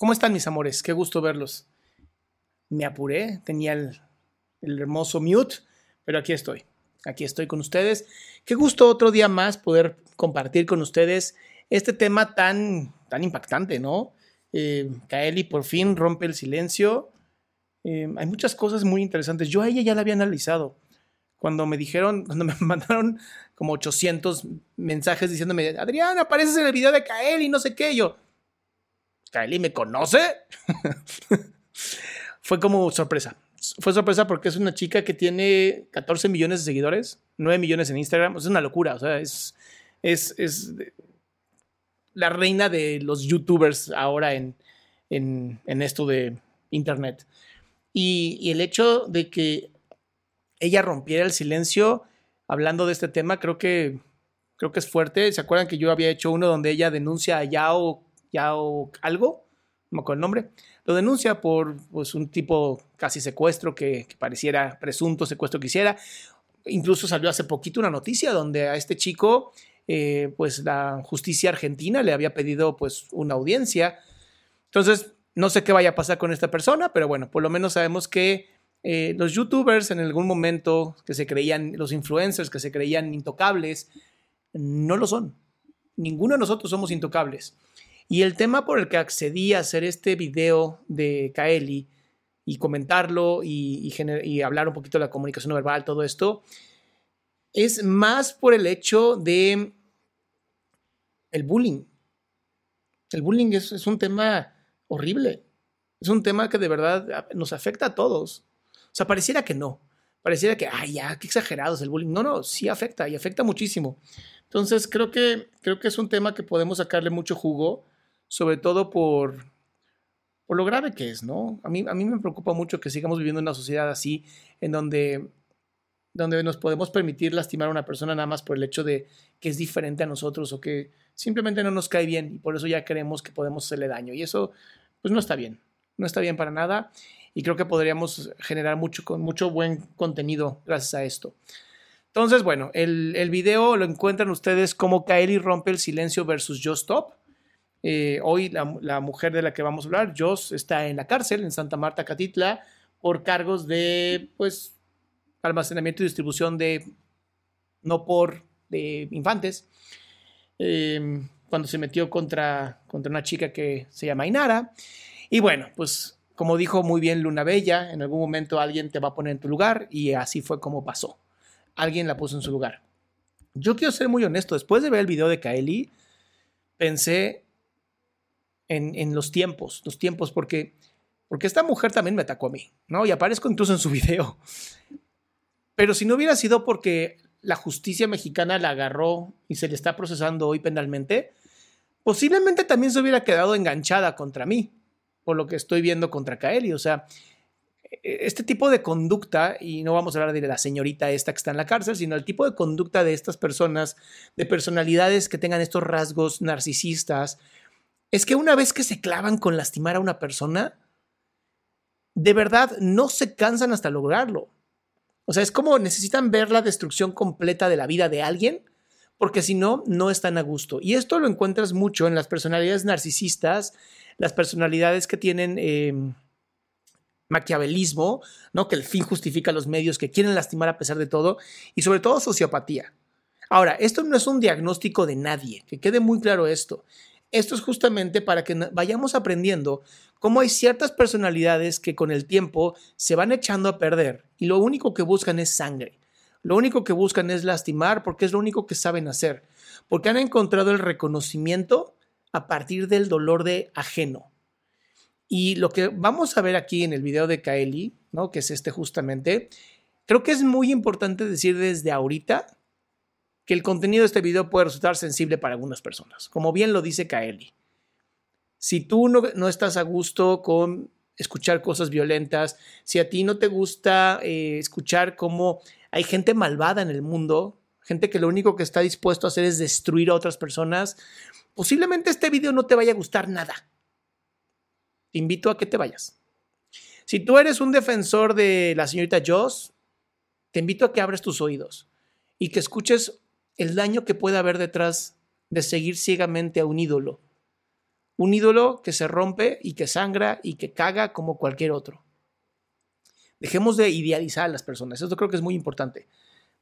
¿Cómo están mis amores? Qué gusto verlos. Me apuré, tenía el, el, hermoso mute, pero aquí estoy. Aquí estoy con ustedes. Qué gusto otro día más poder compartir con ustedes este tema tan, tan impactante, ¿no? Eh, Kaeli por fin rompe el silencio. Eh, hay muchas cosas muy interesantes. Yo a ella ya la había analizado. Cuando me dijeron, cuando me mandaron como 800 mensajes diciéndome, Adrián, apareces en el video de Kaeli, no sé qué, yo, Kylie me conoce. Fue como sorpresa. Fue sorpresa porque es una chica que tiene 14 millones de seguidores, 9 millones en Instagram. Es una locura. O sea, es, es, es la reina de los youtubers ahora en, en, en esto de internet. Y, y, el hecho de que ella rompiera el silencio hablando de este tema, creo que, creo que es fuerte. ¿Se acuerdan que yo había hecho uno donde ella denuncia a Yao ya o algo, no me acuerdo el nombre, lo denuncia por pues, un tipo casi secuestro que, que, pareciera presunto secuestro que hiciera. Incluso salió hace poquito una noticia donde a este chico, eh, pues la justicia argentina le había pedido pues una audiencia. Entonces, no sé qué vaya a pasar con esta persona, pero bueno, por lo menos sabemos que eh, los youtubers en algún momento que se creían, los influencers que se creían intocables, no lo son. Ninguno de nosotros somos intocables. Y el tema por el que accedí a hacer este video de Kaeli y comentarlo y, hablar un poquito de la comunicación verbal, todo esto, es más por el hecho de el bullying. El bullying es, es un tema horrible. Es un tema que de verdad nos afecta a todos. O sea, pareciera que no. Pareciera que, ay, ya, qué exagerado es el bullying. No, no, sí afecta y afecta muchísimo. Entonces, creo que, creo que es un tema que podemos sacarle mucho jugo sobre todo por, por lo grave que es, ¿no? A mí, a mí me preocupa mucho que sigamos viviendo en una sociedad así, en donde, donde nos podemos permitir lastimar a una persona nada más por el hecho de que es diferente a nosotros o que simplemente no nos cae bien y por eso ya creemos que podemos hacerle daño. Y eso, pues no está bien, no está bien para nada y creo que podríamos generar mucho, mucho buen contenido gracias a esto. Entonces, bueno, el, el video lo encuentran ustedes como Kaeli rompe el silencio versus Just Stop. Eh, hoy la, mujer de la que vamos a hablar, Joss, está en la cárcel en Santa Marta, Catitla, por cargos de pues almacenamiento y distribución de no por de infantes. Eh, cuando se metió contra, contra una chica que se llama Inara. Y bueno, pues como dijo muy bien Luna Bella, en algún momento alguien te va a poner en tu lugar y así fue como pasó. Alguien la puso en su lugar. Yo quiero ser muy honesto, después de ver el video de Kaeli, pensé en, los tiempos, los tiempos, porque, porque esta mujer también me atacó a mí, ¿no? Y aparezco incluso en su video. Pero si no hubiera sido porque la justicia mexicana la agarró y se le está procesando hoy penalmente, posiblemente también se hubiera quedado enganchada contra mí, por lo que estoy viendo contra Kaeli. O sea, este tipo de conducta, y no vamos a hablar de la señorita esta que está en la cárcel, sino el tipo de conducta de estas personas, de personalidades que tengan estos rasgos narcisistas, es que una vez que se clavan con lastimar a una persona, de verdad no se cansan hasta lograrlo. O sea, es como necesitan ver la destrucción completa de la vida de alguien porque si no, no están a gusto. Y esto lo encuentras mucho en las personalidades narcisistas, las personalidades que tienen eh, maquiavelismo, ¿no? que el fin justifica los medios, que quieren lastimar a pesar de todo, y sobre todo sociopatía. Ahora, esto no es un diagnóstico de nadie, que quede muy claro esto. Esto es justamente para que vayamos aprendiendo cómo hay ciertas personalidades que con el tiempo se van echando a perder y lo único que buscan es sangre. Lo único que buscan es lastimar porque es lo único que saben hacer, porque han encontrado el reconocimiento a partir del dolor de ajeno. Y lo que vamos a ver aquí en el video de Kaeli, ¿no? que es este justamente, creo que es muy importante decir desde ahorita que el contenido de este video puede resultar sensible para algunas personas, como bien lo dice Kaeli. Si tú no, no estás a gusto con escuchar cosas violentas, si a ti no te gusta eh, escuchar cómo hay gente malvada en el mundo, gente que lo único que está dispuesto a hacer es destruir a otras personas, posiblemente este video no te vaya a gustar nada. Te invito a que te vayas. Si tú eres un defensor de la señorita Joss, te invito a que abres tus oídos y que escuches el daño que puede haber detrás de seguir ciegamente a un ídolo. Un ídolo que se rompe y que sangra y que caga como cualquier otro. Dejemos de idealizar a las personas. Eso creo que es muy importante.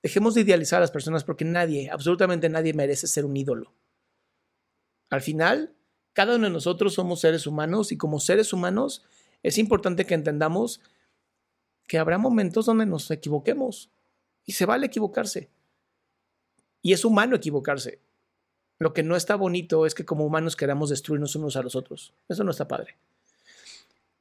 Dejemos de idealizar a las personas porque nadie, absolutamente nadie merece ser un ídolo. Al final, cada uno de nosotros somos seres humanos y como seres humanos es importante que entendamos que habrá momentos donde nos equivoquemos y se vale equivocarse. Y es humano equivocarse. Lo que no está bonito es que como humanos queramos destruirnos unos a los otros. Eso no está padre.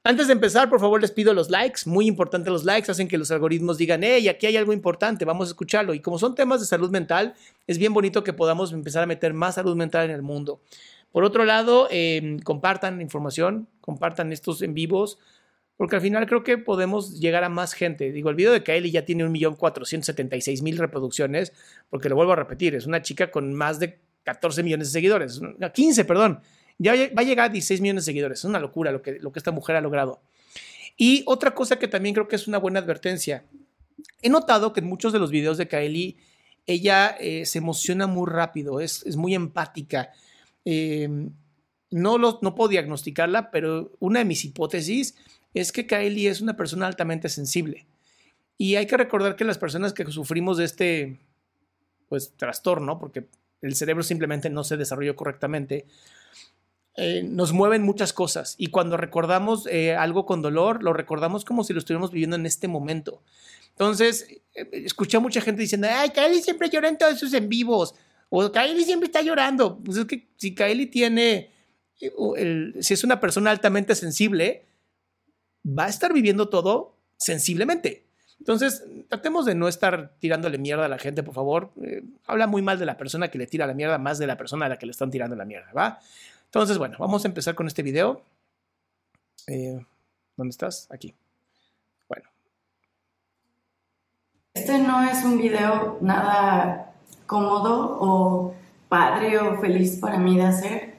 Antes de empezar, por favor, les pido los likes. Muy importante los likes, hacen que los algoritmos digan, hey, aquí hay algo importante, vamos a escucharlo. Y como son temas de salud mental, es bien bonito que podamos empezar a meter más salud mental en el mundo. Por otro lado, eh, compartan información, compartan estos en vivos, porque al final creo que podemos llegar a más gente. Digo, el video de Kylie ya tiene 1.476.000 reproducciones, porque lo vuelvo a repetir, es una chica con más de 14 millones de seguidores, 15, perdón ya va a llegar a 16 millones de seguidores. Es una locura lo que, lo que esta mujer ha logrado. Y otra cosa que también creo que es una buena advertencia. He notado que en muchos de los videos de Kaeli, ella eh, se emociona muy rápido, es, es muy empática. Em, no, lo, no puedo diagnosticarla, pero una de mis hipótesis es que Kaeli es una persona altamente sensible. Y hay que recordar que las personas que sufrimos de este pues, trastorno, porque el cerebro simplemente no se desarrolló correctamente, eh, nos mueven muchas cosas y cuando recordamos eh, algo con dolor, lo recordamos como si lo estuviéramos viviendo en este momento. Entonces, eh, escuché a mucha gente diciendo, ay, Kylie siempre llora en todos sus en vivos, o Kylie siempre está llorando. Pues es que si Kylie tiene, si es una persona altamente sensible, va a estar viviendo todo sensiblemente. Entonces, tratemos de no estar tirándole mierda a la gente, por favor. habla muy mal de la persona que le tira la mierda, más de la persona a la que le están tirando la mierda, ¿va? Entonces, bueno, vamos a empezar con este video. Eh, ¿Dónde estás? Aquí. Bueno. Este no es un video nada cómodo o padre o feliz para mí de hacer.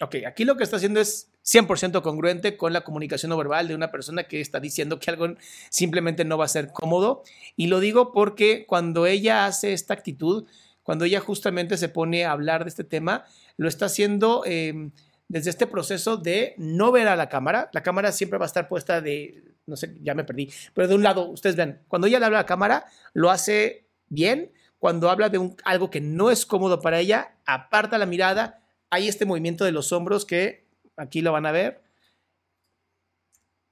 Ok, aquí lo que está haciendo es 100% congruente con la comunicación no verbal de una persona que está diciendo que algo simplemente no va a ser cómodo. Y lo digo porque cuando ella hace esta actitud, cuando ella justamente se pone a hablar de este tema, lo está haciendo em, desde este proceso de no ver a la cámara. La cámara siempre va a estar puesta de, no sé, ya me perdí, pero de un lado, ustedes ven, cuando ella le habla a la cámara, lo hace bien. Cuando habla de algo que no es cómodo para ella, aparta la mirada. Hay este movimiento de los hombros que aquí lo van a ver.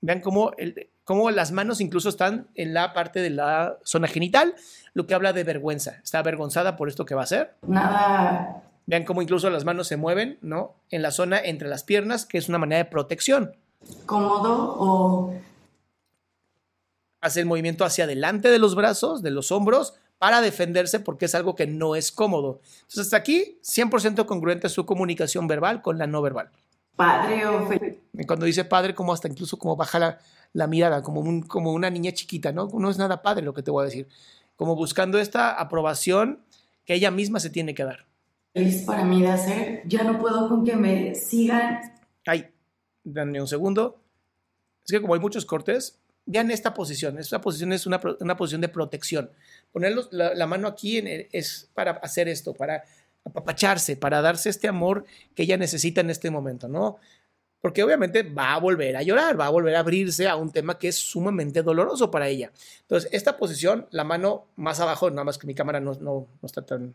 Vean cómo, el, cómo las manos incluso están en la parte de la zona genital, lo que habla de vergüenza. Está avergonzada por esto que va a hacer. Nada. Vean cómo incluso las manos se mueven, ¿no? En la zona entre las piernas, que es una manera de protección. Cómodo o... Hace el movimiento hacia adelante de los brazos, de los hombros, para defenderse porque es algo que no es cómodo. Entonces, hasta aquí, 100% congruente su comunicación verbal con la no verbal. Padre o Cuando dice padre, como hasta incluso como baja la, la mirada, como, un, como una niña chiquita, ¿no? No es nada padre lo que te voy a decir. Como buscando esta aprobación que ella misma se tiene que dar. Es para mí de hacer. Ya no puedo con que me sigan. Ay, dame un segundo. Es que como hay muchos cortes, en esta posición, esta posición es una, una posición de protección. Poner la, la, mano aquí en es para hacer esto, para apapacharse, para darse este amor que ella necesita en este momento, ¿no? Porque obviamente va a volver a llorar, va a volver a abrirse a un tema que es sumamente doloroso para ella. Entonces, esta posición, la mano más abajo, nada más que mi cámara no, no, no está tan...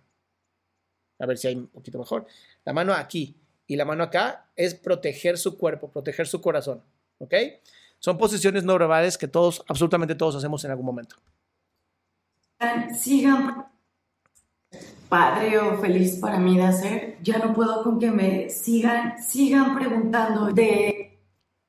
A ver si hay un poquito mejor. La mano aquí y la mano acá es proteger su cuerpo, proteger su corazón, ¿ok? Son posiciones no verbales que todos, absolutamente todos hacemos en algún momento. Sigan padre o feliz para mí de hacer. Ya no puedo con que me sigan, sigan preguntando de...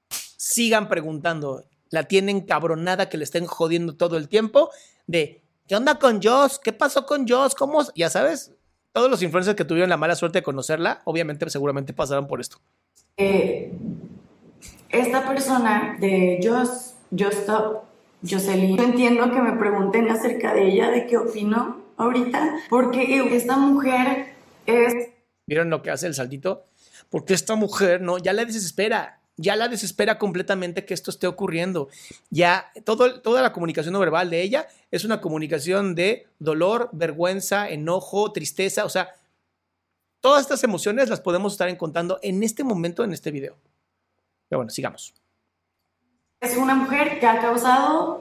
Sigan preguntando. La tienen cabronada que le estén jodiendo todo el tiempo de, ¿qué onda con Joss? ¿Qué pasó con Joss? ¿Cómo? Ya sabes, todos los influencers que tuvieron la mala suerte de conocerla, obviamente seguramente pasaron por esto. Eh, esta persona de Just, Just Stop, Jocelyn, yo entiendo que me pregunten acerca de ella, de qué opino ahorita, porque esta mujer es... ¿Vieron lo que hace el saltito? Porque esta mujer, no, ya la desespera, ya la desespera completamente que esto esté ocurriendo. Ya todo, toda la comunicación no verbal de ella es una comunicación de dolor, vergüenza, enojo, tristeza, o sea, todas estas emociones las podemos estar encontrando en este momento en este video. Pero bueno, sigamos. Es una mujer que ha causado...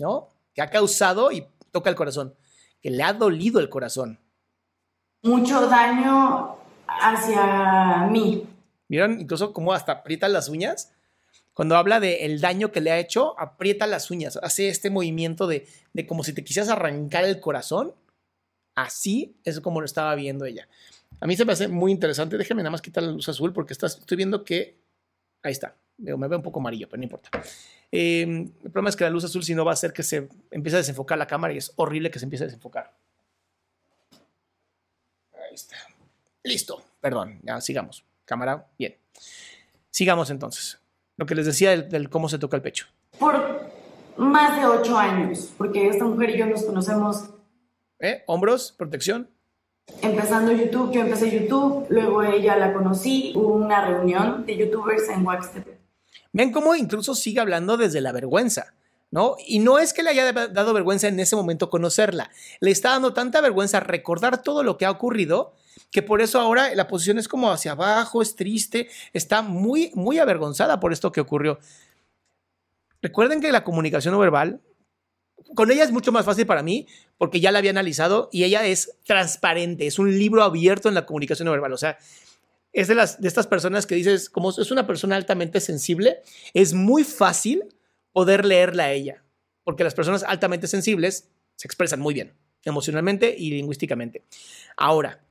¿No? Que ha causado y toca el corazón, que le ha dolido el corazón. Mucho daño hacia mí. ¿Vieron incluso cómo hasta aprieta las uñas? Cuando habla del el daño que le ha hecho, aprieta las uñas, hace este movimiento de, de como si te quisieras arrancar el corazón. Así es como lo estaba viendo ella. A mí se me hace muy interesante. Déjame nada más quitar la luz azul porque estoy viendo que. Ahí está. Me veo un poco amarillo, pero no importa. Em, el problema es que la luz azul, si no, va a hacer que se empiece a desenfocar la cámara y es horrible que se empiece a desenfocar. Ahí está. Listo. Perdón, ya sigamos. Cámara, bien. Sigamos entonces. Lo que les decía del, cómo se toca el pecho. Por más de ocho años, porque esta mujer y yo nos conocemos. ¿Eh? ¿Hombros? ¿Protección? Empezando YouTube, yo empecé YouTube, luego ella la conocí, hubo una reunión de youtubers en Waxtepe. Ven cómo incluso sigue hablando desde la vergüenza, ¿no? Y no es que le haya dado vergüenza en ese momento conocerla, le está dando tanta vergüenza recordar todo lo que ha ocurrido que por eso ahora la posición es como hacia abajo, es triste, está muy, muy avergonzada por esto que ocurrió. Recuerden que la comunicación no verbal con ella es mucho más fácil para mí porque ya la había analizado y ella es transparente, es un libro abierto en la comunicación no verbal. O sea, es de, las, de estas personas que dices, como es una persona altamente sensible, es muy fácil poder leerla a ella, porque las personas altamente sensibles se expresan muy bien, emocionalmente y lingüísticamente. Ahora,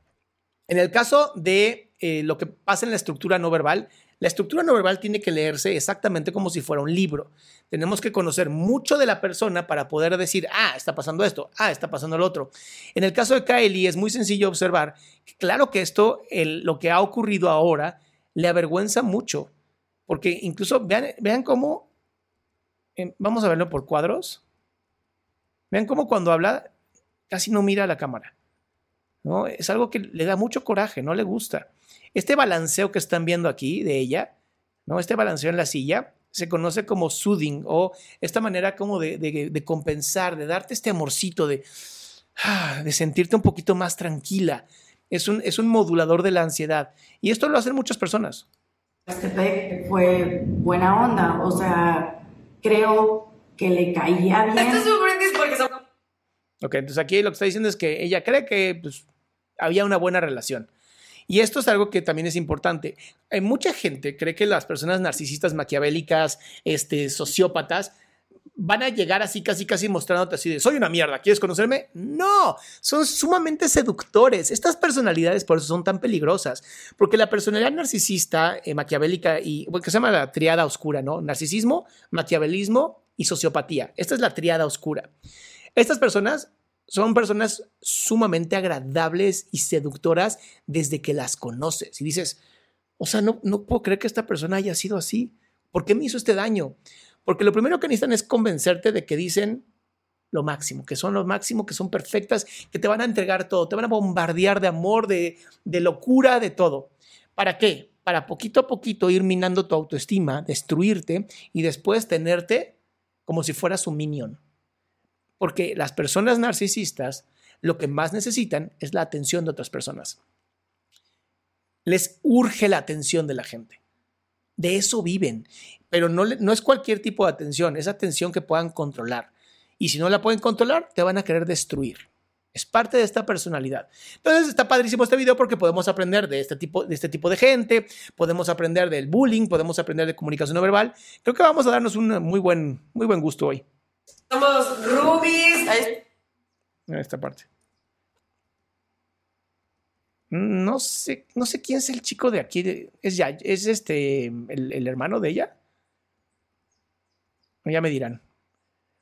en el caso de eh, lo que pasa en la estructura no verbal, la estructura no verbal tiene que leerse exactamente como si fuera un libro. Tenemos que conocer mucho de la persona para poder decir, ah, está pasando esto, ah, está pasando lo otro. En el caso de Kylie es muy sencillo observar que claro que esto, lo que ha ocurrido ahora, le avergüenza mucho. Porque incluso vean, vean cómo, vamos a verlo por cuadros, vean cómo cuando habla casi no mira a la cámara. ¿no? Es algo que le da mucho coraje, no le gusta. Este balanceo que están viendo aquí de ella, ¿no? Este balanceo en la silla se conoce como soothing o esta manera como de, compensar, de darte este amorcito, de, ah, de sentirte un poquito más tranquila. Es un, es un modulador de la ansiedad. Y esto lo hacen muchas personas. Este fue buena onda, o sea, creo que le caía bien. Esto es porque son... Ok, entonces aquí lo que está diciendo es que ella cree que pues, había una buena relación. Y esto es algo que también es importante. Hay mucha gente cree que las personas narcisistas, maquiavélicas, este, sociópatas, van a llegar así, casi, casi mostrándote así de soy una mierda, ¿quieres conocerme? No, son sumamente seductores. Estas personalidades por eso son tan peligrosas, porque la personalidad narcisista, eh, maquiavélica y, bueno, que se llama la triada oscura, ¿no? Narcisismo, maquiavelismo y sociopatía. Esta es la triada oscura. Estas personas son personas sumamente agradables y seductoras desde que las conoces. Y dices, o sea, no, no puedo creer que esta persona haya sido así. ¿Por qué me hizo este daño? Porque lo primero que necesitan es convencerte de que dicen lo máximo, que son lo máximo, que son perfectas, que te van a entregar todo, te van a bombardear de amor, de, de locura, de todo. ¿Para qué? Para poquito a poquito ir minando tu autoestima, destruirte y después tenerte como si fueras un minion. Porque las personas narcisistas lo que más necesitan es la atención de otras personas. Les urge la atención de la gente. De eso viven. Pero no, es cualquier tipo de atención, es atención que puedan controlar. Y si no la pueden controlar, te van a querer destruir. Es parte de esta personalidad. Entonces está padrísimo este video porque podemos aprender de este tipo de, este gente, podemos aprender del bullying, podemos aprender de comunicación no verbal. Creo que vamos a darnos un muy buen gusto hoy. Somos Rubis. En esta parte. No sé, no sé quién es el chico de aquí. es ya, es este el, el hermano de ella. Ya me dirán.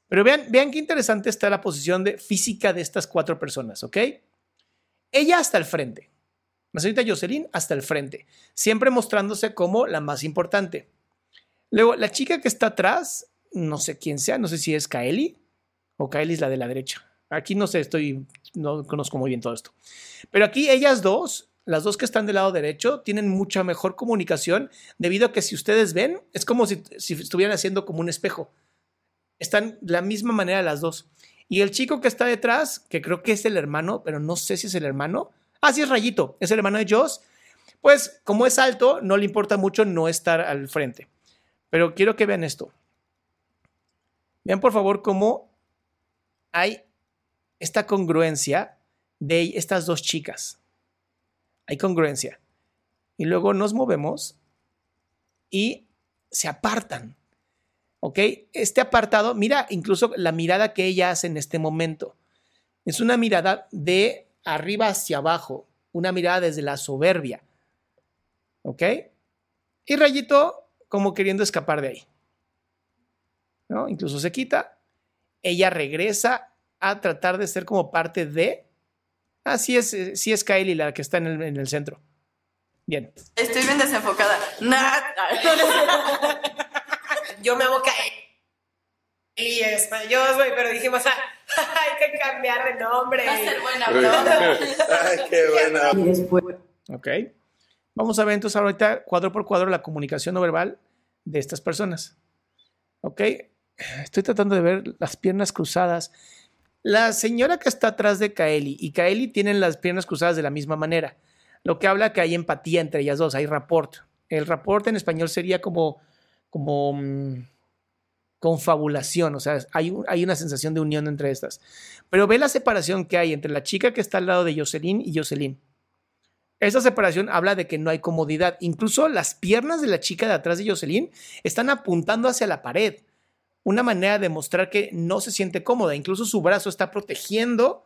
Pero vean, vean qué interesante está la posición de física de estas cuatro personas, ¿ok? Ella hasta el frente. La señorita Jocelyn hasta el frente, siempre mostrándose como la más importante. Luego, la chica que está atrás, no sé quién sea, no sé si es Kaeli o Kaeli es la de la derecha. Aquí no sé, estoy, no conozco muy bien todo esto. Pero aquí ellas dos, las dos que están del lado derecho, tienen mucha mejor comunicación debido a que si ustedes ven, es como si, si estuvieran haciendo como un espejo. Están de la misma manera las dos. Y el chico que está detrás, que creo que es el hermano, pero no sé si es el hermano. Ah, sí, es Rayito, es el hermano de Joss. Pues como es alto, no le importa mucho no estar al frente. Pero quiero que vean esto. Vean por favor cómo hay esta congruencia de estas dos chicas. Hay congruencia. Y luego nos movemos y se apartan. ¿Ok? Este apartado, mira incluso la mirada que ella hace en este momento. Es una mirada de arriba hacia abajo, una mirada desde la soberbia. ¿Ok? Y Rayito como queriendo escapar de ahí. ¿No? Incluso se quita. Ella regresa a tratar de ser como parte de. Así ah, es, sí es Kylie la que está en el, en el centro. Bien. Estoy bien desenfocada. yo me amo y es yo soy, pero dijimos, ah, hay que cambiar de nombre. Va a ser buena broma. Ay, qué buena. Ok. Vamos a ver entonces ahorita cuadro por cuadro la comunicación no verbal de estas personas. Ok. Estoy tratando de ver las piernas cruzadas. La señora que está atrás de Kaeli y Kaeli tienen las piernas cruzadas de la misma manera, lo que habla que hay empatía entre ellas dos, hay rapport. El rapport en español sería como como mm, confabulación, o sea, hay, hay, una sensación de unión entre estas. Pero ve la separación que hay entre la chica que está al lado de Jocelyn y Jocelyn. Esa separación habla de que no hay comodidad. Incluso las piernas de la chica de atrás de Jocelyn están apuntando hacia la pared. Una manera de mostrar que no se siente cómoda. Incluso su brazo está protegiendo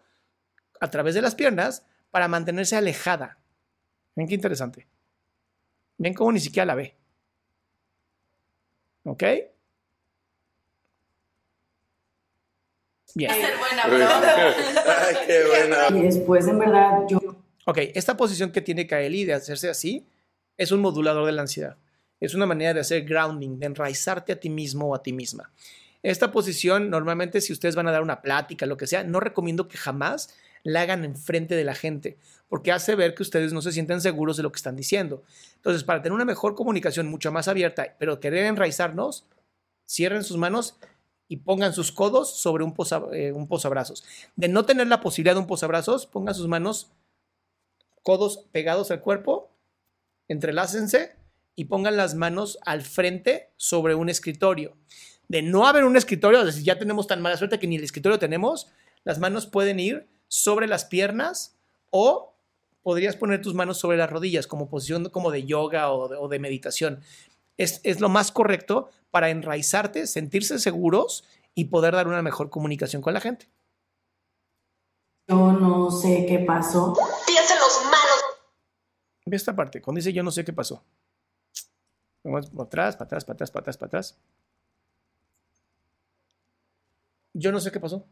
a través de las piernas para mantenerse alejada. Ven qué interesante. Ven cómo ni siquiera la ve. ¿Ok? Bien. Ay, qué buena. Y después, en verdad, yo. Ok, esta posición que tiene Kaeli de hacerse así es un modulador de la ansiedad. Es una manera de hacer grounding, de enraizarte a ti mismo o a ti misma. Esta posición, normalmente, si ustedes van a dar una plática, lo que sea, no recomiendo que jamás la hagan enfrente de la gente, porque hace ver que ustedes no se sienten seguros de lo que están diciendo. Entonces, para tener una mejor comunicación mucho más abierta, pero querer enraizarnos, cierren sus manos y pongan sus codos sobre un, eh, un posabrazos. De no tener la posibilidad de un posabrazos, pongan sus manos, codos pegados al cuerpo, entrelácense y pongan las manos al frente sobre un escritorio. De no haber un escritorio, es decir, ya tenemos tan mala suerte que ni el escritorio tenemos, las manos pueden ir sobre las piernas o podrías poner tus manos sobre las rodillas como posición como de yoga o de, meditación. Es, es, lo más correcto para enraizarte, sentirse seguros y poder dar una mejor comunicación con la gente. Yo no sé qué pasó. Piensa en los malos. Ve esta parte, cuando dice yo no sé qué pasó. Vamos para atrás, para atrás, para atrás, para atrás, para atrás. Yo no sé qué pasó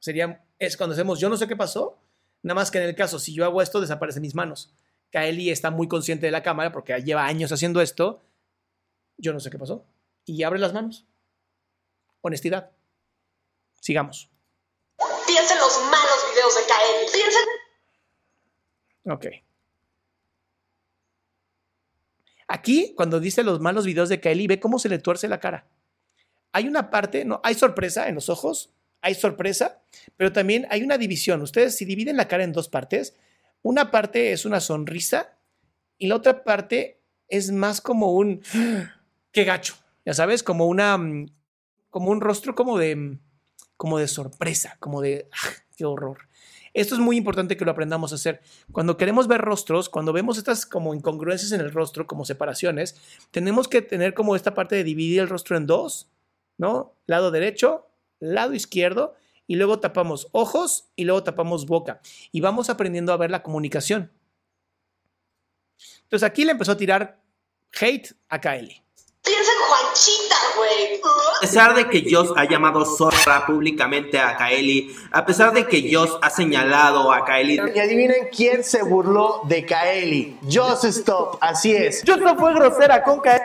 sería, es cuando hacemos yo no sé qué pasó, nada más que en el caso, si yo hago esto, desaparecen mis manos. Kaeli está muy consciente de la cámara porque lleva años haciendo esto. Yo no sé qué pasó. Y abre las manos. Honestidad. Sigamos. Piensa en los malos videos de Kaeli. Piensa. Ok. Aquí, cuando dice los malos videos de Kaeli, ve cómo se le tuerce la cara. Hay una parte, no, hay sorpresa en los ojos, hay sorpresa, pero también hay una división. Ustedes si dividen la cara en dos partes, una parte es una sonrisa y la otra parte es más como un qué gacho, ya sabes, como una mm, como un rostro como de mm, como de sorpresa, como de ah, qué horror. Esto es muy importante que lo aprendamos a hacer. Cuando queremos ver rostros, cuando vemos estas como incongruencias en el rostro, como separaciones, tenemos que tener como esta parte de dividir el rostro en dos, ¿no? Lado derecho, lado izquierdo, y luego tapamos ojos y luego tapamos boca. Y vamos aprendiendo a ver la comunicación. Entonces aquí le empezó a tirar hate a Kaeli. Juanchita, güey. A pesar de que Joss ha llamado zorra públicamente a Kaeli, a pesar de que Joss ha señalado a Kaeli. Y adivinen quién se burló de Kaeli. Joss Stop, así es. Joss no fue grosera con Kaeli.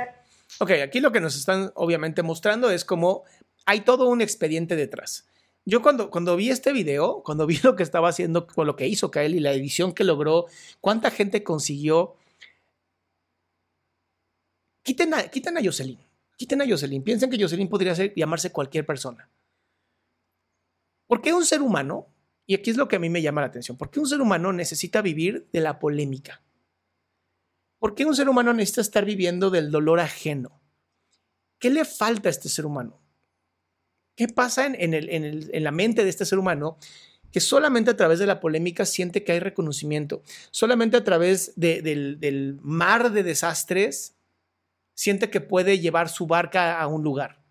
Ok, aquí lo que nos están obviamente mostrando es como hay todo un expediente detrás. Yo cuando, cuando vi este video, cuando vi lo que estaba haciendo, con lo que hizo Kaeli, la edición que logró, cuánta gente consiguió, quiten a, quiten a Jocelyn. Quiten a Jocelyn. Piensen que Jocelyn podría ser, llamarse cualquier persona. ¿Por qué un ser humano, y aquí es lo que a mí me llama la atención, por qué un ser humano necesita vivir de la polémica? ¿Por qué un ser humano necesita estar viviendo del dolor ajeno? ¿Qué le falta a este ser humano? ¿Qué pasa en, la mente de este ser humano que solamente a través de la polémica siente que hay reconocimiento? Solamente a través del mar de desastres siente que puede llevar su barca a un lugar.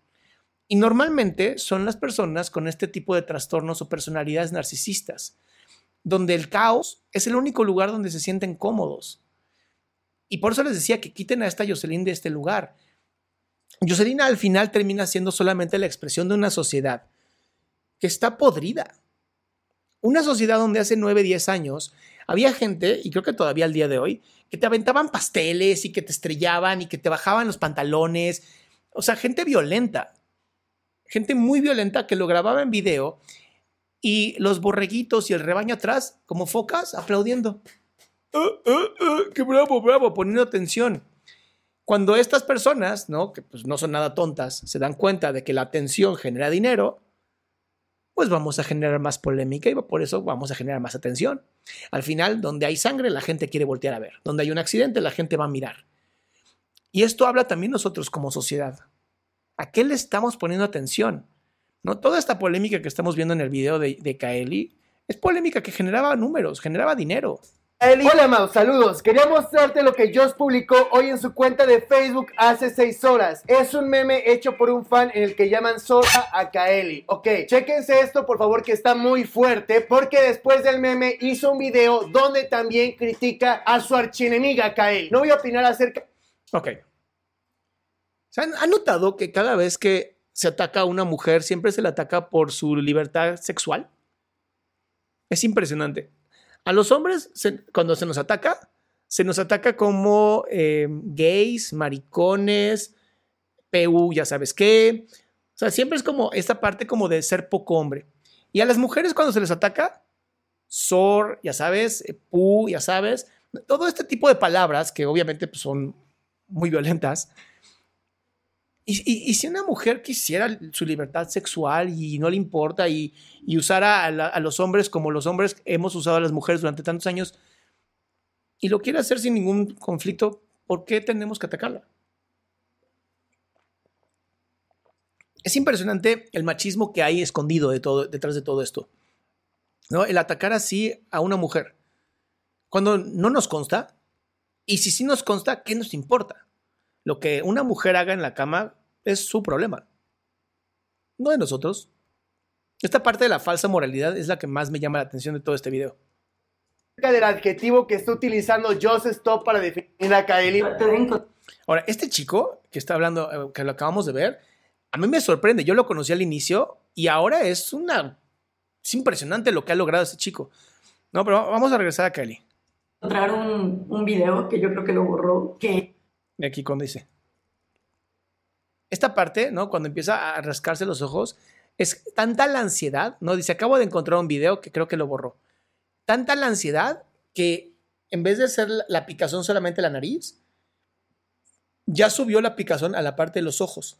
Y normalmente son las personas con este tipo de trastornos o personalidades narcisistas, donde el caos es el único lugar donde se sienten cómodos. Y por eso les decía que quiten a esta Jocelyn de este lugar. Jocelyn al final termina siendo solamente la expresión de una sociedad que está podrida. Una sociedad donde hace 9, 10 años había gente, y creo que todavía al día de hoy, que te aventaban pasteles y que te estrellaban y que te bajaban los pantalones. O sea, gente violenta. Gente muy violenta que lo grababa en video y los borreguitos y el rebaño atrás, como focas, aplaudiendo. Uh, uh, uh, ¡Qué bravo, bravo! Poniendo atención. Cuando estas personas, ¿no? que pues no son nada tontas, se dan cuenta de que la atención genera dinero, pues vamos a generar más polémica y por eso vamos a generar más atención. Al final, donde hay sangre, la gente quiere voltear a ver. Donde hay un accidente, la gente va a mirar. Y esto habla también nosotros como sociedad. ¿A qué le estamos poniendo atención? ¿No? Toda esta polémica que estamos viendo en el video de, de Kaeli es polémica que generaba números, generaba dinero. Hola Mau, saludos. Quería mostrarte lo que Joss publicó hoy en su cuenta de Facebook hace 6 horas. Es un meme hecho por un fan en el que llaman Sora a Kaeli. Ok, chéquense esto por favor que está muy fuerte porque después del meme hizo un video donde también critica a su archienemiga Kaeli. No voy a opinar acerca... Ok. ¿Se han, han notado que cada vez que se ataca a una mujer siempre se le ataca por su libertad sexual? Es impresionante. A los hombres, cuando se nos ataca, se nos ataca como eh, gays, maricones, PU, ya sabes qué. O sea, siempre es como esta parte como de ser poco hombre. Y a las mujeres cuando se les ataca, sor, ya sabes, eh, pu, ya sabes, todo este tipo de palabras que obviamente pues, son muy violentas, y, si una mujer quisiera su libertad sexual y no le importa y, usara a, los hombres como los hombres hemos usado a las mujeres durante tantos años y lo quiere hacer sin ningún conflicto, ¿por qué tenemos que atacarla? Es impresionante el machismo que hay escondido detrás de todo esto. ¿no? El atacar así a una mujer. Cuando no nos consta, y si sí nos consta, ¿qué nos importa? Lo que una mujer haga en la cama es su problema, no de nosotros. Esta parte de la falsa moralidad es la que más me llama la atención de todo este video. Del adjetivo que está utilizando Joseph Stop para definir a Kaeli. Ahora, este chico que está hablando, eh, que lo acabamos de ver, a mí me sorprende. Yo lo conocí al inicio y ahora es una. Es impresionante lo que ha logrado ese chico. No, pero vamos a regresar a Kaeli. Encontrar un, un video que yo creo que lo borró, que aquí cuando dice. Esta parte, ¿no? Cuando empieza a rascarse los ojos, es tanta la ansiedad, ¿no? Dice, acabo de encontrar un video que creo que lo borró. Tanta la ansiedad que en vez de ser la picazón solamente la nariz, ya subió la picazón a la parte de los ojos.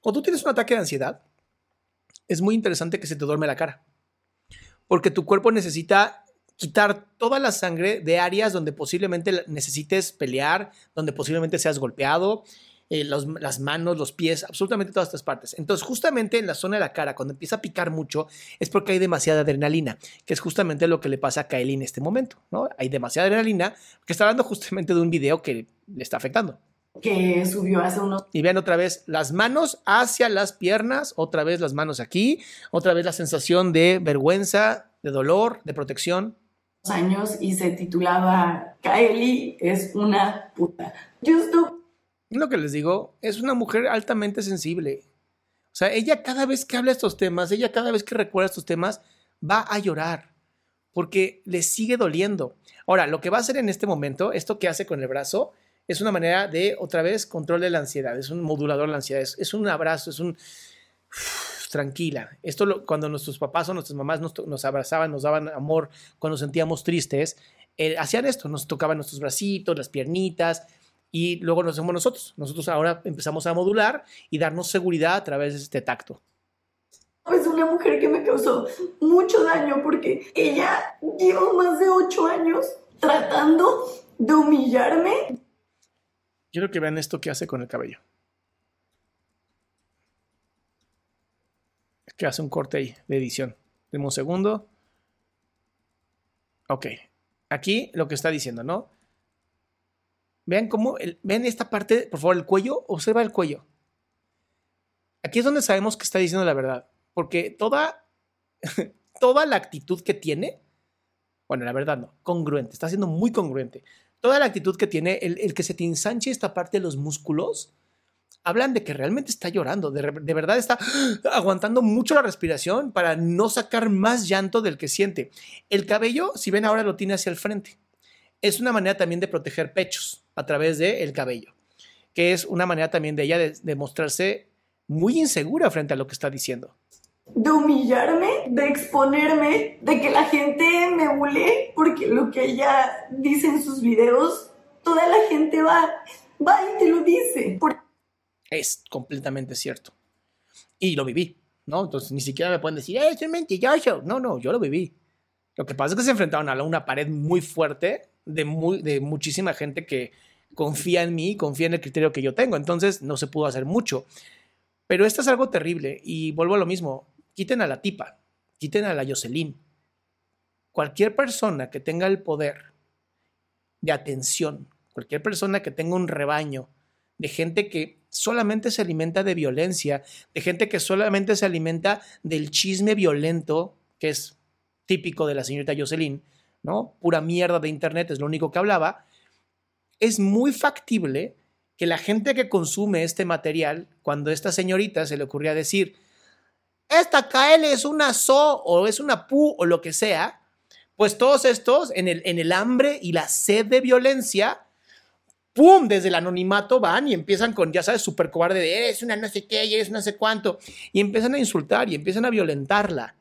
Cuando tú tienes un ataque de ansiedad, es muy interesante que se te duerme la cara. Porque tu cuerpo necesita quitar toda la sangre de áreas donde posiblemente necesites pelear, donde posiblemente seas golpeado, eh, las manos, los pies, absolutamente todas estas partes. Entonces, justamente en la zona de la cara, cuando empieza a picar mucho, es porque hay demasiada adrenalina, que es justamente lo que le pasa a Kylie en este momento, ¿no? Hay demasiada adrenalina, que está hablando justamente de un video que le está afectando. Que subió hace unos... Y vean otra vez las manos hacia las piernas, otra vez las manos aquí, otra vez la sensación de vergüenza, de dolor, de protección. Años y se titulaba Kylie es una puta. Justo lo que les digo, es una mujer altamente sensible. O sea, ella cada vez que habla estos temas, ella cada vez que recuerda estos temas, va a llorar porque le sigue doliendo. Ahora, lo que va a hacer en este momento, esto que hace con el brazo, es una manera de, otra vez, control de la ansiedad, es un modulador de la ansiedad, es, un abrazo, es un... tranquila. Esto cuando nuestros papás o nuestras mamás nos, abrazaban, nos daban amor, cuando sentíamos tristes, eh, hacían esto, nos tocaban nuestros bracitos, las piernitas, y luego nos hacemos nosotros. Nosotros ahora empezamos a modular y darnos seguridad a través de este tacto. Es una mujer que me causó mucho daño porque ella lleva más de ocho años tratando de humillarme. Quiero que vean esto que hace con el cabello. Que hace un corte ahí de edición. Deme un segundo. Ok. Aquí lo que está diciendo, ¿no? Vean cómo, ven esta parte, por favor, el cuello, observa el cuello. Aquí es donde sabemos que está diciendo la verdad, porque toda, toda la actitud que tiene, bueno, la verdad no, congruente, está siendo muy congruente. Toda la actitud que tiene, el, que se te ensanche esta parte de los músculos, hablan de que realmente está llorando, de, de, verdad está aguantando mucho la respiración para no sacar más llanto del que siente. El cabello, si ven ahora, lo tiene hacia el frente. Es una manera también de proteger pechos a través del cabello, que es una manera también de ella de, mostrarse muy insegura frente a lo que está diciendo. De humillarme, de exponerme, de que la gente me hule, porque lo que ella dice en sus videos, toda la gente va, va y te lo dice. Es completamente cierto. Y lo viví, ¿no? Entonces ni siquiera me pueden decir, es un mentiroso. No, no, yo lo viví. Lo que pasa es que se enfrentaron a una pared muy fuerte de, muy, de muchísima gente que confía en mí, confía en el criterio que yo tengo. Entonces no se pudo hacer mucho. Pero esto es algo terrible y vuelvo a lo mismo. Quiten a la tipa, quiten a la Jocelyn. Cualquier persona que tenga el poder de atención, cualquier persona que tenga un rebaño de gente que solamente se alimenta de violencia, de gente que solamente se alimenta del chisme violento, que es típico de la señorita Jocelyn, ¿no? Pura mierda de internet es lo único que hablaba. Es muy factible que la gente que consume este material, cuando esta señorita se le ocurría decir, esta KL es una SO o es una PU o lo que sea, pues todos estos en el, en el hambre y la sed de violencia, ¡pum! Desde el anonimato van y empiezan con, ya sabes, súper cobarde de eres una no sé qué eres no sé cuánto, y empiezan a insultar y empiezan a violentarla.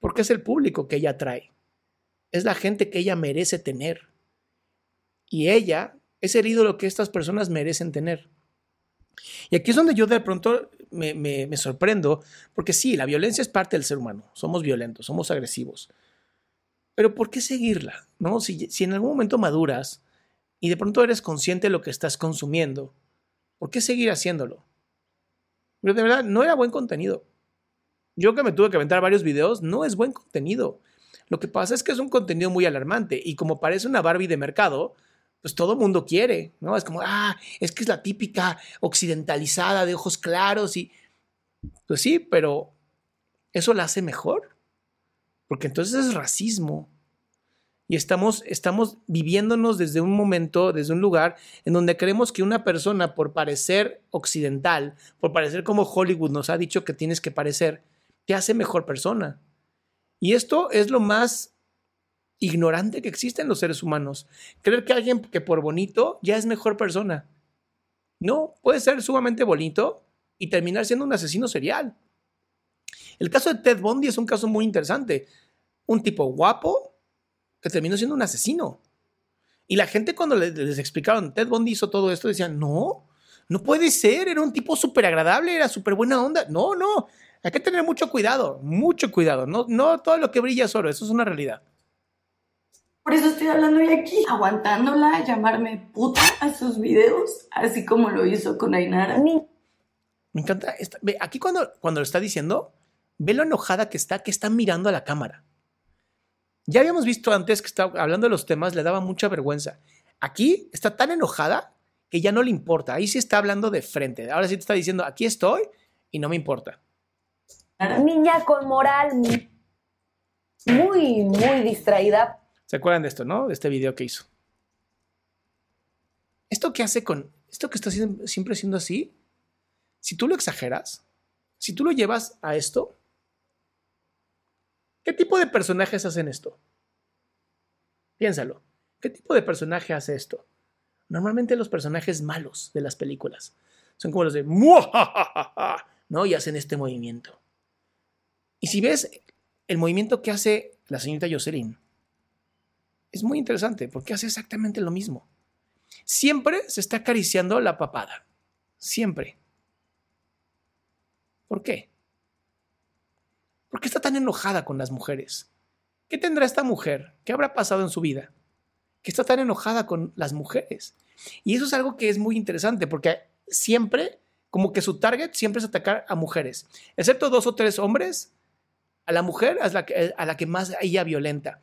Porque es el público que ella trae es la gente que ella merece tener. Y ella es el ídolo que estas personas merecen tener. Y aquí es donde yo de pronto me, sorprendo, porque sí, la violencia es parte del ser humano, somos violentos, somos agresivos. Pero ¿por qué seguirla? ¿No? Si, si en algún momento maduras y de pronto eres consciente de lo que estás consumiendo, ¿por qué seguir haciéndolo? Pero de verdad, no era buen contenido. Yo que me tuve que aventar varios videos, no es buen contenido. Lo que pasa es que es un contenido muy alarmante y como parece una Barbie de mercado, pues todo mundo quiere, ¿no? Es como, ah, es que es la típica occidentalizada de ojos claros y, pues sí, pero eso la hace mejor, porque entonces es racismo. Y estamos, estamos viviéndonos desde un momento, desde un lugar en donde creemos que una persona, por parecer occidental, por parecer como Hollywood nos ha dicho que tienes que parecer, te hace mejor persona. Y esto es lo más ignorante que existe en los seres humanos. Creer que alguien que por bonito ya es mejor persona. No, puede ser sumamente bonito y terminar siendo un asesino serial. El caso de Ted Bundy es un caso muy interesante. Un tipo guapo que terminó siendo un asesino. Y la gente cuando les, les explicaron, Ted Bundy hizo todo esto, decían, no, no puede ser, era un tipo súper agradable, era súper buena onda. No, no, Hay que tener mucho cuidado, mucho cuidado. No, no todo lo que brilla es oro, eso es una realidad. Por eso estoy hablando hoy aquí, aguantándola, llamarme puta a sus videos, así como lo hizo con Ainara. Me encanta. ve, aquí cuando, cuando lo está diciendo, ve lo enojada que está, que está mirando a la cámara. Ya habíamos visto antes que estaba hablando de los temas, le daba mucha vergüenza. Aquí está tan enojada que ya no le importa. Ahí sí está hablando de frente. Ahora sí te está diciendo, aquí estoy y no me importa. Niña con moral muy, muy distraída. ¿Se acuerdan de esto, no? De este video que hizo. Esto que hace con, esto que está siempre siendo así, si tú lo exageras, si tú lo llevas a esto, ¿qué tipo de personajes hacen esto? Piénsalo. ¿Qué tipo de personaje hace esto? Normalmente los personajes malos de las películas son como los de ¿no? Y hacen este movimiento. Y si ves el movimiento que hace la señorita Jocelyn, es muy interesante porque hace exactamente lo mismo. Siempre se está acariciando la papada. Siempre. ¿Por qué? ¿Por qué está tan enojada con las mujeres? ¿Qué tendrá esta mujer? ¿Qué habrá pasado en su vida? Que está tan enojada con las mujeres. Y eso es algo que es muy interesante porque siempre, como que su target siempre es atacar a mujeres, excepto dos o tres hombres, a la mujer es la que, a la que más ella violenta.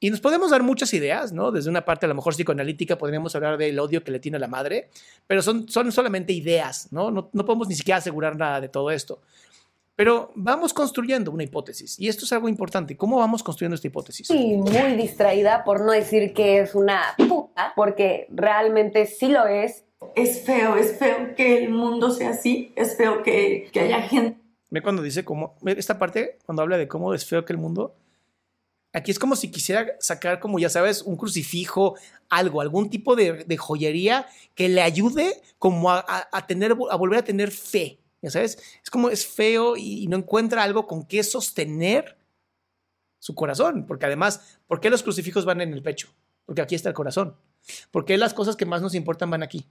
Y nos podemos dar muchas ideas, ¿no? Desde una parte a lo mejor psicoanalítica podríamos hablar del odio que le tiene a la madre, pero son, son solamente ideas, ¿no? ¿no? No podemos ni siquiera asegurar nada de todo esto. Pero vamos construyendo una hipótesis y esto es algo importante. ¿Cómo vamos construyendo esta hipótesis? Sí, muy distraída, por no decir que es una puta, porque realmente sí lo es. Es feo, es feo que el mundo sea así, es feo que, que haya gente. Ve cuando dice cómo, esta parte, cuando habla de cómo es feo que el mundo, Aquí es como si quisiera sacar, como ya sabes, un crucifijo, algo, algún tipo de, joyería que le ayude como a, tener, a volver a tener fe. Ya sabes, es como es feo y, no encuentra algo con qué sostener su corazón. Porque además, ¿por qué los crucifijos van en el pecho? Porque aquí está el corazón. ¿Por qué las cosas que más nos importan van aquí?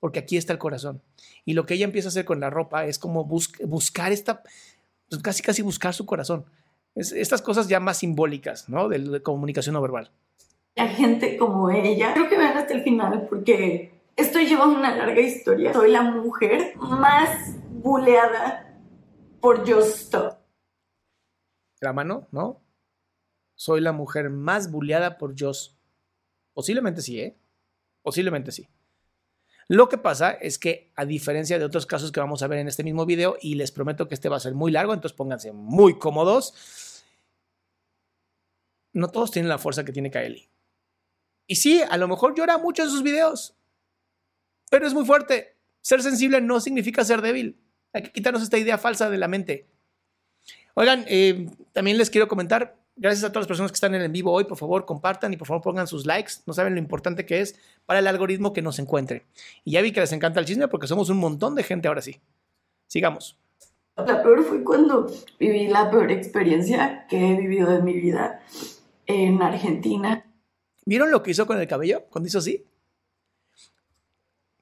Porque aquí está el corazón. Y lo que ella empieza a hacer con la ropa es como buscar esta, pues casi casi buscar su corazón estas cosas ya más simbólicas, ¿no? De, comunicación no verbal. La gente como ella, creo que vean hasta el final porque estoy llevando una larga historia. Soy la mujer más buleada por Just Stop. La mano, ¿no? Soy la mujer más buleada por Just. Posiblemente sí, ¿eh? Posiblemente sí. Lo que pasa es que, a diferencia de otros casos que vamos a ver en este mismo video, y les prometo que este va a ser muy largo, entonces pónganse muy cómodos, no todos tienen la fuerza que tiene Kaeli. Y sí, a lo mejor llora mucho en sus videos, pero es muy fuerte. Ser sensible no significa ser débil. Hay que quitarnos esta idea falsa de la mente. Oigan, eh, también les quiero comentar, Gracias a todas las personas que están en el vivo hoy. Por favor, compartan y por favor pongan sus likes. No saben lo importante que es para el algoritmo que nos encuentre. Y ya vi que les encanta el chisme porque somos un montón de gente ahora sí. Sigamos. La peor fue cuando viví la peor experiencia que he vivido de mi vida en Argentina. ¿Vieron lo que hizo con el cabello? Cuando hizo así.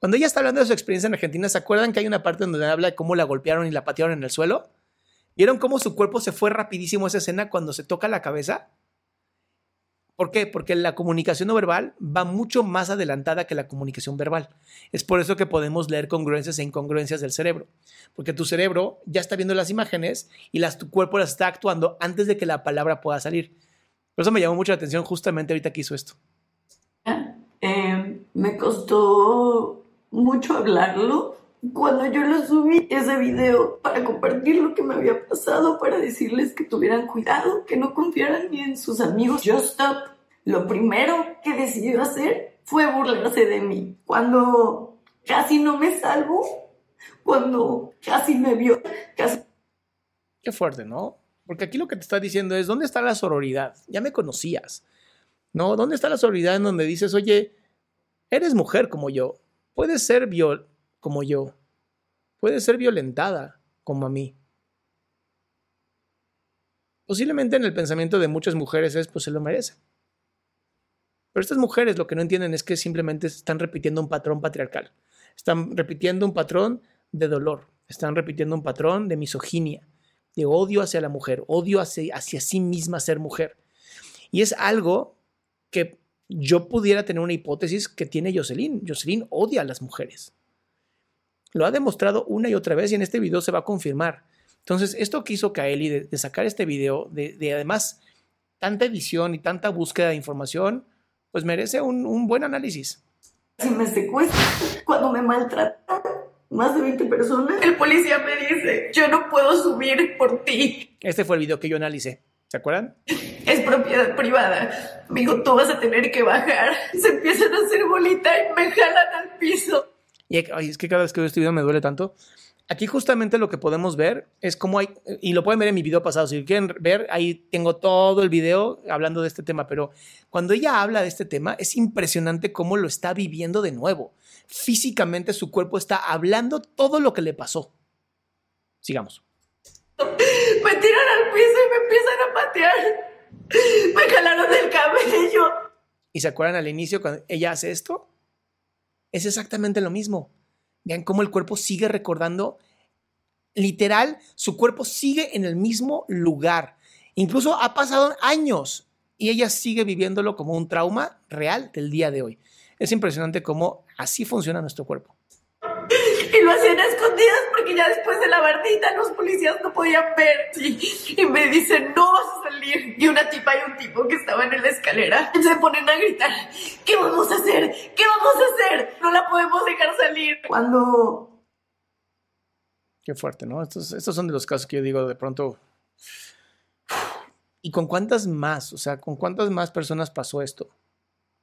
Cuando ella está hablando de su experiencia en Argentina, ¿se acuerdan que hay una parte donde habla de cómo la golpearon y la patearon en el suelo? ¿Vieron cómo su cuerpo se fue rapidísimo esa escena cuando se toca la cabeza? ¿Por qué? Porque la comunicación no verbal va mucho más adelantada que la comunicación verbal. Es por eso que podemos leer congruencias e incongruencias del cerebro. Porque tu cerebro ya está viendo las imágenes y tu cuerpo las está actuando antes de que la palabra pueda salir. Por eso me llamó mucho la atención justamente ahorita que hizo esto. Eh, me costó mucho hablarlo cuando yo lo subí ese video para compartir lo que me había pasado, para decirles que tuvieran cuidado, que no confiaran ni en sus amigos. Just Stop, lo primero que decidió hacer fue burlarse de mí. Cuando casi no me salvo, cuando casi me vio, casi... Qué fuerte, ¿no? Porque aquí lo que te está diciendo es, ¿dónde está la sororidad? Ya me conocías, ¿no? ¿Dónde está la sororidad en donde dices, oye, eres mujer como yo, puedes ser viol como yo. Puede ser violentada como a mí. Posiblemente en el pensamiento de muchas mujeres es, pues se lo merece. Pero estas mujeres lo que no entienden es que simplemente están repitiendo un patrón patriarcal. Están repitiendo un patrón de dolor. Están repitiendo un patrón de misoginia, de odio hacia la mujer, odio hacia, hacia sí misma ser mujer. Y es algo que yo pudiera tener una hipótesis que tiene Jocelyn. Jocelyn odia a las mujeres. Lo ha demostrado una y otra vez y en este video se va a confirmar. Entonces, esto que hizo Kaeli de, sacar este video, de, además tanta edición y tanta búsqueda de información, pues merece un, un buen análisis. Si me secuestran, cuando me maltratan, más de 20 personas, el policía me dice, yo no puedo subir por ti. Este fue el video que yo analicé. ¿Se acuerdan? Es propiedad privada. Amigo, tú vas a tener que bajar. Se empiezan a hacer bolita y me jalan al piso. Y es que cada vez que veo este video me duele tanto. Aquí justamente lo que podemos ver es cómo hay, y lo pueden ver en mi video pasado, si quieren ver, ahí tengo todo el video hablando de este tema, pero cuando ella habla de este tema, es impresionante cómo lo está viviendo de nuevo. Físicamente su cuerpo está hablando todo lo que le pasó. Sigamos. Al piso y me empiezan a patear. Me jalaron del cabello. ¿Y se acuerdan al inicio cuando ella hace esto? Es exactamente lo mismo. Vean cómo el cuerpo sigue recordando. Literal, su cuerpo sigue en el mismo lugar. Incluso ha pasado años y ella sigue viviéndolo como un trauma real del día de hoy. Es impresionante cómo así funciona nuestro cuerpo. Y lo hacían a escondidas porque ya después de la bardita los policías no podían ver. Y me dicen, no vas a salir. Y una tipa y un tipo que estaban en la escalera se ponen a gritar, ¿qué vamos a hacer? ¿Qué vamos a hacer? No la podemos dejar salir. Cuando... Qué fuerte, ¿no? Estos, estos son de los casos que yo digo de pronto... ¿Y con cuántas más? O sea, ¿con cuántas más personas pasó esto?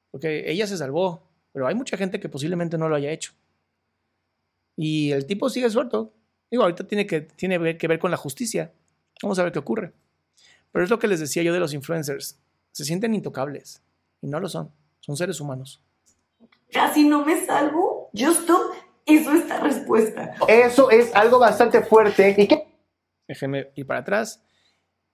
Porque ella se salvó, pero hay mucha gente que posiblemente no lo haya hecho. Y el tipo sigue suelto. Digo, ahorita tiene que, tiene que ver con la justicia. Vamos a ver qué ocurre. Pero es lo que les decía yo de los influencers. Se sienten intocables. Y no lo son. Son seres humanos. Casi no me salvo. Justo eso es esta respuesta. Eso es algo bastante fuerte. ¿Y qué? Déjenme ir para atrás.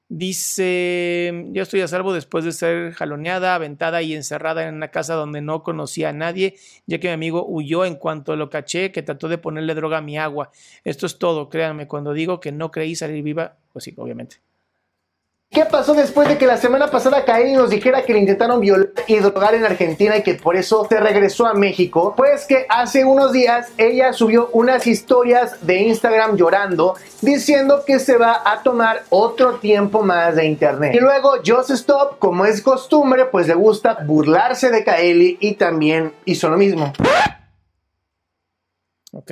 Dice, yo estoy a salvo después de ser jaloneada, aventada y encerrada en una casa donde no conocía a nadie, ya que mi amigo huyó en cuanto lo caché, que trató de ponerle droga a mi agua. Esto es todo, créanme, cuando digo que no creí salir viva, pues sí, obviamente. ¿Qué pasó después de que la semana pasada Kaeli nos dijera que le intentaron violar y drogar en Argentina y que por eso se regresó a México? Pues que hace unos días ella subió unas historias de Instagram llorando, diciendo que se va a tomar otro tiempo más de internet. Y luego Just Stop, como es costumbre, pues le gusta burlarse de Kaeli y también hizo lo mismo. Ok.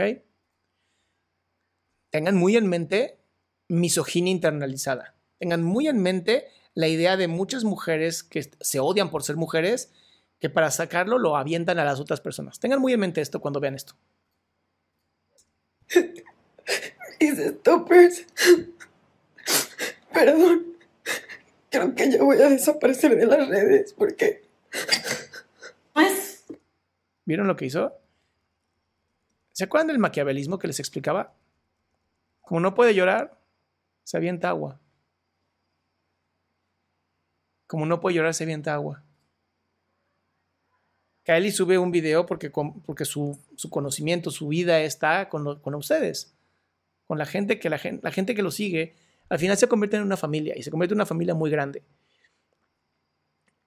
Tengan muy en mente misoginia internalizada tengan muy en mente la idea de muchas mujeres que se odian por ser mujeres, que para sacarlo lo avientan a las otras personas. Tengan muy en mente esto cuando vean esto. Dice stoppers. Perdón. Creo que ya voy a desaparecer de las redes porque. Pues. ¿Vieron lo que hizo? ¿Se acuerdan del maquiavelismo que les explicaba? Como no puede llorar, se avienta agua. Como no puede llorar, se avienta agua. Kylie sube un video porque, porque su, conocimiento, su vida está con, con ustedes, con la gente, que la, gente, la gente que lo sigue. Al final se convierte en una familia y se convierte en una familia muy grande.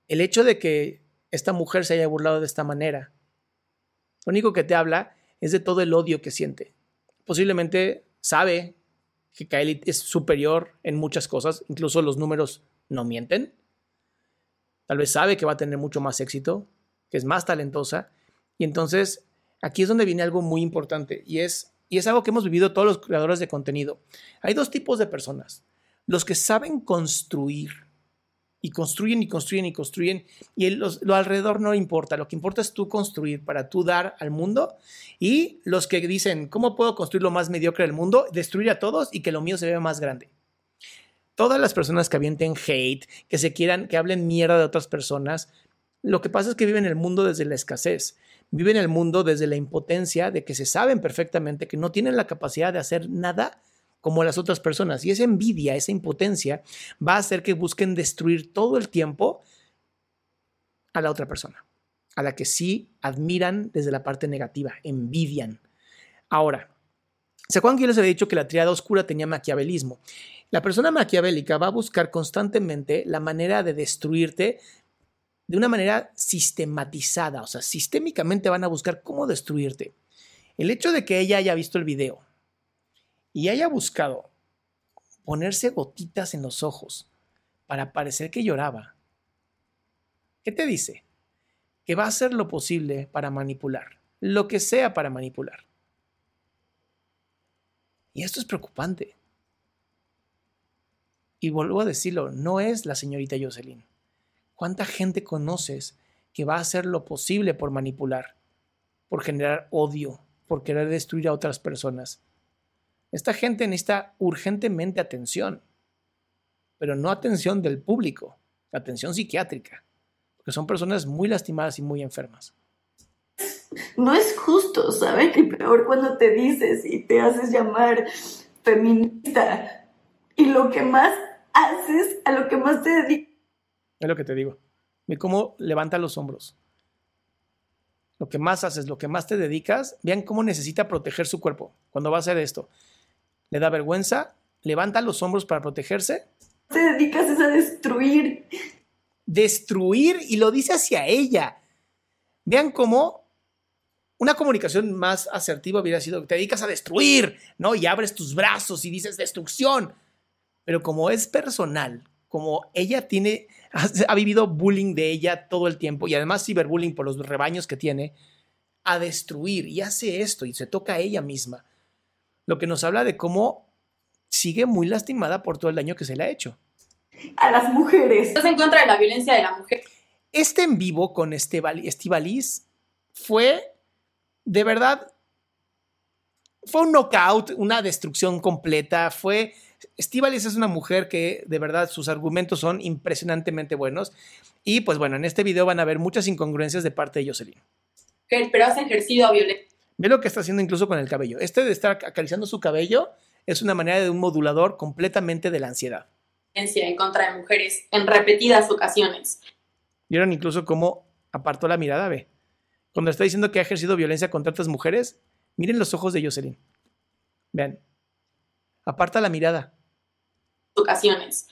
El hecho de que esta mujer se haya burlado de esta manera, lo único que te habla es de todo el odio que siente. Posiblemente sabe que Kylie es superior en muchas cosas, incluso los números no mienten tal vez sabe que va a tener mucho más éxito, que es más talentosa. Y entonces aquí es donde viene algo muy importante y es, y es algo que hemos vivido todos los creadores de contenido. Hay dos tipos de personas. Los que saben construir y construyen y construyen y construyen y lo alrededor no importa. Lo que importa es tú construir para tú dar al mundo y los que dicen, ¿cómo puedo construir lo más mediocre del mundo? Destruir a todos y que lo mío se vea más grande todas las personas que avienten hate, que se quieran, que hablen mierda de otras personas, lo que pasa es que viven el mundo desde la escasez, viven el mundo desde la impotencia de que se saben perfectamente que no tienen la capacidad de hacer nada como las otras personas. Y esa envidia, esa impotencia va a hacer que busquen destruir todo el tiempo a la otra persona, a la que sí admiran desde la parte negativa, envidian. Ahora, ¿Se acuerdan que yo les había dicho que la triada oscura tenía maquiavelismo? La persona maquiavélica va a buscar constantemente la manera de destruirte de una manera sistematizada, o sea, sistémicamente van a buscar cómo destruirte. El hecho de que ella haya visto el video y haya buscado ponerse gotitas en los ojos para parecer que lloraba, ¿qué te dice? Que va a hacer lo posible para manipular, lo que sea para manipular. Y esto es preocupante. Y vuelvo a decirlo, no es la señorita Jocelyn. ¿Cuánta gente conoces que va a hacer lo posible por manipular, por generar odio, por querer destruir a otras personas? Esta gente necesita urgentemente atención, pero no atención del público, atención psiquiátrica, porque son personas muy lastimadas y muy enfermas. No es justo, ¿sabes? Y peor cuando te dices y te haces llamar feminista y lo que más haces, a lo que más te dedicas. Es lo que te digo. Ve cómo levanta los hombros. Lo que más haces, lo que más te dedicas, vean cómo necesita proteger su cuerpo cuando va a hacer esto. Le da vergüenza, levanta los hombros para protegerse. Te dedicas a destruir. Destruir y lo dice hacia ella. Vean cómo una comunicación más asertiva hubiera sido, te dedicas a destruir, ¿no? Y abres tus brazos y dices destrucción. Pero como es personal, como ella tiene, ha, vivido bullying de ella todo el tiempo y además ciberbullying por los rebaños que tiene, a destruir y hace esto y se toca a ella misma. Lo que nos habla de cómo sigue muy lastimada por todo el daño que se le ha hecho. A las mujeres. Estás en contra de la violencia de la mujer. Este en vivo con Estivalis fue de verdad, fue un knockout, una destrucción completa, fue Estivalis es una mujer que de verdad sus argumentos son impresionantemente buenos. Y pues bueno, en este video van a ver muchas incongruencias de parte de Jocelyn. Pero has ejercido violencia. Ve lo que está haciendo incluso con el cabello. Este de estar acariciando su cabello es una manera de un modulador completamente de la ansiedad. En contra de mujeres en repetidas ocasiones. Vieron incluso cómo apartó la mirada, ve. Cuando está diciendo que ha ejercido violencia contra otras mujeres, miren los ojos de Jocelyn. Vean. Aparta la mirada. Ocasiones.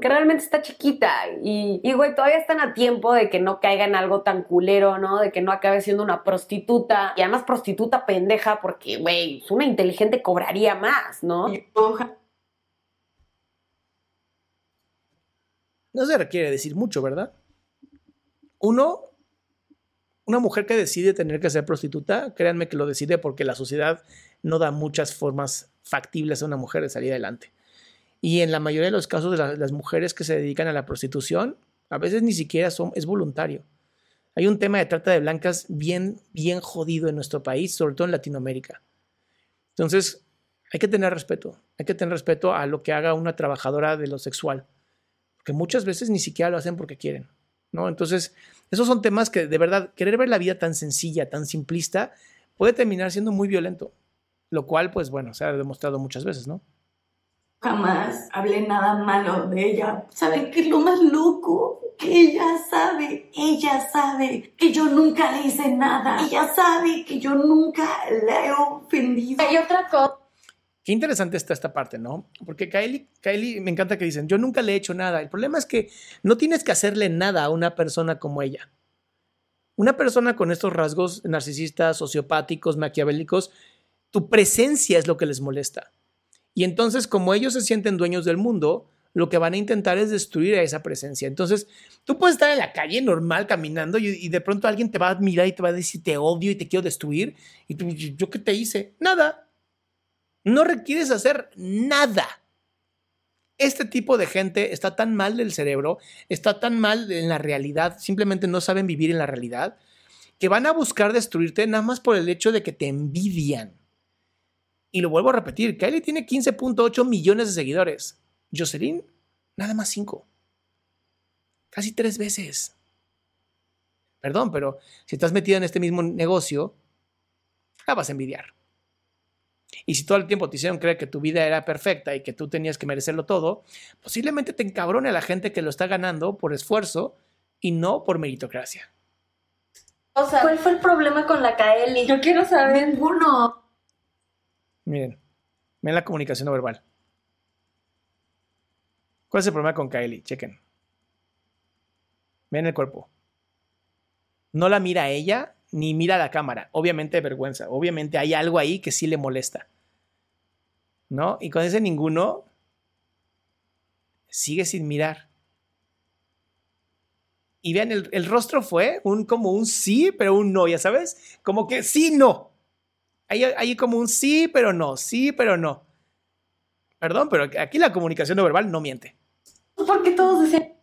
Que realmente está chiquita y, y, güey, todavía están a tiempo de que no caiga en algo tan culero, ¿no? De que no acabe siendo una prostituta. Y además prostituta pendeja porque, güey, una inteligente cobraría más, ¿no? No se requiere decir mucho, ¿verdad? Uno, una mujer que decide tener que ser prostituta, créanme que lo decide porque la sociedad no da muchas formas factibles a una mujer de salir adelante. Y en la mayoría de los casos de las mujeres que se dedican a la prostitución, a veces ni siquiera son, es voluntario. Hay un tema de trata de blancas bien, bien jodido en nuestro país, sobre todo en Latinoamérica. Entonces, hay que tener respeto, hay que tener respeto a lo que haga una trabajadora de lo sexual, porque muchas veces ni siquiera lo hacen porque quieren, ¿no? Entonces, esos son temas que de verdad, querer ver la vida tan sencilla, tan simplista, puede terminar siendo muy violento, lo cual, pues bueno, se ha demostrado muchas veces, ¿no? Jamás hablé nada malo de ella. ¿Sabe qué es lo más loco? Que ella sabe, ella sabe que yo nunca le hice nada. Ella sabe que yo nunca la he ofendido. Hay otra cosa Qué interesante está esta parte, ¿no? Porque Kylie, Kylie, me encanta que dicen, yo nunca le he hecho nada. El problema es que no tienes que hacerle nada a una persona como ella. Una persona con estos rasgos narcisistas, sociopáticos, maquiavélicos, tu presencia es lo que les molesta. Y entonces, como ellos se sienten dueños del mundo, lo que van a intentar es destruir a esa presencia. Entonces, tú puedes estar en la calle normal caminando y, de pronto alguien te va a mirar y te va a decir, te odio y te quiero destruir. Y tú, ¿yo qué te hice? Nada no requieres hacer nada. Este tipo de gente está tan mal del cerebro, está tan mal en la realidad, simplemente no saben vivir en la realidad, que van a buscar destruirte nada más por el hecho de que te envidian. Y lo vuelvo a repetir, Kylie tiene 15.8 millones de seguidores. Jocelyn, nada más 5. Casi tres veces. Perdón, pero si estás metida en este mismo negocio, la vas a envidiar. Y si todo el tiempo te hicieron creer que tu vida era perfecta y que tú tenías que merecerlo todo, posiblemente te encabrone a la gente que lo está ganando por esfuerzo y no por meritocracia. O sea, ¿cuál fue el problema con la Kaeli? Yo quiero saber. Ninguno. Miren, miren la comunicación no verbal. ¿Cuál es el problema con Kylie? Chequen. Miren el cuerpo. No la mira ella ni mira a la cámara. Obviamente vergüenza. Obviamente hay algo ahí que sí le molesta. ¿No? Y con ese ninguno, sigue sin mirar. Y vean, el, rostro fue un, como un sí, pero un no, ya sabes. Como que sí, no. Hay, hay como un sí, pero no, sí, pero no. Perdón, pero aquí la comunicación no verbal no miente. Porque todos decían.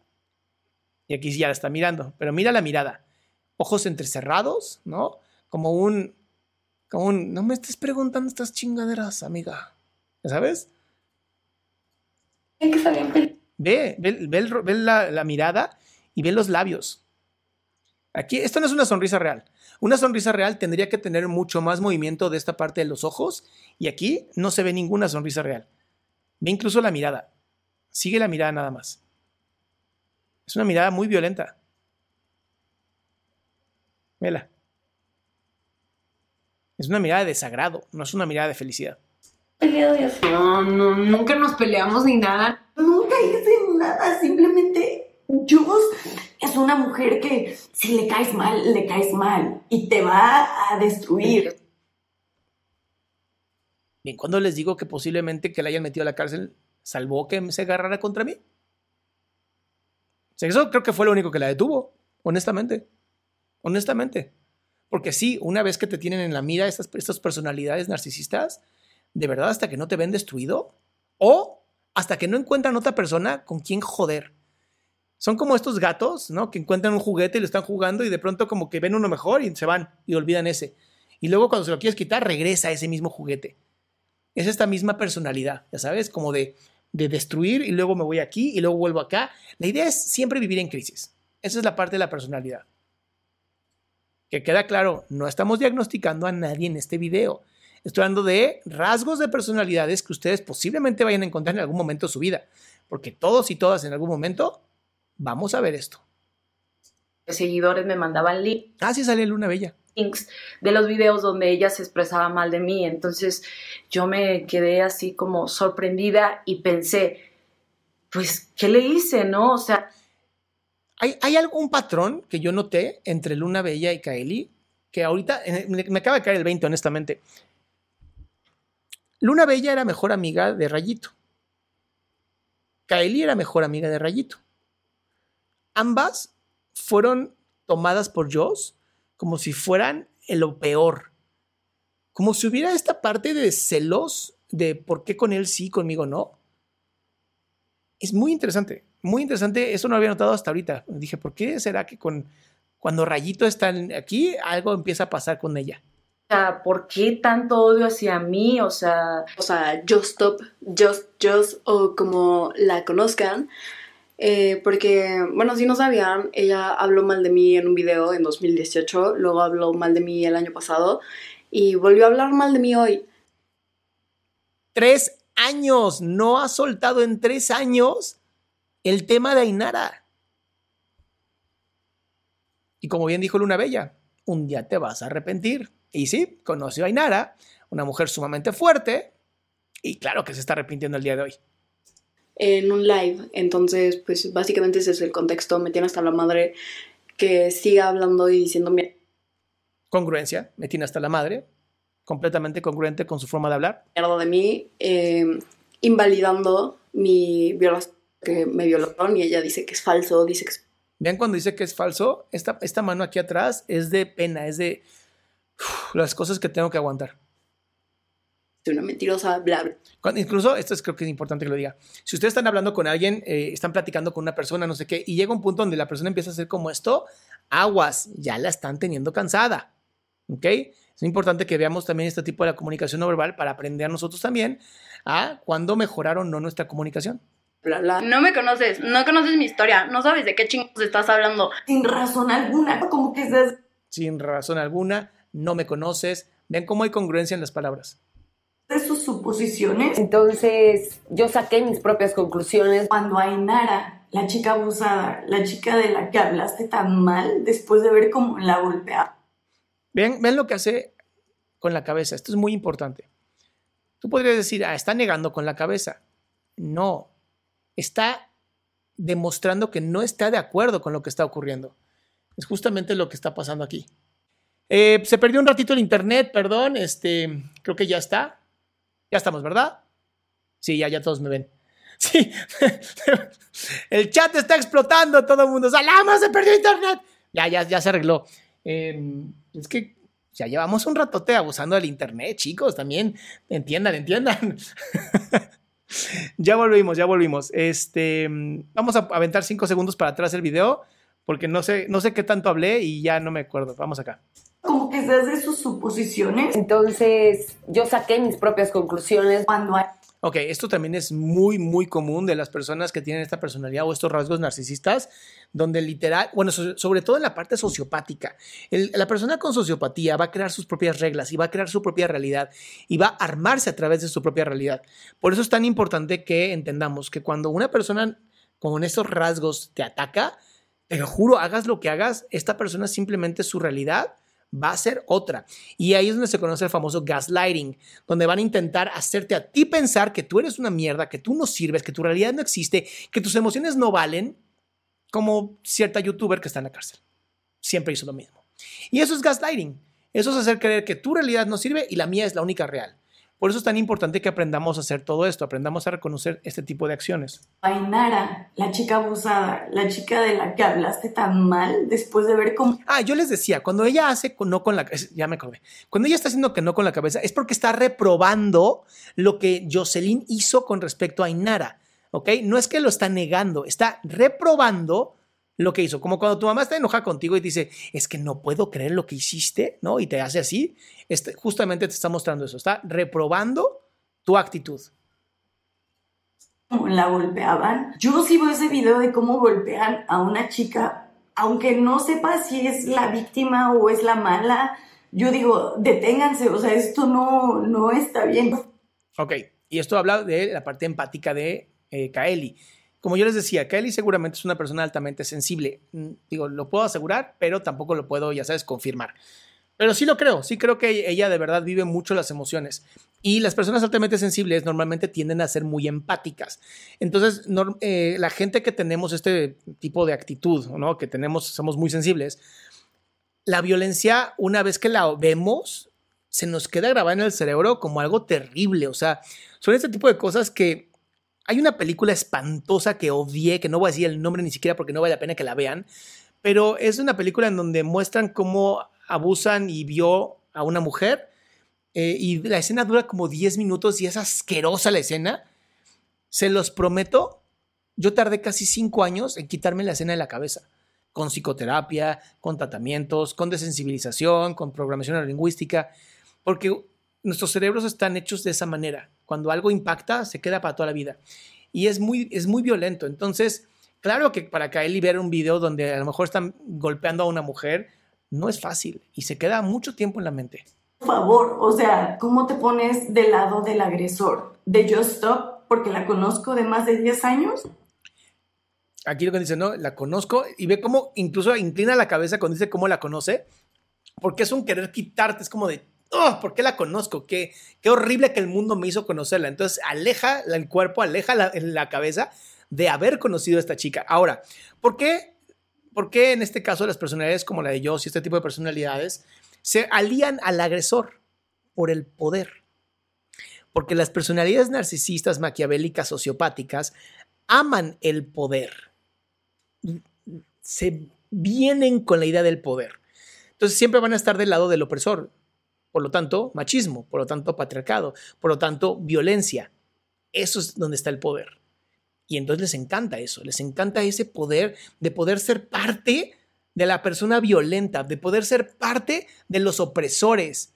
Y aquí ya la está mirando, pero mira la mirada. Ojos entrecerrados, ¿no? Como un. Como un. No me estés preguntando estas chingaderas, amiga. ¿Ya sabes? Ve, ve, ve, la, la mirada y ve los labios. Aquí, esto no es una sonrisa real. Una sonrisa real tendría que tener mucho más movimiento de esta parte de los ojos y aquí no se ve ninguna sonrisa real. Ve incluso la mirada. Sigue la mirada nada más. Es una mirada muy violenta. Vela. Es una mirada de desagrado, no es una mirada de felicidad. No, no, nunca nos peleamos ni nada. Nunca hice nada, simplemente Jules es una mujer que si le caes mal, le caes mal y te va a destruir. Bien, cuando les digo que posiblemente que la hayan metido a la cárcel salvó que se agarrara contra mí. eso creo que fue lo único que la detuvo, honestamente. Honestamente. Porque sí, una vez que te tienen en la mira estas, estas personalidades narcisistas, de verdad hasta que no te ven destruido o hasta que no encuentran otra persona con quien joder. Son como estos gatos, ¿no? Que encuentran un juguete y lo están jugando y de pronto como que ven uno mejor y se van y olvidan ese. Y luego cuando se lo quieres quitar, regresa a ese mismo juguete. Es esta misma personalidad, ya sabes, como de de destruir y luego me voy aquí y luego vuelvo acá. La idea es siempre vivir en crisis. Esa es la parte de la personalidad. Que queda claro, no estamos diagnosticando a nadie en este video. Estoy hablando de rasgos de personalidades que ustedes posiblemente vayan a encontrar en algún momento de su vida. Porque todos y todas en algún momento vamos a ver esto. Seguidores me mandaban links. Ah, sí, sale Luna Bella de los videos donde ella se expresaba mal de mí. Entonces yo me quedé así como sorprendida y pensé, pues, ¿qué le hice, no? O sea... ¿Hay, ¿Hay algún patrón que yo noté entre Luna Bella y Kaeli? Que ahorita me acaba de caer el 20, honestamente. Luna Bella era mejor amiga de Rayito. Kaeli era mejor amiga de Rayito. Ambas fueron tomadas por Joss como si fueran lo peor. Como si hubiera esta parte de celos de por qué con él sí, conmigo no. Es muy interesante, muy interesante. Eso no había notado hasta ahorita. Dije, ¿por qué será que con, cuando Rayito está aquí, algo empieza a pasar con ella? O sea, ¿por qué tanto odio hacia mí? O sea, o sea, Just Stop, Just, Just, o como la conozcan, eh, porque, bueno, si no sabían, ella habló mal de mí en un video en 2018, luego habló mal de mí el año pasado y volvió a hablar mal de mí hoy. Tres años, no ha soltado en tres años el tema de Ainara. Y como bien dijo Luna Bella, un día te vas a arrepentir. Y sí, conoció a Ainara, una mujer sumamente fuerte, y claro que se está arrepintiendo el día de hoy en un live. Entonces, pues básicamente ese es el contexto. Me tiene hasta la madre que siga hablando y diciendo Congruencia, me tiene hasta la madre. Completamente congruente con su forma de hablar. Mierda de mí, em, invalidando mi violación, que me violaron y ella dice que es falso, dice que es... Vean cuando dice que es falso, esta, esta mano aquí atrás es de pena, es de las cosas que tengo que aguantar una mentirosa, bla, bla. incluso, esto es creo que es importante que lo diga. Si ustedes están hablando con alguien, eh, están platicando con una persona, no sé qué, y llega un punto donde la persona empieza a hacer como esto, aguas, ya la están teniendo cansada. ¿Ok? Es importante que veamos también este tipo de la comunicación no verbal para aprender nosotros también a cuándo mejorar o no nuestra comunicación. Bla, bla. No me conoces, no conoces mi historia, no sabes de qué chingados estás hablando. Sin razón alguna, como que estás... Sin razón alguna, no me conoces. Vean cómo hay congruencia en las palabras de sus suposiciones. Entonces yo saqué mis propias conclusiones. Cuando Ainara, la chica abusada, la chica de la que hablaste tan mal, después de ver cómo la golpea. Ven, ven lo que hace con la cabeza. Esto es muy importante. Tú podrías decir, ah, está negando con la cabeza. No, está demostrando que no está de acuerdo con lo que está ocurriendo. Es justamente lo que está pasando aquí. Eh, se perdió un ratito el internet, perdón. Este, creo que ya está. Ya estamos, ¿verdad? Sí, ya, ya todos me ven. Sí. el chat está explotando, todo el mundo. ¡Salama! Se perdió internet. Ya, ya, ya se arregló. Em, es que ya llevamos un ratote abusando del internet, chicos. También entiendan, entiendan. ya volvimos, ya volvimos. Este, vamos a aventar cinco segundos para atrás el video porque no sé, no sé qué tanto hablé y ya no me acuerdo. Vamos acá. Como que se hace sus suposiciones. Entonces, yo saqué mis propias conclusiones. Cuando hay Ok, esto también es muy, muy común de las personas que tienen esta personalidad o estos rasgos narcisistas, donde literal, bueno, sobre todo en la parte sociopática, la persona con sociopatía va a crear sus propias reglas y va a crear su propia realidad y va a armarse a través de su propia realidad. Por eso es tan importante que entendamos que cuando una persona con estos rasgos te ataca, te juro, hagas lo que hagas, esta persona simplemente su realidad va a ser otra. Y ahí es donde se conoce el famoso gaslighting, donde van a intentar hacerte a ti pensar que tú eres una mierda, que tú no sirves, que tu realidad no existe, que tus emociones no valen, como cierta youtuber que está en la cárcel. Siempre hizo lo mismo. Y eso es gaslighting. Eso es hacer creer que tu realidad no sirve y la mía es la única real. Por eso es tan importante que aprendamos a hacer todo esto, aprendamos a reconocer este tipo de acciones. Ainara, la chica abusada, la chica de la que hablaste tan mal después de ver cómo... Ah, yo les decía, cuando ella hace no con la ya me acordé, cuando ella está haciendo que no con la cabeza es porque está reprobando lo que Jocelyn hizo con respecto a Ainara, ¿ok? No es que lo está negando, está reprobando lo que hizo. Como cuando tu mamá está enojada contigo y dice, es que no puedo creer lo que hiciste, ¿no? Y te hace así, este, justamente te está mostrando eso, está reprobando tu actitud. La golpeaban. Yo veo ese video de cómo golpean a una chica, aunque no sepa si es la víctima o es la mala. Yo digo, deténganse, o sea, esto no, no está bien. Ok, y esto habla de la parte empática de eh, Kaeli como yo les decía, Kelly seguramente es una persona altamente sensible. Mm, digo, lo puedo asegurar, pero tampoco lo puedo, ya sabes, confirmar. Pero sí lo creo, sí creo que ella de verdad vive mucho las emociones. Y las personas altamente sensibles normalmente tienden a ser muy empáticas. Entonces, eh, la gente que tenemos este tipo de actitud, ¿no? que tenemos, somos muy sensibles, la violencia, una vez que la vemos, se nos queda grabada en el cerebro como algo terrible. O sea, son este tipo de cosas que hay una película espantosa que odié, que no voy a decir el nombre ni siquiera porque no vale la pena que la vean, pero es una película en donde muestran cómo abusan y vio a una mujer eh, y la escena dura como 10 minutos y es asquerosa la escena. Se los prometo, yo tardé casi 5 años en quitarme la escena de la cabeza, con psicoterapia, con tratamientos, con desensibilización, con programación lingüística, porque nuestros cerebros están hechos de esa manera. Cuando algo impacta, se queda para toda la vida. Y es muy, es muy violento. Entonces, claro que para que él ver un video donde a lo mejor están golpeando a una mujer, no es fácil y se queda mucho tiempo en la mente. Por favor, o sea, ¿cómo te pones del lado del agresor? ¿De Just Stop? Porque la conozco de más de 10 años. Aquí lo que dice, no, la conozco y ve cómo incluso inclina la cabeza cuando dice cómo la conoce, porque es un querer quitarte, es como de, oh, ¿por qué la conozco? Qué, horrible que el mundo me hizo conocerla. Entonces aleja el cuerpo, aleja la, la cabeza de haber conocido a esta chica. Ahora, ¿por qué, ¿por qué en este caso las personalidades como la de yo y este tipo de personalidades se alían al agresor por el poder? Porque las personalidades narcisistas, maquiavélicas, sociopáticas, aman el poder. Se vienen con la idea del poder. Entonces siempre van a estar del lado del opresor por lo tanto, machismo, por lo tanto, patriarcado, por lo tanto, violencia. Eso es donde está el poder. Y entonces les encanta eso, les encanta ese poder de poder ser parte de la persona violenta, de poder ser parte de los opresores.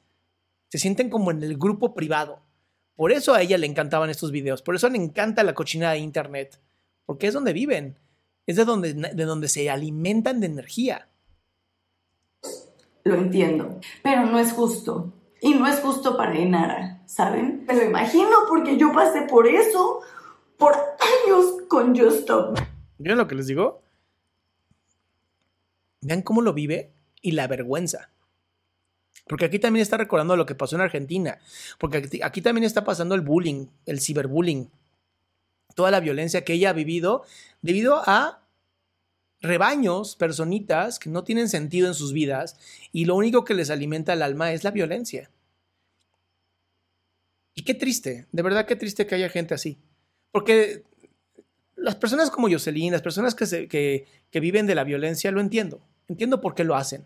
Se sienten como en el grupo privado. Por eso a ella le encantaban estos videos, por eso le encanta la cochinada de Internet, porque es donde viven, es de donde, de donde se alimentan de energía lo entiendo, pero no es justo. Y no es justo para Inara, ¿saben? Me lo imagino porque yo pasé por eso por años con Just Stop. ¿Vieron lo que les digo? Vean cómo lo vive y la vergüenza. Porque aquí también está recordando lo que pasó en Argentina. Porque aquí también está pasando el bullying, el ciberbullying. Toda la violencia que ella ha vivido debido a rebaños, personitas que no tienen sentido en sus vidas y lo único que les alimenta el alma es la violencia. Y qué triste, de verdad qué triste que haya gente así. Porque las personas como Jocelyn, las personas que, que, viven de la violencia, lo entiendo. Entiendo por qué lo hacen.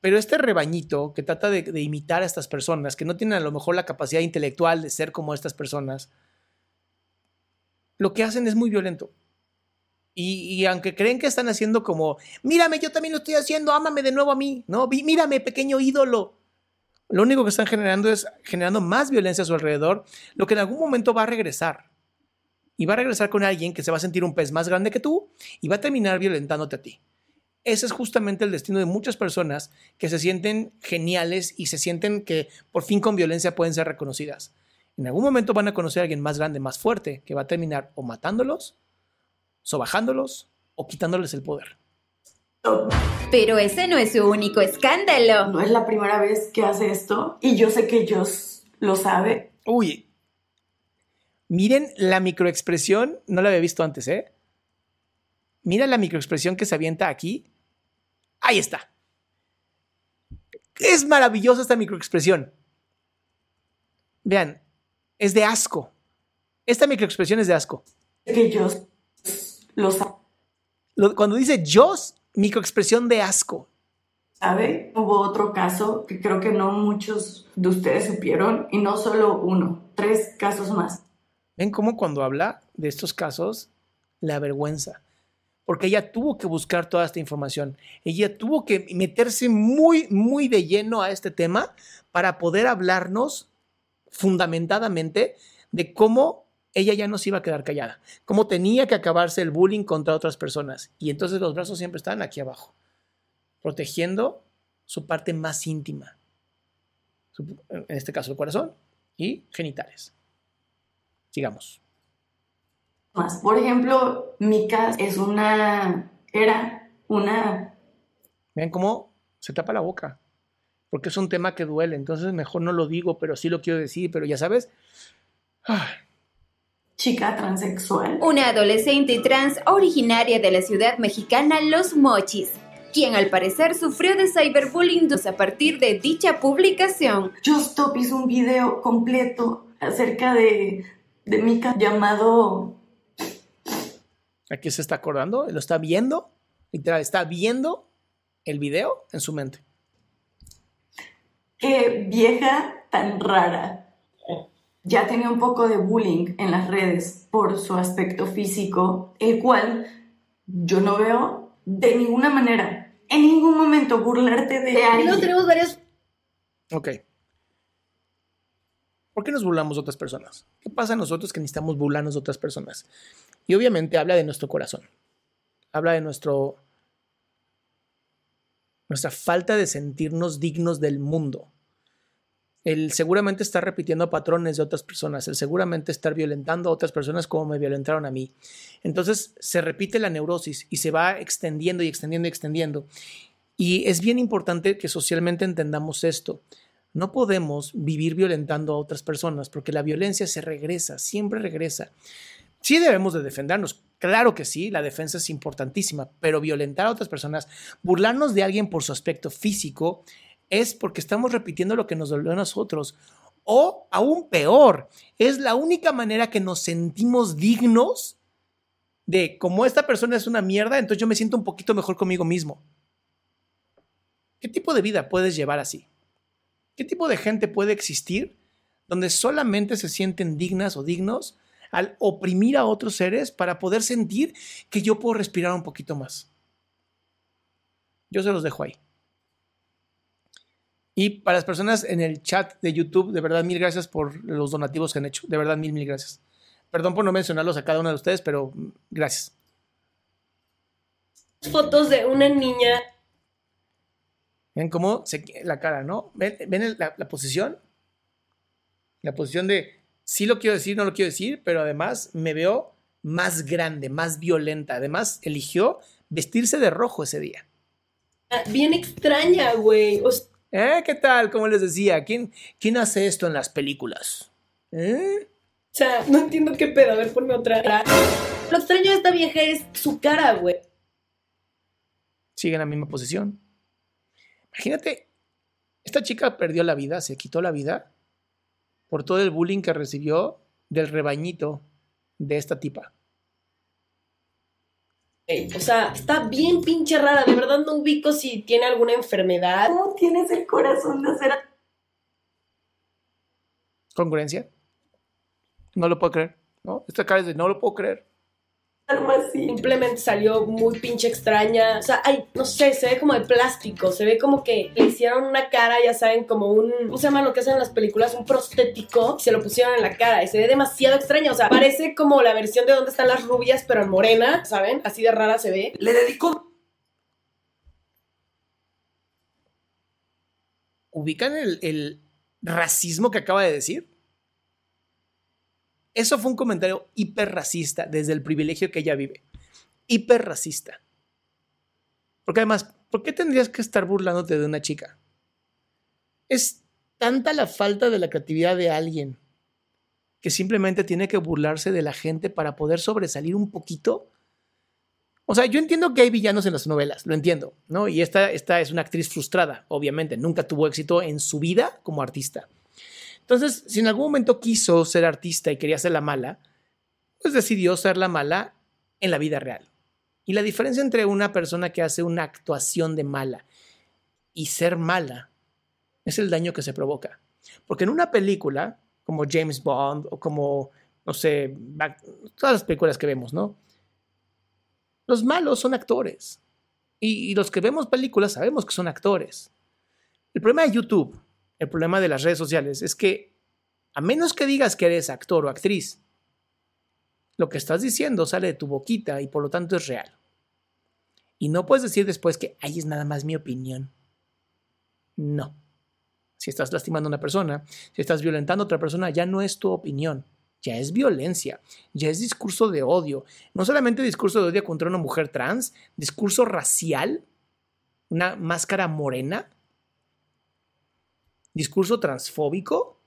Pero este rebañito que trata de, imitar a estas personas, que no tienen a lo mejor la capacidad intelectual de ser como estas personas, lo que hacen es muy violento. Y, y, aunque creen que están haciendo como, mírame, yo también lo estoy haciendo, ámame de nuevo a mí, ¿no? Mírame, pequeño ídolo. Lo único que están generando es generando más violencia a su alrededor, lo que en algún momento va a regresar. Y va a regresar con alguien que se va a sentir un pez más grande que tú y va a terminar violentándote a ti. Ese es justamente el destino de muchas personas que se sienten geniales y se sienten que por fin con violencia pueden ser reconocidas. En algún momento van a conocer a alguien más grande, más fuerte, que va a terminar o matándolos sobajándolos o quitándoles el poder. Pero ese no es su único escándalo. No es la primera vez que hace esto y yo sé que ellos lo sabe. Uy, miren la microexpresión, no la había visto antes, ¿eh? Mira la microexpresión que se avienta aquí. Ahí está. Es maravillosa esta microexpresión. Vean, es de asco. Esta microexpresión es de asco. Que ellos los Cuando dice yo, microexpresión de asco. ¿Sabe? Hubo otro caso que creo que no muchos de ustedes supieron y no solo uno, tres casos más. ¿Ven cómo cuando habla de estos casos la vergüenza? Porque ella tuvo que buscar toda esta información. Ella tuvo que meterse muy, muy de lleno a este tema para poder hablarnos fundamentadamente de cómo ella ya no se iba a quedar callada. Cómo tenía que acabarse el bullying contra otras personas. Y entonces los brazos siempre estaban aquí abajo, protegiendo su parte más íntima. En este caso el corazón y genitales. Sigamos. Más. Por ejemplo, Mika es una. Era una. Vean cómo se tapa la boca. Porque es un tema que duele. Entonces mejor no lo digo, pero sí lo quiero decir. Pero ya sabes. Ay, chica transexual. Una adolescente trans originaria de la ciudad mexicana Los Mochis, quien al parecer sufrió de cyberbullying a partir de dicha publicación. Justop hizo un video completo acerca de, de Mika llamado... ¿A qué se está acordando? ¿Lo está viendo? Literal, está viendo el video en su mente. Qué vieja tan rara ya tenía un poco de bullying en las redes por su aspecto físico, el cual yo no veo de ninguna manera, en ningún momento burlarte de alguien. No tenemos varias... Ok. ¿Por qué nos burlamos de otras personas? ¿Qué pasa a nosotros que necesitamos burlarnos de otras personas? Y obviamente habla de nuestro corazón. Habla de nuestro nuestra falta de sentirnos dignos del mundo el seguramente estar repitiendo patrones de otras personas, el seguramente estar violentando a otras personas como me violentaron a mí. Entonces se repite la neurosis y se va extendiendo y extendiendo y extendiendo. Y es bien importante que socialmente entendamos esto. No podemos vivir violentando a otras personas porque la violencia se regresa, siempre regresa. Sí debemos de defendernos, claro que sí, la defensa es importantísima, pero violentar a otras personas, burlarnos de alguien por su aspecto físico, es porque estamos repitiendo lo que nos dolió a nosotros. O aún peor, es la única manera que nos sentimos dignos de como esta persona es una mierda, entonces yo me siento un poquito mejor conmigo mismo. ¿Qué tipo de vida puedes llevar así? ¿Qué tipo de gente puede existir donde solamente se sienten dignas o dignos al oprimir a otros seres para poder sentir que yo puedo respirar un poquito más? Yo se los dejo ahí. Y para las personas en el chat de YouTube, de verdad, mil gracias por los donativos que han hecho. De verdad, mil, mil gracias. Perdón por no mencionarlos a cada uno de ustedes, pero gracias. Fotos de una niña. Ven cómo se la cara, ¿no? ¿Ven, la, la, posición? La posición de sí lo quiero decir, no lo quiero decir, pero además me veo más grande, más violenta. Además, eligió vestirse de rojo ese día. Bien extraña, güey. O ¿Eh? ¿Qué tal? Como les decía, ¿quién, ¿quién hace esto en las películas? ¿Eh? O sea, no entiendo qué pedo. A ver, ponme otra. Lo extraño de esta vieja es su cara, güey. Sigue en la misma posición. Imagínate, esta chica perdió la vida, se quitó la vida por todo el bullying que recibió del rebañito de esta tipa. O sea, está bien pinche rara. De verdad no ubico si tiene alguna enfermedad. ¿Cómo tienes el corazón de hacer ¿Congruencia? No lo puedo creer. ¿no? Esta cara es de no lo puedo creer. Algo así? Simplemente salió muy pinche extraña. O sea, ay, no sé, se ve como de plástico. Se ve como que le hicieron una cara, ya saben, como un. ¿Cómo se llama lo que hacen en las películas? Un prostético. Y se lo pusieron en la cara. Y se ve demasiado extraña. O sea, parece como la versión de donde están las rubias, pero en morena, ¿saben? Así de rara se ve. Le dedicó ¿Ubican el, el racismo que acaba de decir? Eso fue un comentario hiperracista desde el privilegio que ella vive. Hiperracista. Porque además, ¿por qué tendrías que estar burlándote de una chica? Es tanta la falta de la creatividad de alguien que simplemente tiene que burlarse de la gente para poder sobresalir un poquito. O sea, yo entiendo que hay villanos en las novelas, lo entiendo, ¿no? Y esta, esta es una actriz frustrada, obviamente, nunca tuvo éxito en su vida como artista. Entonces, si en algún momento quiso ser artista y quería ser la mala, pues decidió ser la mala en la vida real. Y la diferencia entre una persona que hace una actuación de mala y ser mala es el daño que se provoca. Porque en una película, como James Bond o como, no sé, todas las películas que vemos, ¿no? Los malos son actores. Y, y los que vemos películas sabemos que son actores. El problema de YouTube, el problema de las redes sociales, es que a menos que digas que eres actor o actriz, lo que estás diciendo sale de tu boquita y por lo tanto es real. Y no puedes decir después que ahí es nada más mi opinión. No. Si estás lastimando a una persona, si estás violentando a otra persona, ya no es tu opinión, ya es violencia, ya es discurso de odio. No solamente discurso de odio contra una mujer trans, discurso racial, una máscara morena, discurso transfóbico,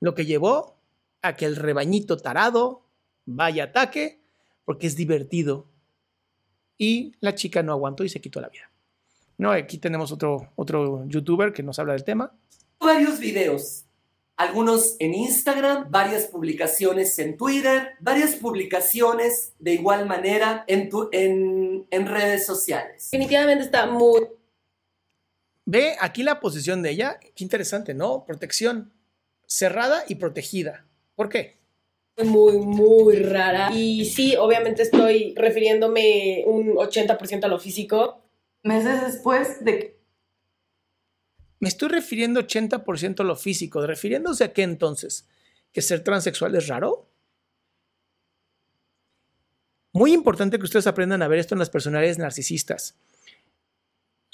lo que llevó a que el rebañito tarado vaya a ataque porque es divertido. Y la chica no aguantó y se quitó la vida. No, aquí tenemos otro, otro youtuber que nos habla del tema. varios videos. Algunos en Instagram, varias publicaciones en Twitter, varias publicaciones de igual manera en, tu- en, en redes sociales. Definitivamente está muy. Ve aquí la posición de ella. Qué interesante, ¿no? Protección cerrada y protegida. ¿Por qué? muy, muy rara. Y sí, obviamente estoy refiriéndome un 80% a lo físico. Meses después de que Me estoy refiriendo 80% a lo físico. ¿Refiriéndose a qué entonces? ¿Que ser transexual es raro? Muy importante que ustedes aprendan a ver esto en las personalidades narcisistas.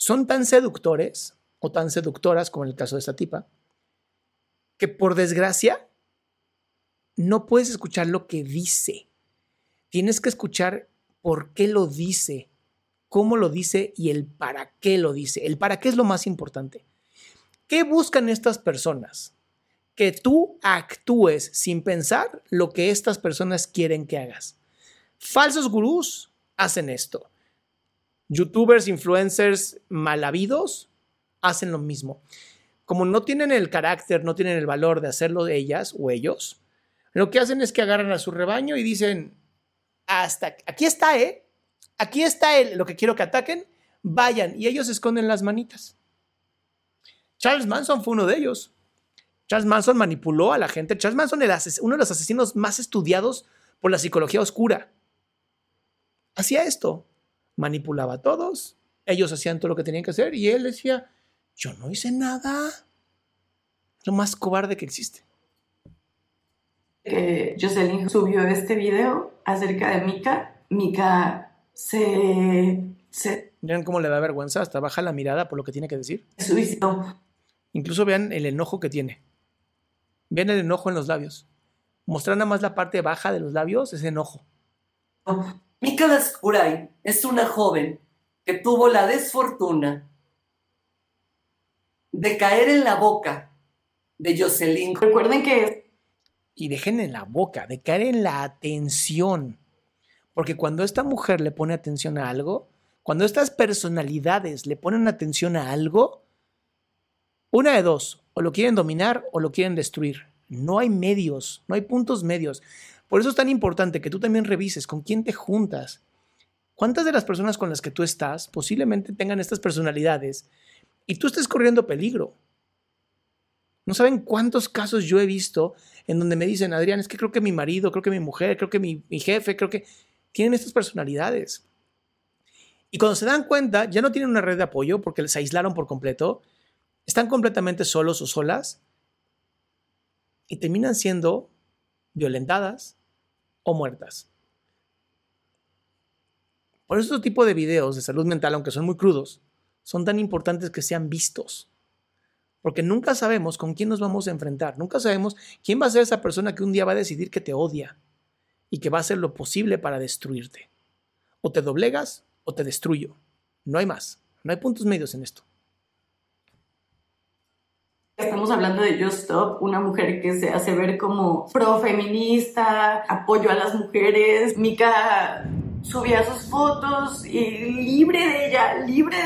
Son tan seductores o tan seductoras, como en el caso de esta tipa, que por desgracia no puedes escuchar lo que dice. Tienes que escuchar por qué lo dice, cómo lo dice y el para qué lo dice. El para qué es lo más importante. ¿Qué buscan estas personas? Que tú actúes sin pensar lo que estas personas quieren que hagas. Falsos gurús hacen esto. Youtubers, influencers malavidos hacen lo mismo. Como no tienen el carácter, no tienen el valor de hacerlo de ellas o ellos, lo que hacen es que agarran a su rebaño y dicen, hasta aquí está, ¿eh? Aquí está el, lo que quiero que ataquen, vayan. Y ellos esconden las manitas. Charles Manson fue uno de ellos. Charles Manson manipuló a la gente. Charles Manson era uno de los asesinos más estudiados por la psicología oscura. Hacía esto. Manipulaba a todos. Ellos hacían todo lo que tenían que hacer y él decía, yo no hice nada. Lo más cobarde que existe. que Jocelyn subió este video acerca de Mika, Mika se, se Vean cómo le da vergüenza, hasta baja la mirada por lo que tiene que decir. suicidó. Incluso vean el enojo que tiene. Vean el enojo en los labios. Mostrar nada más la parte baja de los labios, ese enojo. Mika Daskuray es una joven que tuvo la desfortuna de caer en la boca de Jocelyn. Recuerden que... Y dejen en la boca, de caer en la atención. Porque cuando esta mujer le pone atención a algo, cuando estas personalidades le ponen atención a algo, una de dos, o lo quieren dominar o lo quieren destruir. No hay medios, no hay puntos medios. Por eso es tan importante que tú también revises con quién te juntas. ¿Cuántas de las personas con las que tú estás posiblemente tengan estas personalidades y tú estés corriendo peligro? No saben cuántos casos yo he visto en donde me dicen, Adrián, es que creo que mi marido, creo que mi mujer, creo que mi, mi jefe, creo que tienen estas personalidades. Y cuando se dan cuenta, ya no tienen una red de apoyo porque les aislaron por completo, están completamente solos o solas y terminan siendo violentadas o muertas. Por eso este tipo de videos de salud mental, aunque son muy crudos, son tan importantes que sean vistos. Porque nunca sabemos con quién nos vamos a enfrentar. Nunca sabemos quién va a ser esa persona que un día va a decidir que te odia y que va a hacer lo posible para destruirte. O te doblegas o te destruyo. No hay más. No hay puntos medios en esto. Estamos hablando de Just Stop, una mujer que se hace ver como profeminista, apoyo a las mujeres. Mika subía sus fotos y libre de ella, libre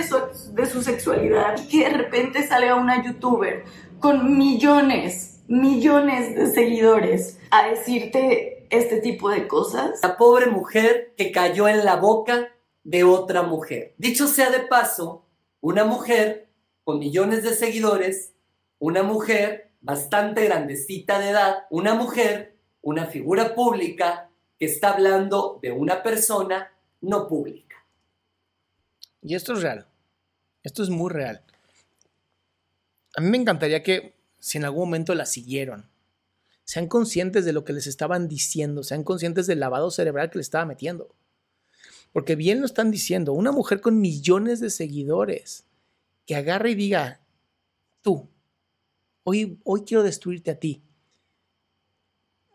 de su, sexualidad. Y que de repente sale a una youtuber con millones, millones de seguidores a decirte este tipo de cosas. La pobre mujer que cayó en la boca de otra mujer. Dicho sea de paso, una mujer con millones de seguidores una mujer bastante grandecita de edad, una mujer, una figura pública que está hablando de una persona no pública. Y esto es real. Esto es muy real. A mí me encantaría que si en algún momento la siguieron, sean conscientes de lo que les estaban diciendo, sean conscientes del lavado cerebral que le estaba metiendo. Porque bien lo están diciendo, una mujer con millones de seguidores que agarre y diga, tú, hoy, hoy quiero destruirte a ti.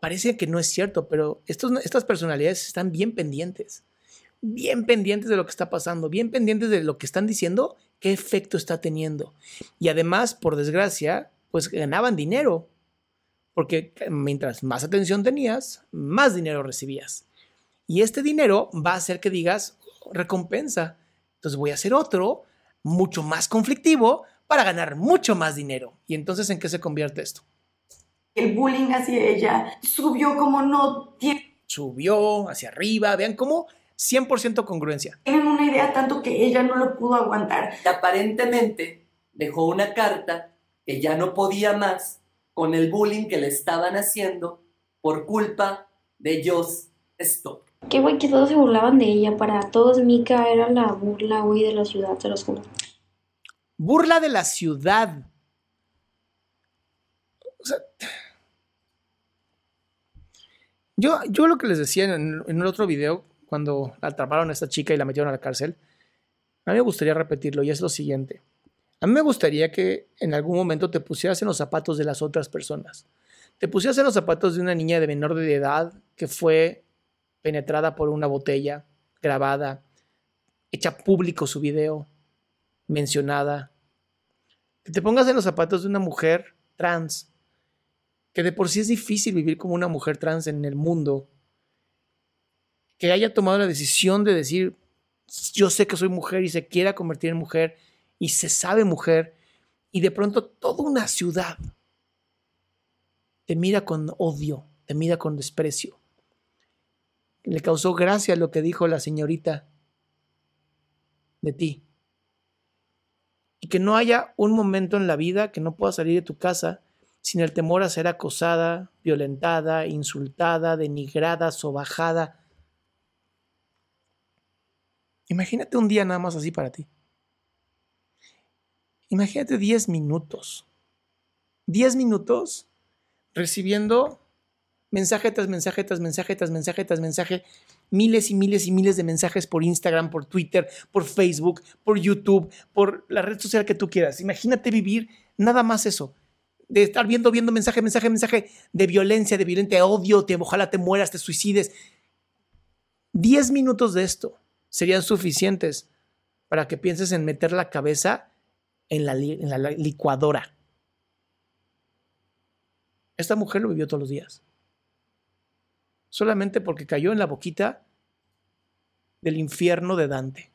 Parece que no es cierto, pero estas personalidades están bien pendientes, bien pendientes de lo que está pasando, bien pendientes de lo que están diciendo, qué efecto está teniendo. Y además, por desgracia, pues ganaban dinero, porque mientras más atención tenías, más dinero recibías. Y este dinero va a hacer que digas, recompensa. Entonces voy a hacer otro, mucho más conflictivo, para ganar mucho más dinero. ¿Y entonces en qué se convierte esto? El bullying hacia ella subió como no tiene. Subió hacia arriba, vean cómo 100% congruencia. Tienen una idea tanto que ella no lo pudo aguantar. Aparentemente dejó una carta que ya no podía más con el bullying que le estaban haciendo por culpa de Joss Stop. Qué güey que todos se burlaban de ella. Para todos Mika era la burla, güey, de la ciudad, se los juro. Burla de la ciudad. yo, yo lo que les decía en, en el otro video, cuando atraparon a esta chica y la metieron a la cárcel, a mí me gustaría repetirlo y es lo siguiente. A mí me gustaría que en algún momento te pusieras en los zapatos de las otras personas. Te pusieras en los zapatos de una niña de menor de edad que fue penetrada por una botella, grabada, hecha público su video, mencionada. Que te pongas en los zapatos de una mujer trans, que de por sí es difícil vivir como una mujer trans en el mundo, que haya tomado la decisión de decir, yo sé que soy mujer y se quiera convertir en mujer y se sabe mujer, y de pronto toda una ciudad te mira con odio, te mira con desprecio. Le causó gracia lo que dijo la señorita de ti y que no haya un momento en la vida que no puedas salir de tu casa sin el temor a ser acosada, violentada, insultada, denigrada, sobajada. Imagínate un día nada más así para ti. Imagínate 10 minutos. 10 minutos recibiendo mensaje tras mensaje tras mensaje tras mensaje tras mensaje miles y miles y miles de mensajes por Instagram, por Twitter, por Facebook, por YouTube, por la red social que tú quieras. Imagínate vivir nada más eso. De estar viendo, viendo mensaje, mensaje, mensaje de violencia, de violente odio, te, ojalá te mueras, te suicides. Diez minutos de esto serían suficientes para que pienses en meter la cabeza en la, licuadora. Esta mujer lo vivió todos los días. Solamente porque cayó en la boquita del infierno de Dante.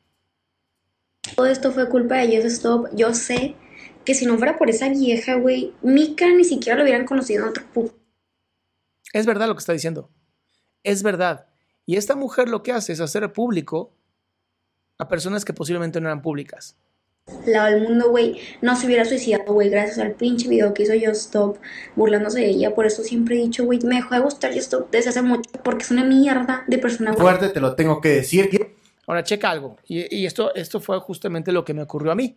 Todo esto fue culpa de Yes Stop. Yo sé que si no fuera por esa vieja, güey, Mika ni siquiera lo hubieran conocido en otro pu- Es verdad lo que está diciendo. Es verdad. Y esta mujer lo que hace es hacer público a personas que posiblemente no eran públicas. Lado del mundo, güey. No se hubiera suicidado, güey, gracias al pinche video que hizo Yo Stop burlándose de ella. Por eso siempre he dicho, güey, me dejó de gustar Yo Stop desde hace mucho porque es una mierda de persona. Fuerte, te lo tengo que decir. Ahora, checa algo. Y, y esto, esto fue justamente lo que me ocurrió a mí.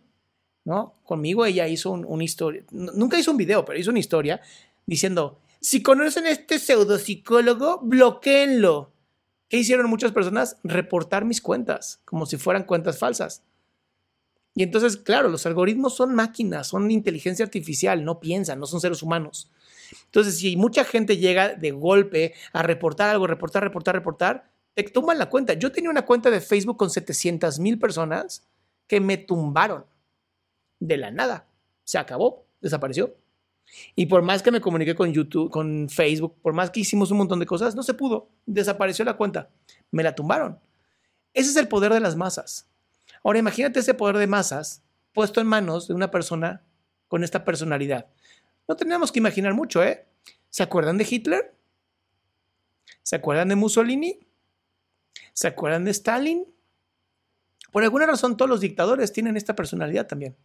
¿no? Conmigo ella hizo un- una historia. Nunca hizo un video, pero hizo una historia diciendo: Si conocen a este pseudopsicólogo, bloqueenlo. ¿Qué hicieron muchas personas? Reportar mis cuentas, como si fueran cuentas falsas. Y entonces, claro, los algoritmos son máquinas, son inteligencia artificial, no piensan, no son seres humanos. Entonces, si mucha gente llega de golpe a reportar algo, reportar, reportar, reportar, te tumban la cuenta. Yo tenía una cuenta de Facebook con 700 mil personas que me tumbaron de la nada. Se acabó, desapareció. Y por más que me comuniqué con YouTube, con Facebook, por más que hicimos un montón de cosas, no se pudo. Desapareció la cuenta. Me la tumbaron. Ese es el poder de las masas. Ahora imagínate ese poder de masas puesto en manos de una persona con esta personalidad. No tenemos que imaginar mucho, ¿eh? ¿Se acuerdan de Hitler? ¿Se acuerdan de Mussolini? ¿Se acuerdan de Stalin? Por alguna razón todos los dictadores tienen esta personalidad también.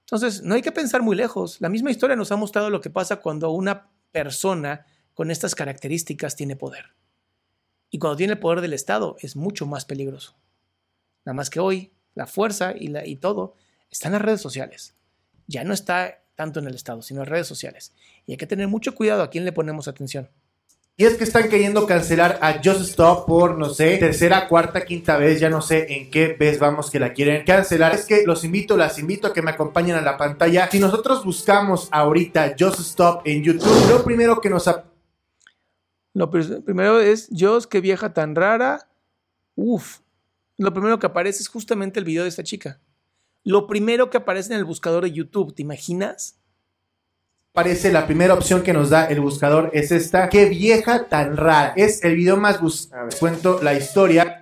Entonces, no hay que pensar muy lejos. La misma historia nos ha mostrado lo que pasa cuando una persona con estas características tiene poder. Y cuando tiene el poder del Estado es mucho más peligroso. Nada más que hoy la fuerza y, la, y todo está en las redes sociales. Ya no está tanto en el Estado, sino en redes sociales. Y hay que tener mucho cuidado a quién le ponemos atención. Y es que están queriendo cancelar a Just Stop por, no sé, tercera, cuarta, quinta vez, ya no sé en qué vez vamos que la quieren cancelar. Es que los invito, las invito a que me acompañen a la pantalla. Si nosotros buscamos ahorita Just Stop en YouTube, lo primero que nos... Lo pr- primero es Dios, qué vieja tan rara. Uf. Lo primero que aparece es justamente el video de esta chica. Lo primero que aparece en el buscador de YouTube, ¿te imaginas? Parece la primera opción que nos da el buscador es esta. Qué vieja tan rara. Es el video más buscado. Cuento la historia.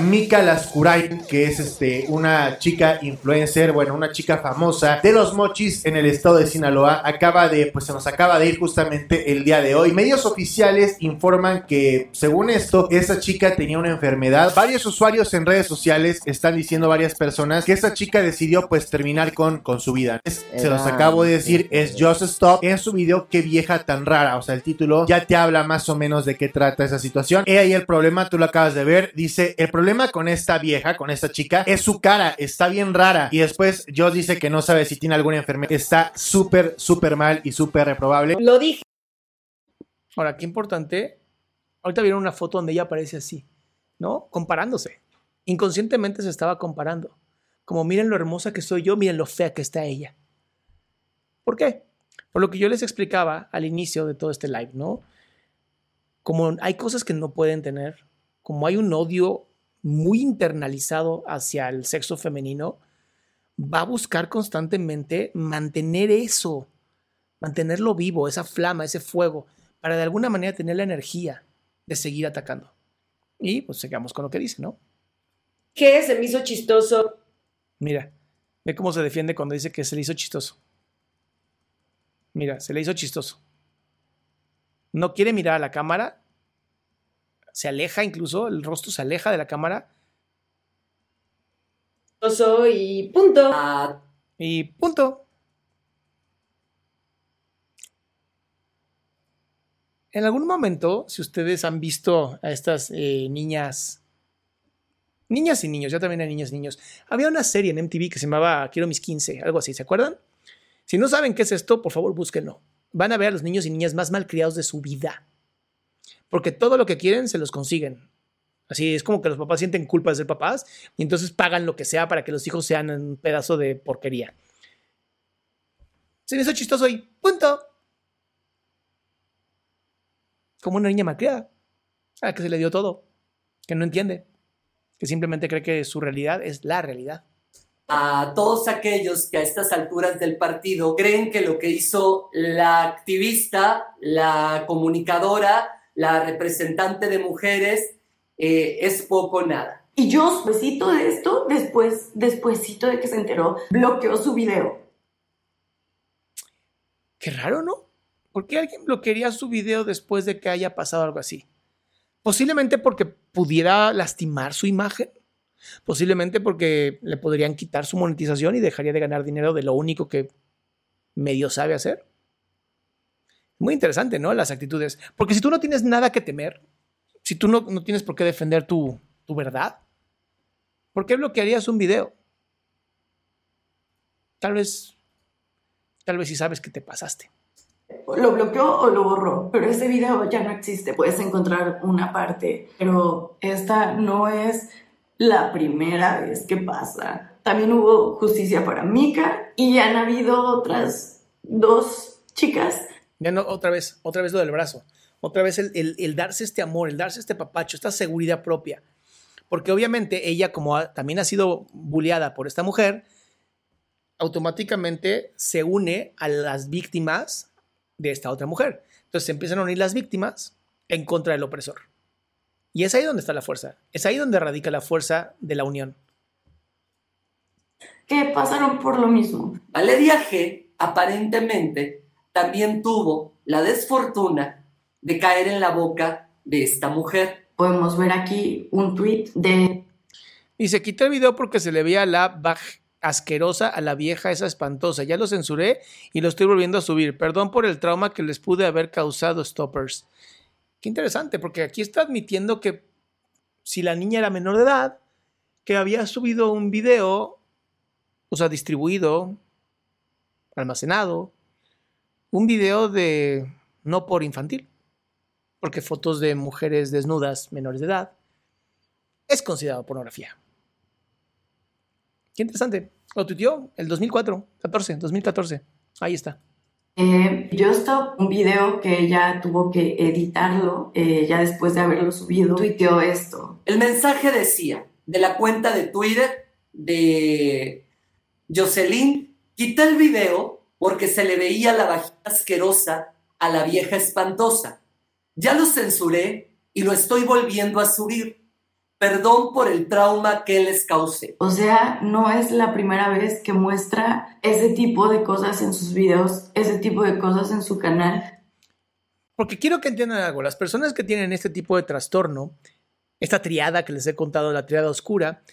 Mika Lascuray, que es este, una chica influencer, bueno, una chica famosa de los mochis en el estado de Sinaloa, acaba de, pues se nos acaba de ir justamente el día de hoy. Medios oficiales informan que, según esto, esta chica tenía una enfermedad. Varios usuarios en redes sociales están diciendo varias personas que esta chica decidió pues terminar con, con su vida. Es- se los acabo de decir, es Just Stop en su video Qué vieja tan rara. O sea, el título ya te habla más o menos de qué trata esa situación. He ahí el problema, tú lo acabas de ver. Dice, el problema con esta vieja, con esta chica, es su cara. Está bien rara. Y después Joss dice que no sabe si tiene alguna enfermedad. Está súper, súper mal y súper reprobable. Lo dije. Ahora, qué importante. Ahorita vieron una foto donde ella aparece así, ¿no? Comparándose. Inconscientemente se estaba comparando. Como miren lo hermosa que soy yo, miren lo fea que está ella. ¿Por qué? Por lo que yo les explicaba al inicio de todo este live, ¿no? Como hay cosas que no pueden tener, como hay un odio muy internalizado hacia el sexo femenino, va a buscar constantemente mantener eso, mantenerlo vivo, esa flama, ese fuego, para de alguna manera tener la energía de seguir atacando. Y pues sigamos con lo que dice, ¿no? ¿Qué? Se me hizo chistoso. Mira, ve cómo se defiende cuando dice que se le hizo chistoso. Mira, se le hizo chistoso. No quiere mirar a la cámara. Se aleja incluso, el rostro se aleja de la cámara. Y punto. Y punto. En algún momento, si ustedes han visto a estas eh, niñas, niñas y niños, ya también hay niñas y niños, había una serie en MTV que se llamaba Quiero mis 15, algo así, ¿se acuerdan? Si no saben qué es esto, por favor búsquenlo. Van a ver a los niños y niñas más malcriados de su vida. Porque todo lo que quieren se los consiguen. Así es como que los papás sienten culpa de ser papás y entonces pagan lo que sea para que los hijos sean un pedazo de porquería. Se me hizo chistoso y punto. Como una niña malcriada. A la que se le dio todo. Que no entiende. Que simplemente cree que su realidad es la realidad. a todos aquellos que a estas alturas del partido creen que lo que hizo la activista, la comunicadora, la representante de mujeres eh, es poco o nada. Y yo, besito de esto, después, despuésito de que se enteró, bloqueó su video. Qué raro, ¿no? ¿Por qué alguien bloquearía su video después de que haya pasado algo así? Posiblemente porque pudiera lastimar su imagen. Posiblemente porque le podrían quitar su monetización y dejaría de ganar dinero de lo único que medio sabe hacer. Muy interesante, ¿no? Las actitudes. Porque si tú no tienes nada que temer, si tú no, no tienes por qué defender tu, tu verdad, ¿por qué bloquearías un video? Tal vez, tal vez si sabes que te pasaste. Lo bloqueó o lo borró, pero ese video ya no existe. Puedes encontrar una parte, pero esta no es la primera vez que pasa. También hubo justicia para Mika y ya han habido otras dos chicas. No, otra vez, otra vez lo del brazo. Otra vez el darse este amor, el darse este papacho, esta seguridad propia. Porque obviamente ella, como ha- también ha sido bulleada por esta mujer, automáticamente se une a las víctimas de esta otra mujer. Entonces se empiezan a unir las víctimas en contra del opresor. Y es ahí donde está la fuerza. Es ahí donde radica la fuerza de la unión. que pasaron por lo mismo. Valeria G aparentemente también tuvo la desfortuna de caer en la boca de esta mujer. Podemos ver aquí un tweet de Y se quitó el video porque se le veía la baj- asquerosa a la vieja esa espantosa. Ya lo censuré y lo estoy volviendo a subir. Perdón por el trauma que les pude haber causado, stoppers. Qué interesante, porque aquí está admitiendo que si la niña era menor de edad, que había subido un video, o sea, distribuido, almacenado, un video de no por infantil, porque fotos de mujeres desnudas menores de edad es considerado pornografía. Qué interesante. Lo tuiteó el 2004, 14, 2014. Ahí está. eh, Justo, un video que ella tuvo que editarlo eh, ya después de haberlo subido, tuiteó esto. El mensaje decía de la cuenta de Twitter de Jocelyn, quita el video porque se le veía la vagina asquerosa a la vieja espantosa. Ya lo censuré y lo estoy volviendo a subir. Perdón por el trauma que les causé. O sea, no es la primera vez que muestra ese tipo de cosas en sus videos, ese tipo de cosas en su canal. Porque quiero que entiendan algo. Las personas que tienen este tipo de trastorno, esta triada que les he contado, la triada oscura,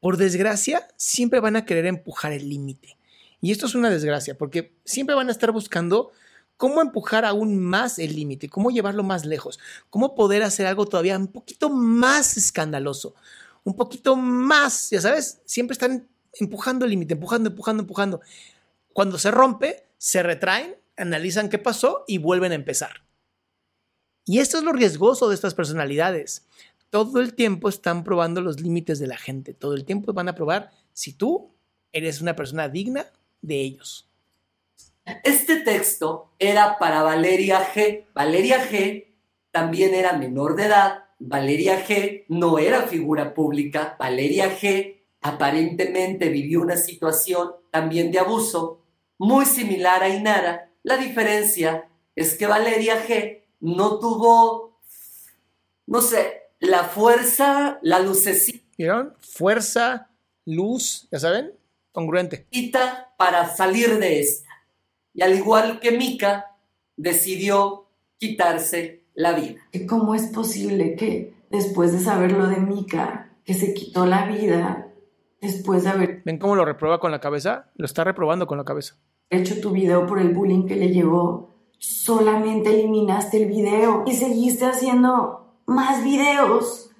por desgracia, siempre van a querer empujar el límite. Y esto es una desgracia, porque siempre van a estar buscando cómo empujar aún más el límite, cómo llevarlo más lejos, cómo poder hacer algo todavía un poquito más escandaloso, un poquito más, ya sabes, siempre están empujando el límite, empujando, empujando, empujando. Cuando se rompe, se retraen, analizan qué pasó y vuelven a empezar. Y esto es lo riesgoso de estas personalidades. Todo el tiempo están probando los límites de la gente, todo el tiempo van a probar si tú eres una persona digna de ellos. Este texto era para Valeria G. Valeria G. también era menor de edad. Valeria G. no era figura pública. Valeria G. aparentemente vivió una situación también de abuso muy similar a Inara. La diferencia es que Valeria G. no tuvo, no sé, la fuerza, la lucecita ¿Vieron? Fuerza, luz, ya saben, congruente. para salir de esta. Y al igual que Mika, decidió quitarse la vida. ¿Cómo es posible que después de saber lo de Mika, que se quitó la vida, después de haber ¿Ven cómo lo reprueba con la cabeza? Lo está reprobando con la cabeza. hecho tu video por el bullying que le llegó, solamente eliminaste el video y seguiste haciendo más videos?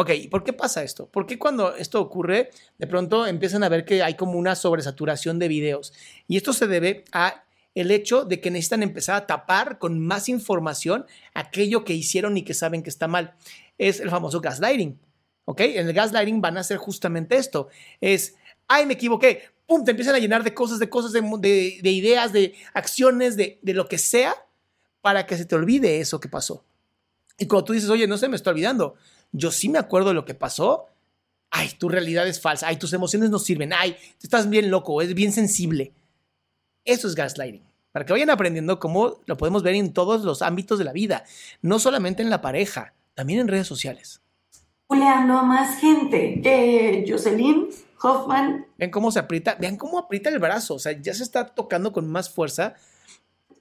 Ok, ¿y por qué pasa esto? ¿Por qué cuando esto ocurre, de pronto empiezan a ver que hay como una sobresaturación de videos? Y esto se debe a el hecho de que necesitan empezar a tapar con más información aquello que hicieron y que saben que está mal. Es el famoso gaslighting. ¿Ok? En el gaslighting van a hacer justamente esto. Es, ay, me equivoqué. Pum, te empiezan a llenar de cosas, de cosas, de, de- de ideas, de acciones, de, de lo que sea, para que se te olvide eso que pasó. Y cuando tú dices, oye, no se me está olvidando, yo sí me acuerdo de lo que pasó. Ay, tu realidad es falsa. Ay, tus emociones no sirven. Ay, tú estás bien loco, es bien sensible. Eso es gaslighting. Para que vayan aprendiendo cómo lo podemos ver en todos los ámbitos de la vida, no solamente en la pareja, también en redes sociales. Juliando a más gente. que Jocelyn Hoffman. Vean cómo se aprieta, vean cómo aprieta el brazo, o sea, ya se está tocando con más fuerza.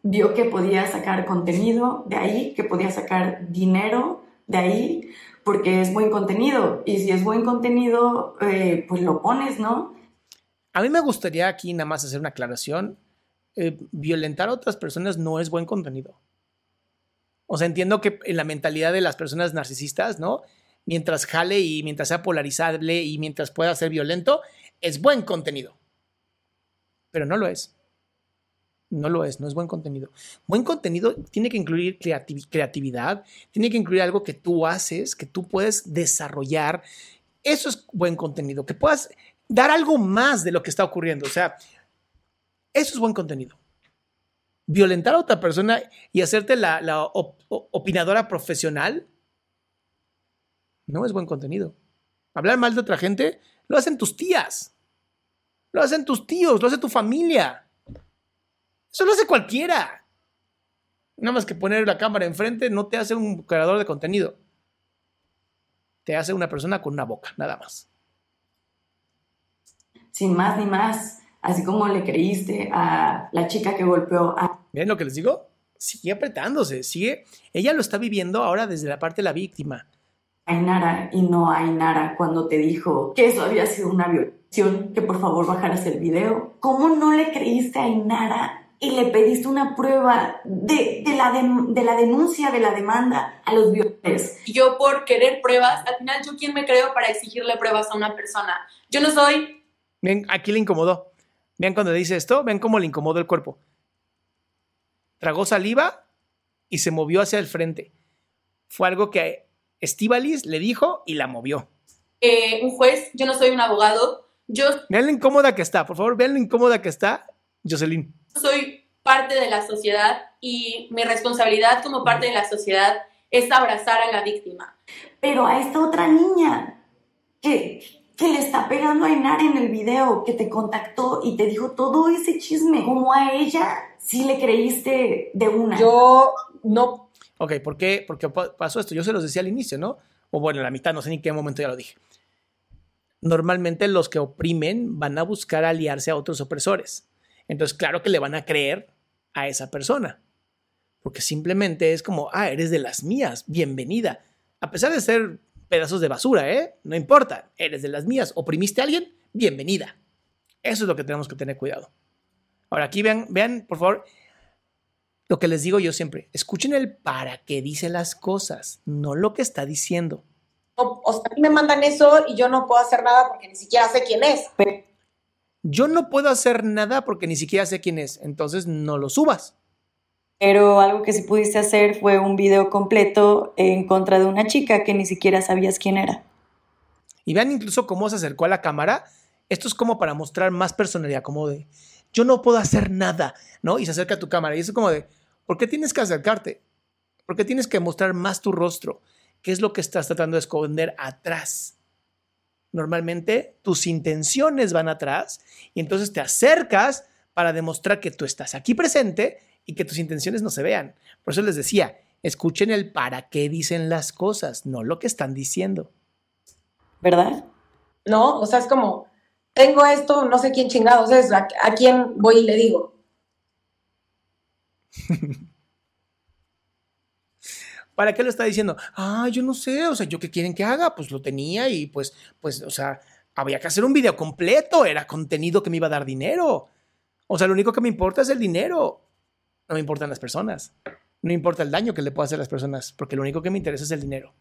Vio que podía sacar contenido de ahí, que podía sacar dinero de ahí, porque es buen contenido. Y si es buen contenido, eh, pues lo pones, ¿no? A mí me gustaría aquí nada más hacer una aclaración. Eh, violentar a otras personas no es buen contenido. O sea, entiendo que en la mentalidad de las personas narcisistas, ¿no? Mientras jale y mientras sea polarizable y mientras pueda ser violento, es buen contenido. Pero no lo es. No lo es, no es buen contenido. Buen contenido tiene que incluir creatividad, tiene que incluir algo que tú haces, que tú puedes desarrollar. Eso es buen contenido, que puedas dar algo más de lo que está ocurriendo. O sea, eso es buen contenido. Violentar a otra persona y hacerte la, opinadora profesional no es buen contenido. Hablar mal de otra gente lo hacen tus tías, lo hacen tus tíos, lo hace tu familia. Eso lo hace cualquiera. Nada más que poner la cámara enfrente no te hace un creador de contenido. Te hace una persona con una boca, nada más. Sin más ni más así como le creíste a la chica que golpeó a... ¿Ven lo que les digo? Sigue apretándose, sigue... Ella lo está viviendo ahora desde la parte de la víctima. Ainara y no a Ainara cuando te dijo que eso había sido una violación, que por favor bajaras el video. ¿Cómo no le creíste a Ainara y le pediste una prueba de, la, de, la denuncia, de la demanda a los violadores? Yo por querer pruebas, al final yo quién me creo para exigirle pruebas a una persona. Yo no soy... Ven, aquí le incomodó. Vean cuando dice esto, ven cómo le incomodó el cuerpo. Tragó saliva y se movió hacia el frente. Fue algo que Estivalis le dijo y la movió. Eh, un juez, yo no soy un abogado. Yo vean lo incómoda que está, por favor, vean lo incómoda que está Jocelyn. Soy parte de la sociedad y mi responsabilidad como parte de la sociedad es abrazar a la víctima. Pero a esta otra niña, que que le está pegando a Enar en el video, que te contactó y te dijo todo ese chisme, como a ella sí le creíste de una. Yo no. Ok, ¿por qué? Porque pasó esto. Yo se los decía al inicio, ¿no? O bueno, en la mitad, no sé ni en qué momento ya lo dije. Normalmente los que oprimen van a buscar aliarse a otros opresores. Entonces, claro que le van a creer a esa persona. Porque simplemente es como, ah, eres de las mías, bienvenida. A pesar de ser pedazos de basura, ¿eh? No importa, eres de las mías, oprimiste a alguien, bienvenida. Eso es lo que tenemos que tener cuidado. Ahora aquí vean, vean, por favor, lo que les digo yo siempre, escuchen el para qué dice las cosas, no lo que está diciendo. O, sea, a mí me mandan eso y yo no puedo hacer nada porque ni siquiera sé quién es. Yo no puedo hacer nada porque ni siquiera sé quién es, entonces no lo subas. Pero algo que sí pudiste hacer fue un video completo en contra de una chica que ni siquiera sabías quién era. Y vean incluso cómo se acercó a la cámara. Esto es como para mostrar más personalidad, como de, yo no puedo hacer nada, ¿no? Y se acerca a tu cámara. Y es como de, ¿por qué tienes que acercarte? ¿Por qué tienes que mostrar más tu rostro? ¿Qué es lo que estás tratando de esconder atrás? Normalmente tus intenciones van atrás y entonces te acercas para demostrar que tú estás aquí presente y que tus intenciones no se vean. Por eso les decía, escuchen el para qué dicen las cosas, no lo que están diciendo. ¿Verdad? No, o sea, es como, tengo esto, no sé quién chingados es, a, quién voy y le digo. ¿Para qué lo está diciendo? Ah, yo no sé, o sea, yo qué quieren que haga, pues lo tenía y pues, pues, o sea, había que hacer un video completo, era contenido que me iba a dar dinero. O sea, lo único que me importa es el dinero no me importan las personas. No importa el daño que le pueda hacer a las personas, porque lo único que me interesa es el dinero.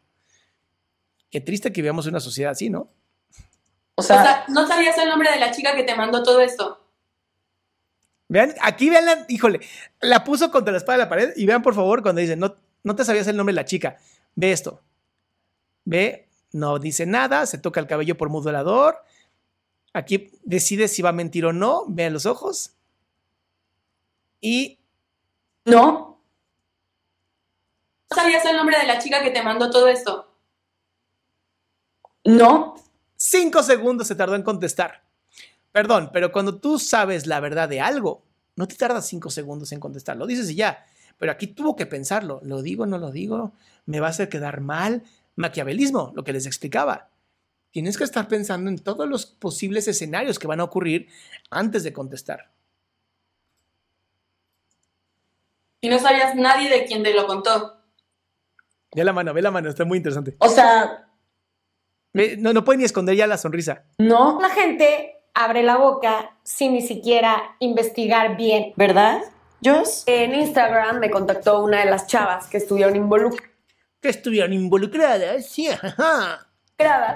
Qué triste que vivamos una sociedad así, ¿no? O sea, ¿no sabías el nombre de la chica que te mandó todo esto? Vean, aquí vean la, híjole, la puso contra la espada de la pared y vean por favor cuando dice, no, no te sabías el nombre de la chica. Ve esto. Ve, no dice nada, se toca el cabello por modulador. Aquí decide si va a mentir o no, vean los ojos. Y no. ¿No sabías el nombre de la chica que te mandó todo esto? No. Cinco segundos se tardó en contestar. Perdón, pero cuando tú sabes la verdad de algo, no te tardas cinco segundos en contestar. Lo dices y ya. Pero aquí tuvo que pensarlo. ¿Lo digo, no lo digo? ¿Me va a hacer quedar mal? Maquiavelismo, lo que les explicaba. Tienes que estar pensando en todos los posibles escenarios que van a ocurrir antes de contestar. Y no sabías nadie de quien te lo contó. Ve la mano, ve la mano, está muy interesante. O sea, No, no puede ni esconder ya la sonrisa. no. La gente abre la boca sin ni siquiera investigar bien. ¿Verdad? Jos. En Instagram me contactó una de las chavas que estuvieron involucradas. Que estuvieron involucradas, sí, ajá.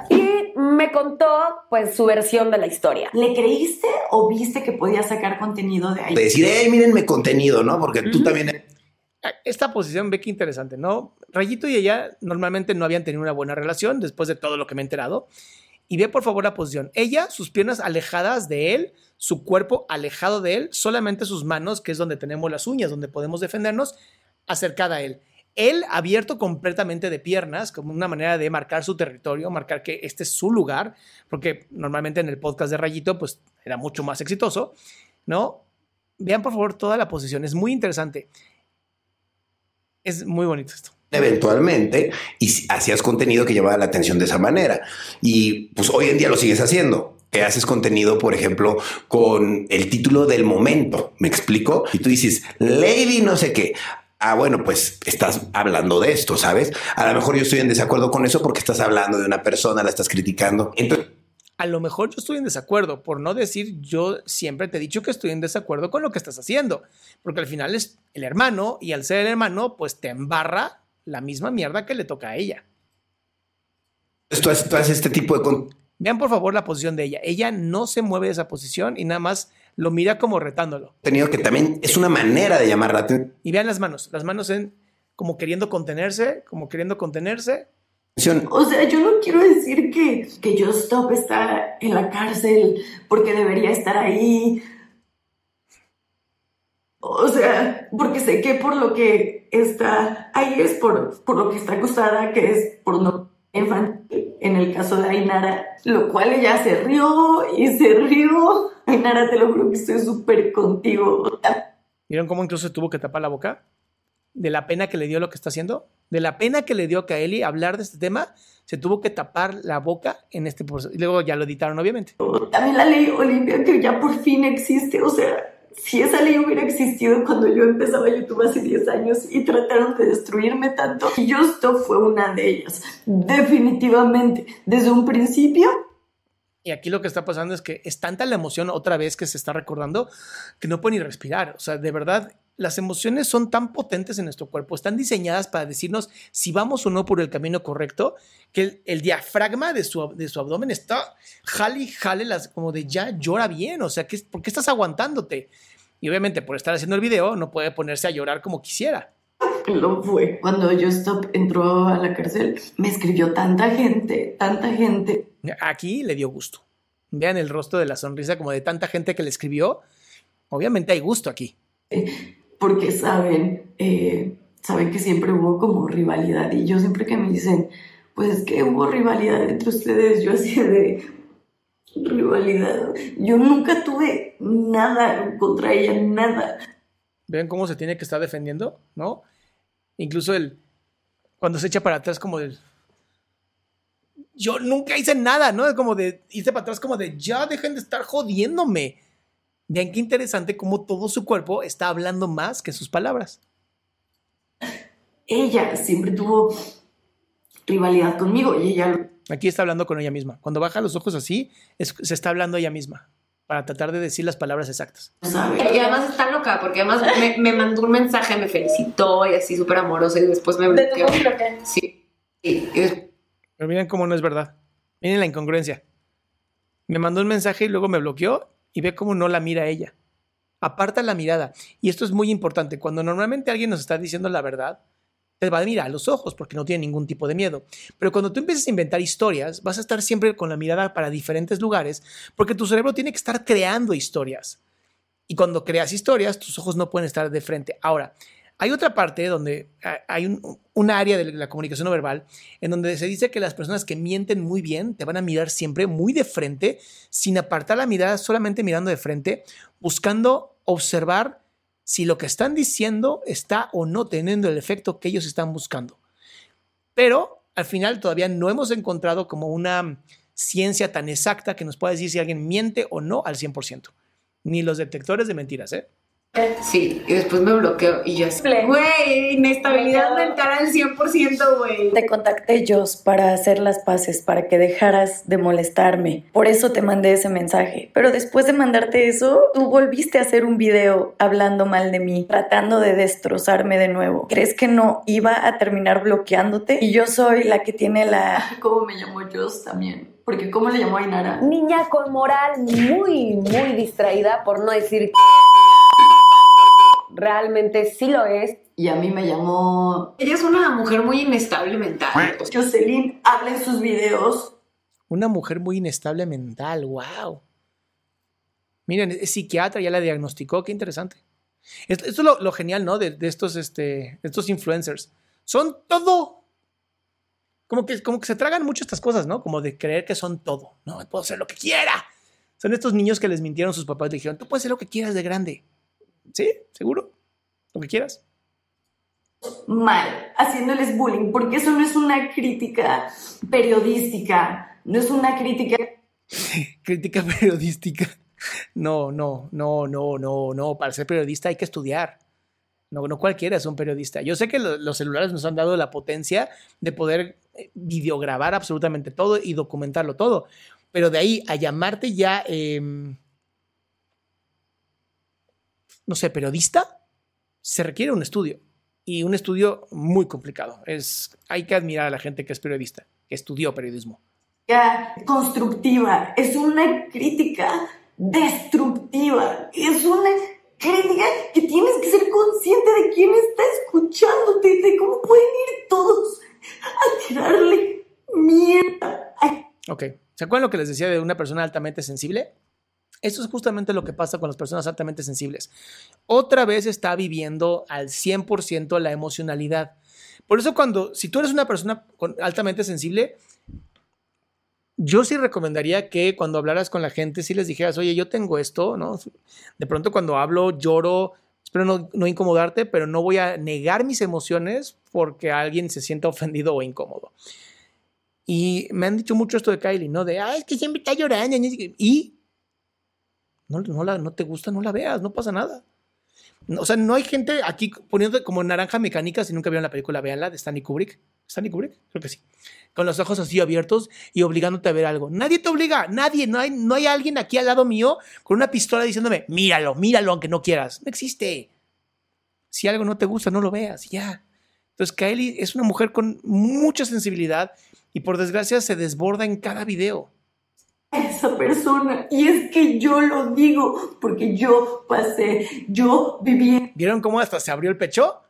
Y me contó, pues, su versión de la historia. ¿Le creíste o viste que podía sacar contenido de ahí? De decir, hey, mírenme contenido, ¿no? Porque tú también... Esta posición, ve que interesante, ¿no? Rayito y ella normalmente no habían tenido una buena relación después de todo lo que me he enterado. Y ve por favor la posición. Ella, sus piernas alejadas de él, su cuerpo alejado de él, solamente sus manos, que es donde tenemos las uñas, donde podemos defendernos, acercada a él. Él abierto completamente de piernas, como una manera de marcar su territorio, marcar que este es su lugar, porque normalmente en el podcast de Rayito, pues era mucho más exitoso, ¿no? Vean por favor toda la posición, es muy interesante. Es muy bonito esto. Eventualmente y hacías contenido que llamaba la atención de esa manera. Y pues hoy en día lo sigues haciendo. Que haces contenido, por ejemplo, con el título del momento. ¿Me explico? Y tú dices, Lady no sé qué. Ah, bueno, pues estás hablando de esto, ¿sabes? A lo mejor yo estoy en desacuerdo con eso porque estás hablando de una persona, la estás criticando. Entonces, A lo mejor yo estoy en desacuerdo, por no decir yo siempre te he dicho que estoy en desacuerdo con lo que estás haciendo, porque al final es el hermano y al ser el hermano, pues te embarra la misma mierda que le toca a ella. tú haces, tú haces este tipo de con- Vean por favor la posición de ella. Ella no se mueve de esa posición y nada más lo mira como retándolo. contenido que también es una manera de llamar la atención. Y vean las manos, las manos en como queriendo contenerse, como queriendo contenerse. O sea, yo no quiero decir que, que Just Stop está en la cárcel porque debería estar ahí. O sea, porque sé que por lo que está ahí es por, por lo que está acusada, que es por no infantil, en el caso de Ainara, lo cual ella se rió y se rió. Ainara, te lo juro que estoy súper contigo. ¿Vieron cómo incluso tuvo que tapar la boca? De la pena que le dio lo que está haciendo. De la pena que le dio a Kaeli hablar de este tema, se tuvo que tapar la boca en este proceso. Y luego ya lo editaron, obviamente. También la ley Olimpia que ya por fin existe, o sea, si esa ley hubiera existido cuando yo empezaba YouTube hace 10 años y trataron de destruirme tanto, y Justo fue una de ellas, definitivamente, desde un principio. Y aquí lo que está pasando es que es tanta la emoción otra vez que se está recordando que no puede ni respirar. O sea, de verdad, las emociones son tan potentes en nuestro cuerpo, están diseñadas para decirnos si vamos o no por el camino correcto, que el, el diafragma de su, de su abdomen está jale y jale las, como de ya llora bien. O sea, ¿qué, ¿por qué estás aguantándote? Y obviamente por estar haciendo el video no puede ponerse a llorar como quisiera. Lo fue. Cuando Justo entró a la cárcel, me escribió tanta gente, tanta gente. Aquí le dio gusto. Vean el rostro de la sonrisa como de tanta gente que le escribió. Obviamente hay gusto aquí. Porque saben, eh, saben que siempre hubo como rivalidad y yo siempre que me dicen, pues es que hubo rivalidad entre ustedes, yo así de rivalidad, yo nunca tuve nada contra ella, nada. ¿Ven cómo se tiene que estar defendiendo? ¿No? Incluso el cuando se echa para atrás como del yo nunca hice nada, ¿no? Es como de irse para atrás como de ya dejen de estar jodiéndome. Vean qué interesante cómo todo su cuerpo está hablando más que sus palabras. Ella siempre tuvo rivalidad conmigo y ella Aquí está hablando con ella misma. Cuando baja los ojos así, es- se está hablando ella misma para tratar de decir las palabras exactas. Y además está loca, porque además me, me mandó un mensaje, me felicitó y así súper amoroso y después me ¿De tu bloqueó. Sí. Pero miren cómo no es verdad. Miren la incongruencia. Me mandó un mensaje y luego me bloqueó y ve cómo no la mira ella. Aparta la mirada. Y esto es muy importante. Cuando normalmente alguien nos está diciendo la verdad, te va a mirar a los ojos porque no tiene ningún tipo de miedo. Pero cuando tú empiezas a inventar historias, vas a estar siempre con la mirada para diferentes lugares porque tu cerebro tiene que estar creando historias. Y cuando creas historias, tus ojos no pueden estar de frente. Ahora, Hay otra parte donde ha- hay un, un área de la comunicación no verbal en donde se dice que las personas que mienten muy bien te van a mirar siempre muy de frente, sin apartar la mirada, solamente mirando de frente, buscando observar si lo que están diciendo está o no teniendo el efecto que ellos están buscando. Pero al final todavía no hemos encontrado como una ciencia tan exacta que nos pueda decir si alguien miente o no al 100%. Ni los detectores de mentiras, ¿eh? Sí, y después me bloqueo y yo así. Güey, inestabilidad mental al 100%, güey. Te contacté, Jos, para hacer las paces, para que dejaras de molestarme. Por eso te mandé ese mensaje. Pero después de mandarte eso, tú volviste a hacer un video hablando mal de mí, tratando de destrozarme de nuevo. ¿Crees que no iba a terminar bloqueándote? Y yo soy la que tiene la... ¿Cómo me llamó Jos también? Porque ¿cómo le llamó a Inara? Niña con moral muy, muy distraída, por no decir que realmente sí lo es. Y a mí me llamó... Ella es una mujer muy inestable mental. Jocelyn habla en sus videos. Una mujer muy inestable mental, wow. Miren, es psiquiatra, ya la diagnosticó, qué interesante. Esto, esto es lo, lo genial, ¿no? De, de estos, este, estos influencers. Son todo. Como que, como que se tragan mucho estas cosas, ¿no? Como de creer que son todo. No, puedo hacer lo que quiera. Son estos niños que les mintieron sus papás y le dijeron, tú puedes hacer lo que quieras de grande. ¿Sí? ¿Seguro? Lo que quieras. mal, haciéndoles bullying, porque eso no es una crítica periodística, no es una crítica... Crítica periodística. No, no, no, no, no, no. Para ser periodista hay que estudiar. No, no cualquiera es un periodista. Yo sé que lo- los celulares nos han dado la potencia de poder eh, videograbar absolutamente todo y documentarlo todo. Pero de ahí a llamarte ya, em, no sé, periodista, se requiere un estudio. Y un estudio muy complicado. Es, hay que admirar a la gente que es periodista, que estudió periodismo. constructiva, es una crítica destructiva, es una crítica que tienes que ser consciente de quién está escuchándote, de cómo pueden ir todos a tirarle mierda. Ay, Ok. ¿Se acuerdan lo que les decía de una persona altamente sensible? Esto es justamente lo que pasa con las personas altamente sensibles. Otra vez está viviendo al 100% la emocionalidad. Por eso cuando, si tú eres una persona altamente sensible, yo sí recomendaría que cuando hablaras con la gente, sí les dijeras, oye, yo tengo esto, ¿no? De pronto cuando hablo, lloro, espero no, no incomodarte, pero no voy a negar mis emociones porque alguien se sienta ofendido o incómodo. Y me han dicho mucho esto de Kylie, ¿no? De, ay, es que siempre está llorando. Y no, no, la, no te gusta, no la veas, no pasa nada. O sea, no hay gente aquí poniendo como naranja mecánica, si nunca vieron la película, véanla, de Stanley Kubrick. ¿Stanley Kubrick? Creo que sí. Con los ojos así abiertos y obligándote a ver algo. Nadie te obliga, nadie, no hay, no hay alguien aquí al lado mío con una pistola diciéndome, míralo, míralo aunque no quieras. No existe. Si algo no te gusta, no lo veas, ya. Entonces, Kylie es una mujer con mucha sensibilidad y por desgracia se desborda en cada video. Esa persona. Y es que yo lo digo, porque yo pasé, yo viví ¿Vieron cómo hasta se abrió el pecho?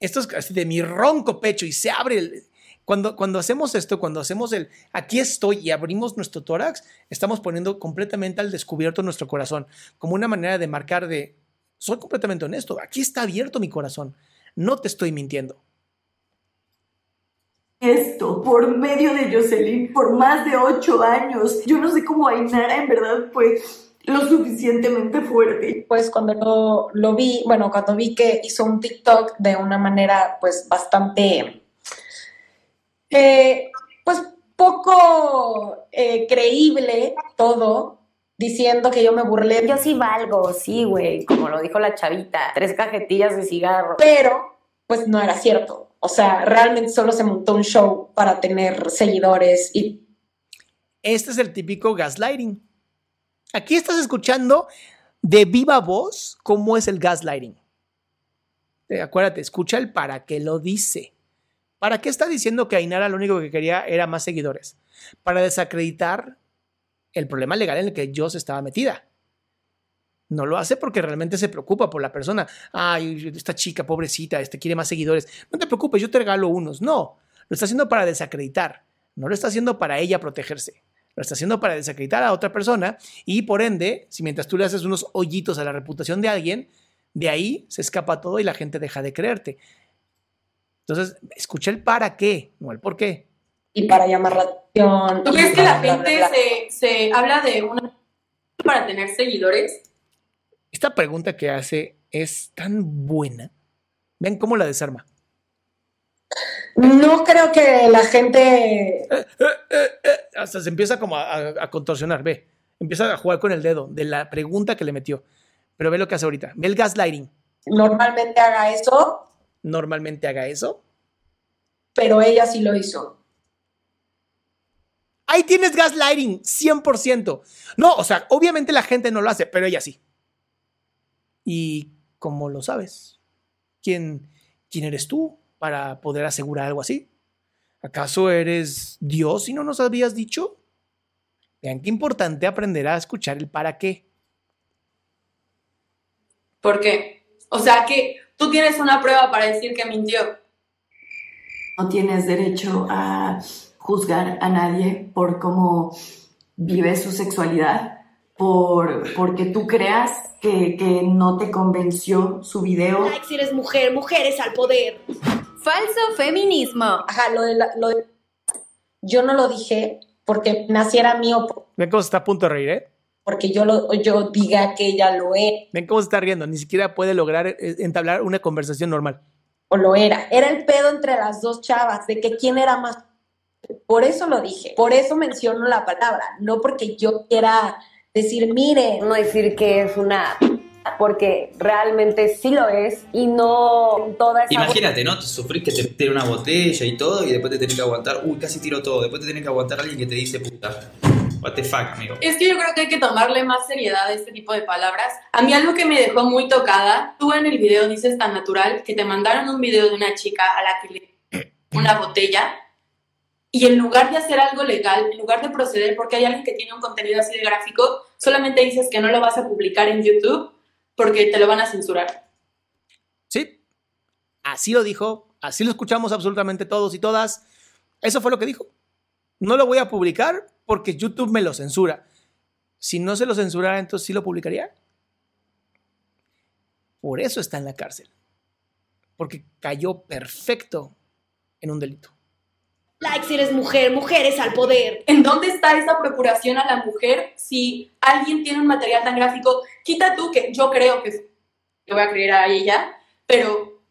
Esto es así de mi ronco pecho y se abre. Cuando, cuando hacemos esto, cuando hacemos el aquí estoy y abrimos nuestro tórax, estamos poniendo completamente al descubierto nuestro corazón, como una manera de marcar de, soy completamente honesto, aquí está abierto mi corazón, no te estoy mintiendo. Esto por medio de Jocelyn por más de ocho años. Yo no sé cómo Ainara en verdad fue lo suficientemente fuerte. Pues cuando lo, lo vi, bueno, cuando vi que hizo un TikTok de una manera pues bastante, eh, pues poco eh, creíble todo, diciendo que yo me burlé. Yo sí valgo, sí, güey, como lo dijo la chavita, tres cajetillas de cigarro. Pero, pues no era cierto. O sea, realmente solo se montó un show para tener seguidores y Este es el típico gaslighting. Aquí estás escuchando de viva voz cómo es el gaslighting. Eh, acuérdate, escucha el para qué lo dice. ¿Para qué está diciendo que Ainara lo único que quería era más seguidores? Para desacreditar el problema legal en el que Joss estaba metida. No lo hace porque realmente se preocupa por la persona. Ay, esta chica pobrecita, este quiere más seguidores. No te preocupes, yo te regalo unos. No, lo está haciendo para desacreditar. No lo está haciendo para ella protegerse. Lo está haciendo para desacreditar a otra persona y por ende, si mientras tú le haces unos hoyitos a la reputación de alguien, De ahí se escapa todo y la gente deja de creerte. Entonces, escucha el para qué, no el por qué. Y para llamar la atención. ¿Tú crees que la gente se, se habla de una para tener seguidores? Esta pregunta que hace es tan buena. Vean cómo la desarma. No creo que la gente. Hasta se empieza como a, a- a contorsionar, ve. Empieza a jugar con el dedo de la pregunta que le metió. Pero ve lo que hace ahorita. Ve el gaslighting. Normalmente haga eso, Normalmente haga eso. pero ella sí lo hizo. Ahí tienes gaslighting, 100%. No, o sea, obviamente la gente no lo hace, pero ella sí. ¿Y cómo lo sabes? ¿Quién, quién eres tú para poder asegurar algo así? ¿Acaso eres Dios y no nos habías dicho? Vean qué importante aprender a escuchar el para qué. ¿Por qué? O sea, que tú tienes una prueba para decir que mintió. No tienes derecho a juzgar a nadie por cómo vive su sexualidad, por porque tú creas que, que no te convenció su video. Si eres mujer, mujeres al poder. Falso feminismo. Ajá, lo de, la- lo de- Yo no lo dije porque naciera mío, Ven cómo se está a punto de reír, ¿eh? porque yo, lo, yo diga que ella lo es Ven cómo se está riendo. Ni siquiera puede lograr eh, entablar una conversación normal. o lo era. Era el pedo entre las dos chavas, de que quién era más. Por eso lo dije, por eso menciono la palabra, no porque yo quiera decir, mire, No decir que es una. Porque realmente sí lo es y no toda esa. Imagínate, ¿no? Te sufrís que te tire una botella y todo y después te tenés que aguantar, uy, casi tiro todo, después te tenés que aguantar a alguien que te dice puta. What the fuck, amigo. Es que yo creo que hay que tomarle más seriedad a este tipo de palabras. A mí algo que me dejó muy tocada, tú en el video dices tan natural que te mandaron un video de una chica a la que le una botella y en lugar de hacer algo legal, en lugar de proceder porque hay alguien que tiene un contenido así de gráfico, solamente dices que no lo vas a publicar en YouTube porque te lo van a censurar. Sí, así lo dijo, así lo escuchamos absolutamente todos y todas. Eso fue lo que dijo. No lo voy a publicar porque YouTube me lo censura. Si no se lo censurara, entonces sí lo publicaría. Por eso está en la cárcel. Porque cayó perfecto en un delito. Like si eres mujer, mujeres al poder. ¿En dónde está esa procuración a la mujer si alguien tiene un material tan gráfico? Quita tú que yo creo que le voy a creer a ella, pero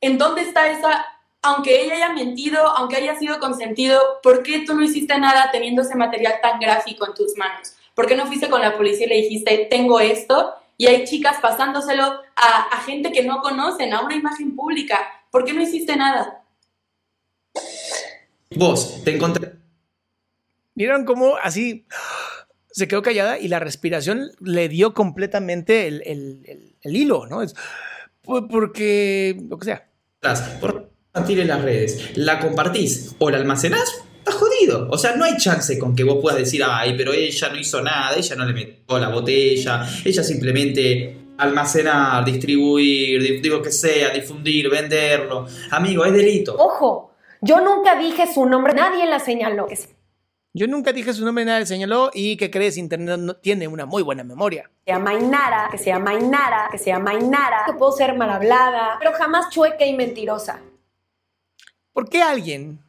¿en dónde está esa, aunque ella haya mentido, aunque haya sido consentido, ¿por qué tú no hiciste nada teniendo ese material tan gráfico en tus manos? ¿Por qué no fuiste con la policía y le dijiste, tengo esto? Y hay chicas pasándoselo a, a gente que no conocen, a una imagen pública. ¿Por qué no hiciste nada? Vos, te encontré. ¿Vieron cómo así se quedó callada y la respiración le dio completamente el, el- el- el hilo, ¿no? Es, por- porque, lo que sea. por compartir en las redes, la compartís o la almacenás, estás jodido. O sea, no hay chance con que vos puedas decir, ay, pero ella no hizo nada, ella no le metió la botella, ella simplemente almacenar, distribuir, di- digo que sea, difundir, venderlo. Amigo, es delito. Ojo, yo nunca dije su nombre, nadie la señaló. Yo nunca dije su nombre, nadie señaló y que crees, Internet no- tiene una muy buena memoria. se llama Inara, que se llama Inara, que se llama Inara, que puedo ser mal hablada, pero jamás chueca y mentirosa. ¿Por qué alguien?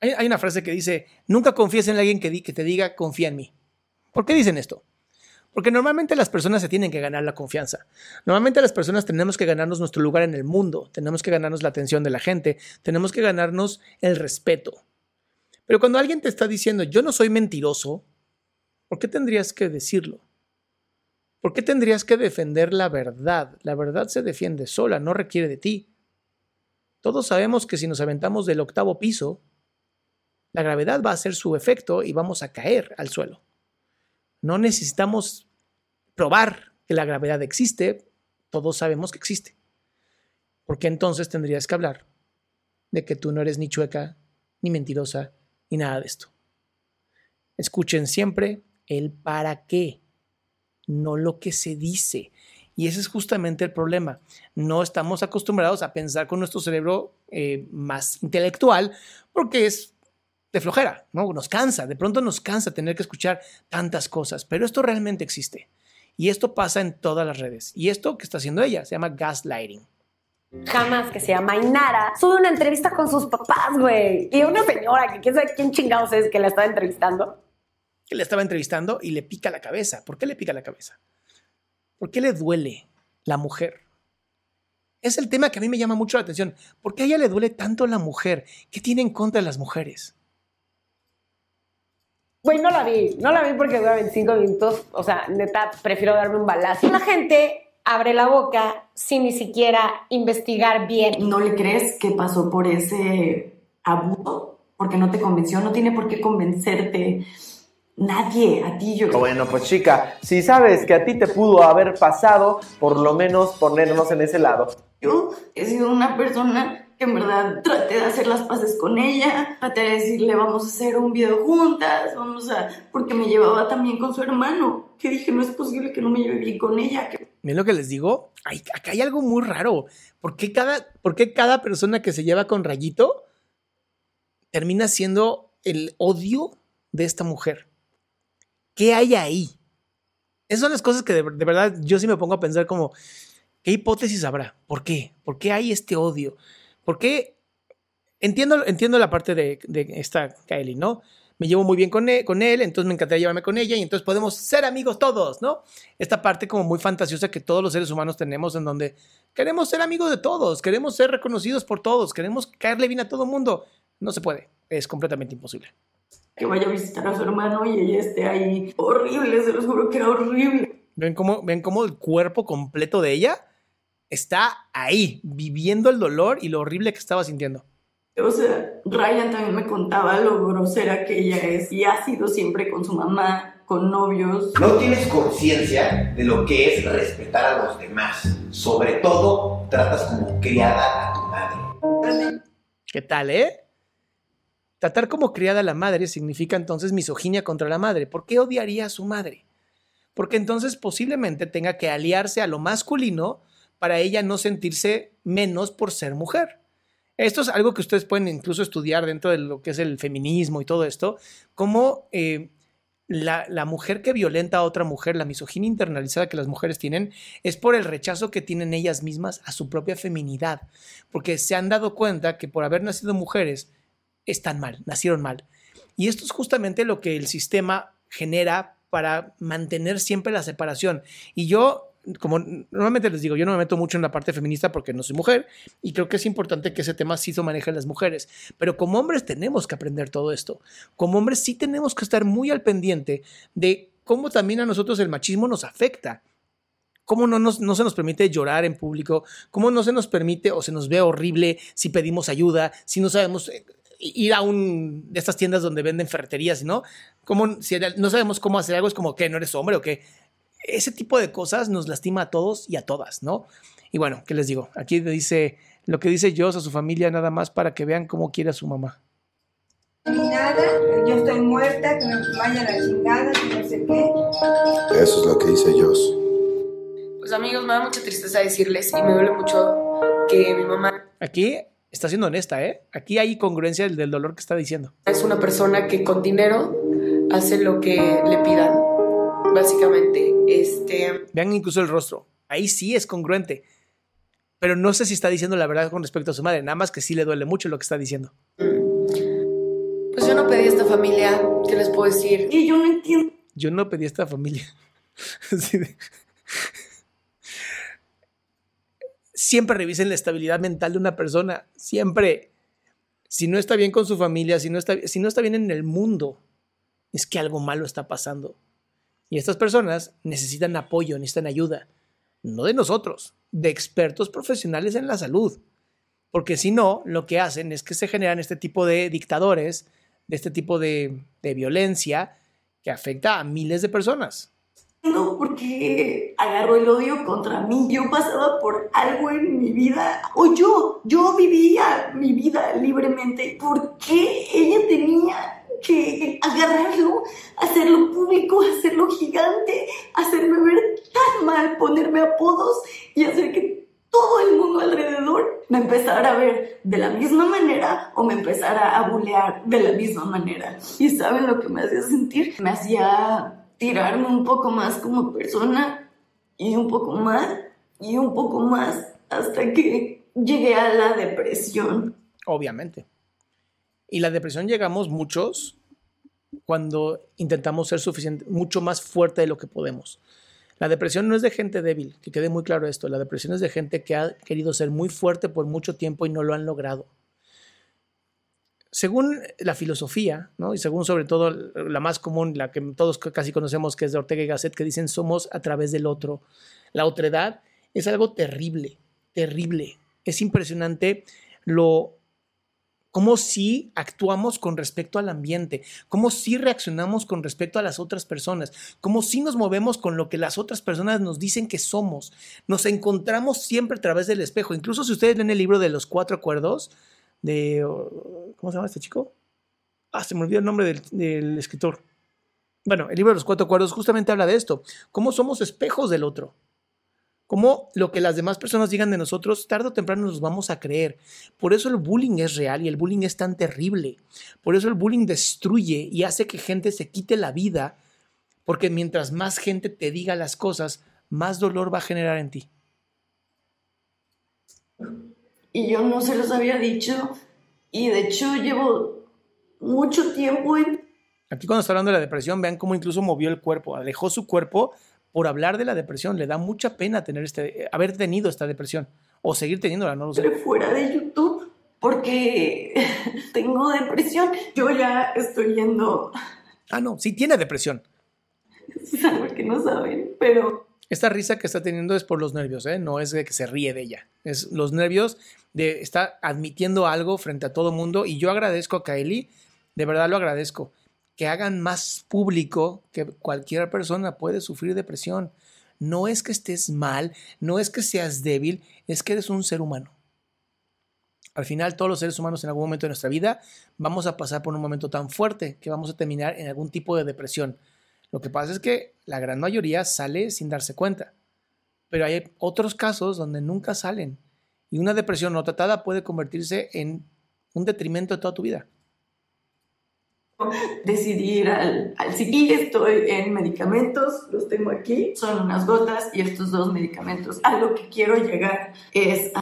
Hay, hay una frase que dice, nunca confíes en alguien que, di- que te diga, confía en mí. ¿Por qué dicen esto? Porque normalmente las personas se tienen que ganar la confianza. Normalmente las personas tenemos que ganarnos nuestro lugar en el mundo, tenemos que ganarnos la atención de la gente, tenemos que ganarnos el respeto. Pero cuando alguien te está diciendo, yo no soy mentiroso, ¿por qué tendrías que decirlo? ¿Por qué tendrías que defender la verdad? La verdad se defiende sola, no requiere de ti. Todos sabemos que si nos aventamos del octavo piso, la gravedad va a hacer su efecto y vamos a caer al suelo. No necesitamos probar que la gravedad existe, todos sabemos que existe. ¿Por qué entonces tendrías que hablar de que tú no eres ni chueca, ni mentirosa, ni nada de esto? Escuchen siempre el para qué, no lo que se dice. Y ese es justamente el problema. No estamos acostumbrados a pensar con nuestro cerebro eh, más intelectual porque es de flojera, ¿no? Nos cansa, de pronto nos cansa tener que escuchar tantas cosas, pero esto realmente existe. Y esto pasa en todas las redes. Y esto que está haciendo ella se llama gaslighting. Jamás que se llama Inara, sube una entrevista con sus papás, güey. Y una señora que quién sabe quién chingados es que la estaba entrevistando. Que le estaba entrevistando y le pica la cabeza. ¿Por qué le pica la cabeza? ¿Por qué le duele la mujer? Es el tema que a mí me llama mucho la atención. ¿Por qué a ella le duele tanto la mujer? ¿Qué tiene en contra de las mujeres? Güey, no la vi. No la vi porque dura 25 minutos. O sea, neta, prefiero darme un balazo. La gente abre la boca sin ni siquiera investigar bien. ¿No le crees que pasó por ese abuso? Porque no te convenció, no tiene por qué convencerte nadie, a ti yo. Bueno, pues chica, si sabes que a ti te pudo haber pasado, por lo menos ponernos en ese lado. Yo he sido una persona en verdad traté de hacer las paces con ella, traté de decirle vamos a hacer un video juntas, vamos a... porque me llevaba también con su hermano, que dije no es posible que no me lleve bien con ella. Miren lo que les digo, acá hay algo muy raro. ¿Por qué, cada, ¿Por cada persona que se lleva con Rayito termina siendo el odio de esta mujer? ¿Qué hay ahí? Esas son las cosas que de, de verdad yo sí me pongo a pensar como, ¿qué hipótesis habrá? ¿Por qué? ¿Por qué hay este odio? ¿Por qué? Entiendo, entiendo la parte de, de esta Kylie, ¿no? Me llevo muy bien con él, con él, entonces me encantaría llevarme con ella y entonces podemos ser amigos todos, ¿no? Esta parte como muy fantasiosa que todos los seres humanos tenemos en donde queremos ser amigos de todos, queremos ser reconocidos por todos, queremos caerle bien a todo el mundo. No se puede, es completamente imposible que vaya a visitar a su hermano y ella esté ahí. Horrible, se los juro que era horrible. ¿Ven cómo, ven cómo el cuerpo completo de ella está ahí, viviendo el dolor y lo horrible que estaba sintiendo? O sea, Ryan también me contaba lo grosera que ella es y ha sido siempre con su mamá, con novios. No tienes conciencia de lo que es respetar a los demás. Sobre todo, tratas como criada a tu madre. ¿Qué tal, eh? Tratar como criada a la madre significa entonces misoginia contra la madre. ¿Por qué odiaría a su madre? Porque entonces posiblemente tenga que aliarse a lo masculino para ella no sentirse menos por ser mujer. Esto es algo que ustedes pueden incluso estudiar dentro de lo que es el feminismo y todo esto, como eh, la, la, mujer que violenta a otra mujer, la misoginia internalizada que las mujeres tienen, es por el rechazo que tienen ellas mismas a su propia feminidad, porque se han dado cuenta que por haber nacido mujeres, están mal, nacieron mal. Y esto es justamente lo que el sistema genera para mantener siempre la separación. Y yo, como normalmente les digo, yo no me meto mucho en la parte feminista porque no soy mujer y creo que es importante que ese tema sí se maneje las mujeres. Pero como hombres tenemos que aprender todo esto. Como hombres sí tenemos que estar muy al pendiente de cómo también a nosotros el machismo nos afecta cómo no, nos, no se nos permite llorar en público, cómo no se nos permite o se nos ve horrible si pedimos ayuda, si no sabemos eh, ir a un de estas tiendas donde venden ferreterías, ¿no? Como si no sabemos cómo hacer algo, es como que no eres hombre o que ese tipo de cosas nos lastima a todos y a todas, ¿no? Y bueno, ¿qué les digo? Aquí dice lo que dice Joss a su familia nada más para que vean cómo quiere a su mamá. Ni nada, yo estoy muerta, que me vaya la chingada, que no sé qué. Eso es lo que dice Joss. Pues amigos, me da mucha tristeza decirles y me duele mucho que mi mamá... Aquí está siendo honesta, ¿eh? Aquí hay congruencia del, del dolor que está diciendo. Es una persona que con dinero hace lo que le pidan, básicamente. Este... Vean incluso el rostro. Ahí sí es congruente. Pero no sé si está diciendo la verdad con respecto a su madre, nada más que sí le duele mucho lo que está diciendo. Pues yo no pedí a esta familia, ¿qué les puedo decir? Y yo no entiendo. Yo no pedí a esta familia. De... siempre revisen la estabilidad mental de una persona. Siempre. Si no está bien con su familia, si no está, si no está bien en el mundo, es que algo malo está pasando. Y estas personas necesitan apoyo, necesitan ayuda. No de nosotros, de expertos profesionales en la salud. Porque si no, lo que hacen es que se generan este tipo de dictadores, de este tipo de, de violencia que afecta a miles de personas. No, porque agarró el odio contra mí. Yo pasaba por algo en mi vida, o yo, yo vivía mi vida libremente. ¿Por qué ella tenía que agarrarlo, hacerlo público, hacerlo gigante, hacerme ver tan mal, ponerme apodos y hacer que todo el mundo alrededor me empezara a ver de la misma manera o me empezara a bulear de la misma manera? ¿Y saben lo que me hacía sentir? Me hacía tirarme un poco más como persona y un poco más y un poco más hasta que llegué a la depresión. Obviamente. Y la depresión llegamos muchos cuando intentamos ser suficiente, mucho más fuerte de lo que podemos. La depresión no es de gente débil, que quede muy claro esto. La depresión es de gente que ha querido ser muy fuerte por mucho tiempo y no lo han logrado. Según la filosofía, ¿no? y según sobre todo la más común, la que todos casi conocemos, que es de Ortega y Gasset, que dicen somos a través del otro. La otredad es algo terrible, terrible. Es impresionante lo cómo sí actuamos con respecto al ambiente, cómo sí reaccionamos con respecto a las otras personas, cómo sí nos movemos con lo que las otras personas nos dicen que somos. Nos encontramos siempre a través del espejo. Incluso si ustedes leen el libro de los cuatro acuerdos, de... ¿Cómo se llama este chico? Ah, se me olvidó el nombre del, del escritor. Bueno, el libro de los cuatro acuerdos justamente habla de esto, cómo somos espejos del otro cómo lo que las demás personas digan de nosotros, tarde o temprano nos vamos a creer. Por eso el bullying es real y el bullying es tan terrible. Por eso el bullying destruye y hace que gente se quite la vida, porque mientras más gente te diga las cosas, más dolor va a generar en ti. Y yo no se los había dicho, y de hecho llevo mucho tiempo en... Aquí cuando está hablando de la depresión, vean cómo incluso movió el cuerpo, alejó su cuerpo por hablar de la depresión. Le da mucha pena tener este, haber tenido esta depresión o seguir teniéndola, no lo sé. Fuera de YouTube, porque tengo depresión. Yo ya estoy yendo. Ah, no, sí tiene depresión. Es algo que no saben, pero. Esta risa que está teniendo es por los nervios, ¿eh? no es de que se ríe de ella. Es los nervios de estar admitiendo algo frente a todo mundo. Y yo agradezco a Kaeli, de verdad lo agradezco que hagan más público que cualquier persona puede sufrir depresión. No es que estés mal, no es que seas débil, es que eres un ser humano. Al final, todos los seres humanos en algún momento de nuestra vida vamos a pasar por un momento tan fuerte que vamos a terminar en algún tipo de depresión. Lo que pasa es que la gran mayoría sale sin darse cuenta. Pero hay otros casos donde nunca salen. Y una depresión no tratada puede convertirse en un detrimento de toda tu vida decidí ir al, al Estoy en medicamentos, los tengo aquí, son unas gotas y estos dos medicamentos. A lo que quiero llegar es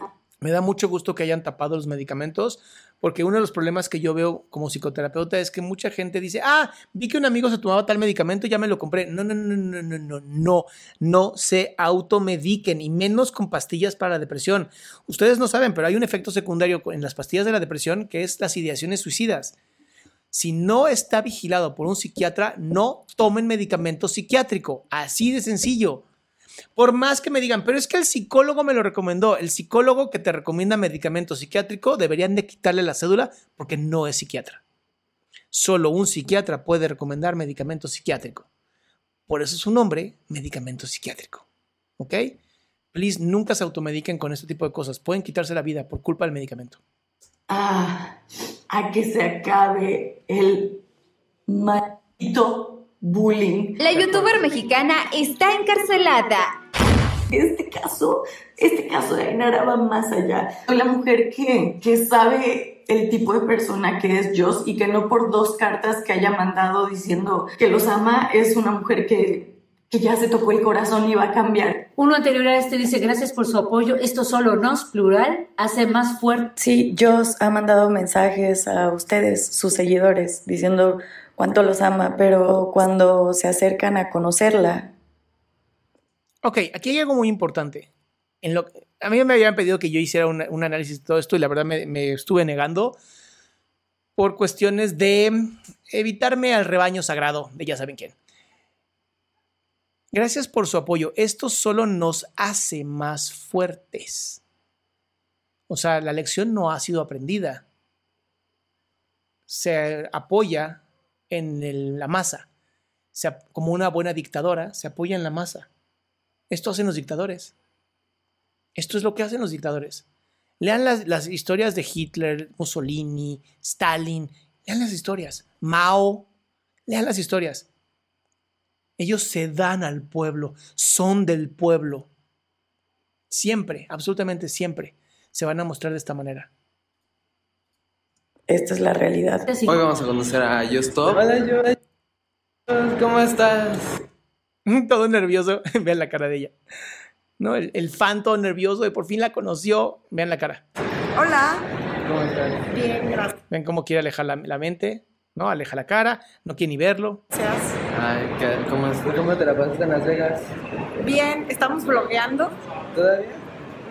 Me da mucho gusto que hayan tapado los medicamentos, porque uno de los problemas que yo veo como psicoterapeuta es que mucha gente dice, ah, vi que un amigo se tomaba tal medicamento, ya me lo compré. No, no, no, no, no, no, no, no se automediquen y menos con pastillas para la depresión. Ustedes no saben, pero hay un efecto secundario en las pastillas de la depresión que es las ideaciones suicidas si no está vigilado por un psiquiatra, no tomen medicamento psiquiátrico. Así de sencillo. Por más que me digan, pero es que el psicólogo me lo recomendó. El psicólogo que te recomienda medicamento psiquiátrico deberían de quitarle la cédula porque no es psiquiatra. Solo un psiquiatra puede recomendar medicamento psiquiátrico. Por eso su nombre, medicamento psiquiátrico. ¿Ok? Please, nunca se automediquen con este tipo de cosas. Pueden quitarse la vida por culpa del medicamento a, a que se acabe el maldito bullying. La youtuber mexicana está encarcelada. Este caso, este caso de Ainara va más allá. La mujer que, que sabe el tipo de persona que es Joss y que no por dos cartas que haya mandado diciendo que los ama es una mujer que que ya se tocó el corazón y va a cambiar. Uno anterior a este dice, gracias por su apoyo, esto solo nos, plural, hace más fuerte. Sí, Joss ha mandado mensajes a ustedes, sus seguidores, diciendo cuánto los ama, pero cuando se acercan a conocerla... Ok, aquí hay algo muy importante. En lo, a mí me habían pedido que yo hiciera un, un análisis de todo esto y la verdad me, me estuve negando por cuestiones de evitarme al rebaño sagrado de ya saben quién. Gracias por su apoyo. Esto solo nos hace más fuertes. O sea, la lección no ha sido aprendida. Se apoya en la masa. Como una buena dictadora, se apoya en la masa. Esto hacen los dictadores. Esto es lo que hacen los dictadores. Lean las historias de Hitler, Mussolini, Stalin. Lean las historias. Mao. Lean las historias. Ellos se dan al pueblo, son del pueblo. Siempre, absolutamente siempre, se van a mostrar de esta manera. Esta es la realidad. Hoy vamos a conocer a Justop. Hola. ¿Cómo estás? todo nervioso. Vean la cara de ella. ¿No? El, el fan todo nervioso de por fin la conoció. Vean la cara. Hola. ¿Cómo estás? Bien, gracias. Ven cómo quiere alejar la, la mente. ¿No? Aleja la cara. No quiere ni verlo. Ay, ¿qué- ¿cómo, es- ¿cómo te la pasaste en Las Vegas? Bien, estamos blogueando. ¿Todavía?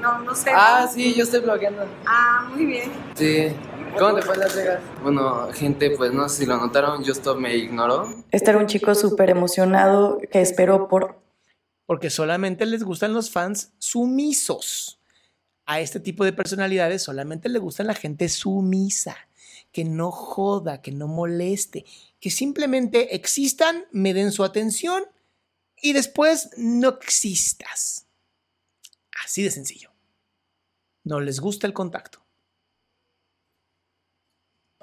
No, no sé. Ah, sí, yo estoy blogueando. Ah, muy bien. Sí. ¿Cómo te fue en Las Vegas? Bueno, gente, pues no sé si lo notaron, Justo me ignoró. Este era un chico súper emocionado que esperó por Porque solamente les gustan los fans sumisos. A este tipo de personalidades solamente le gustan la gente sumisa, que no joda, que no moleste, que simplemente existan, me den su atención y después no existas. Así de sencillo. No les gusta el contacto.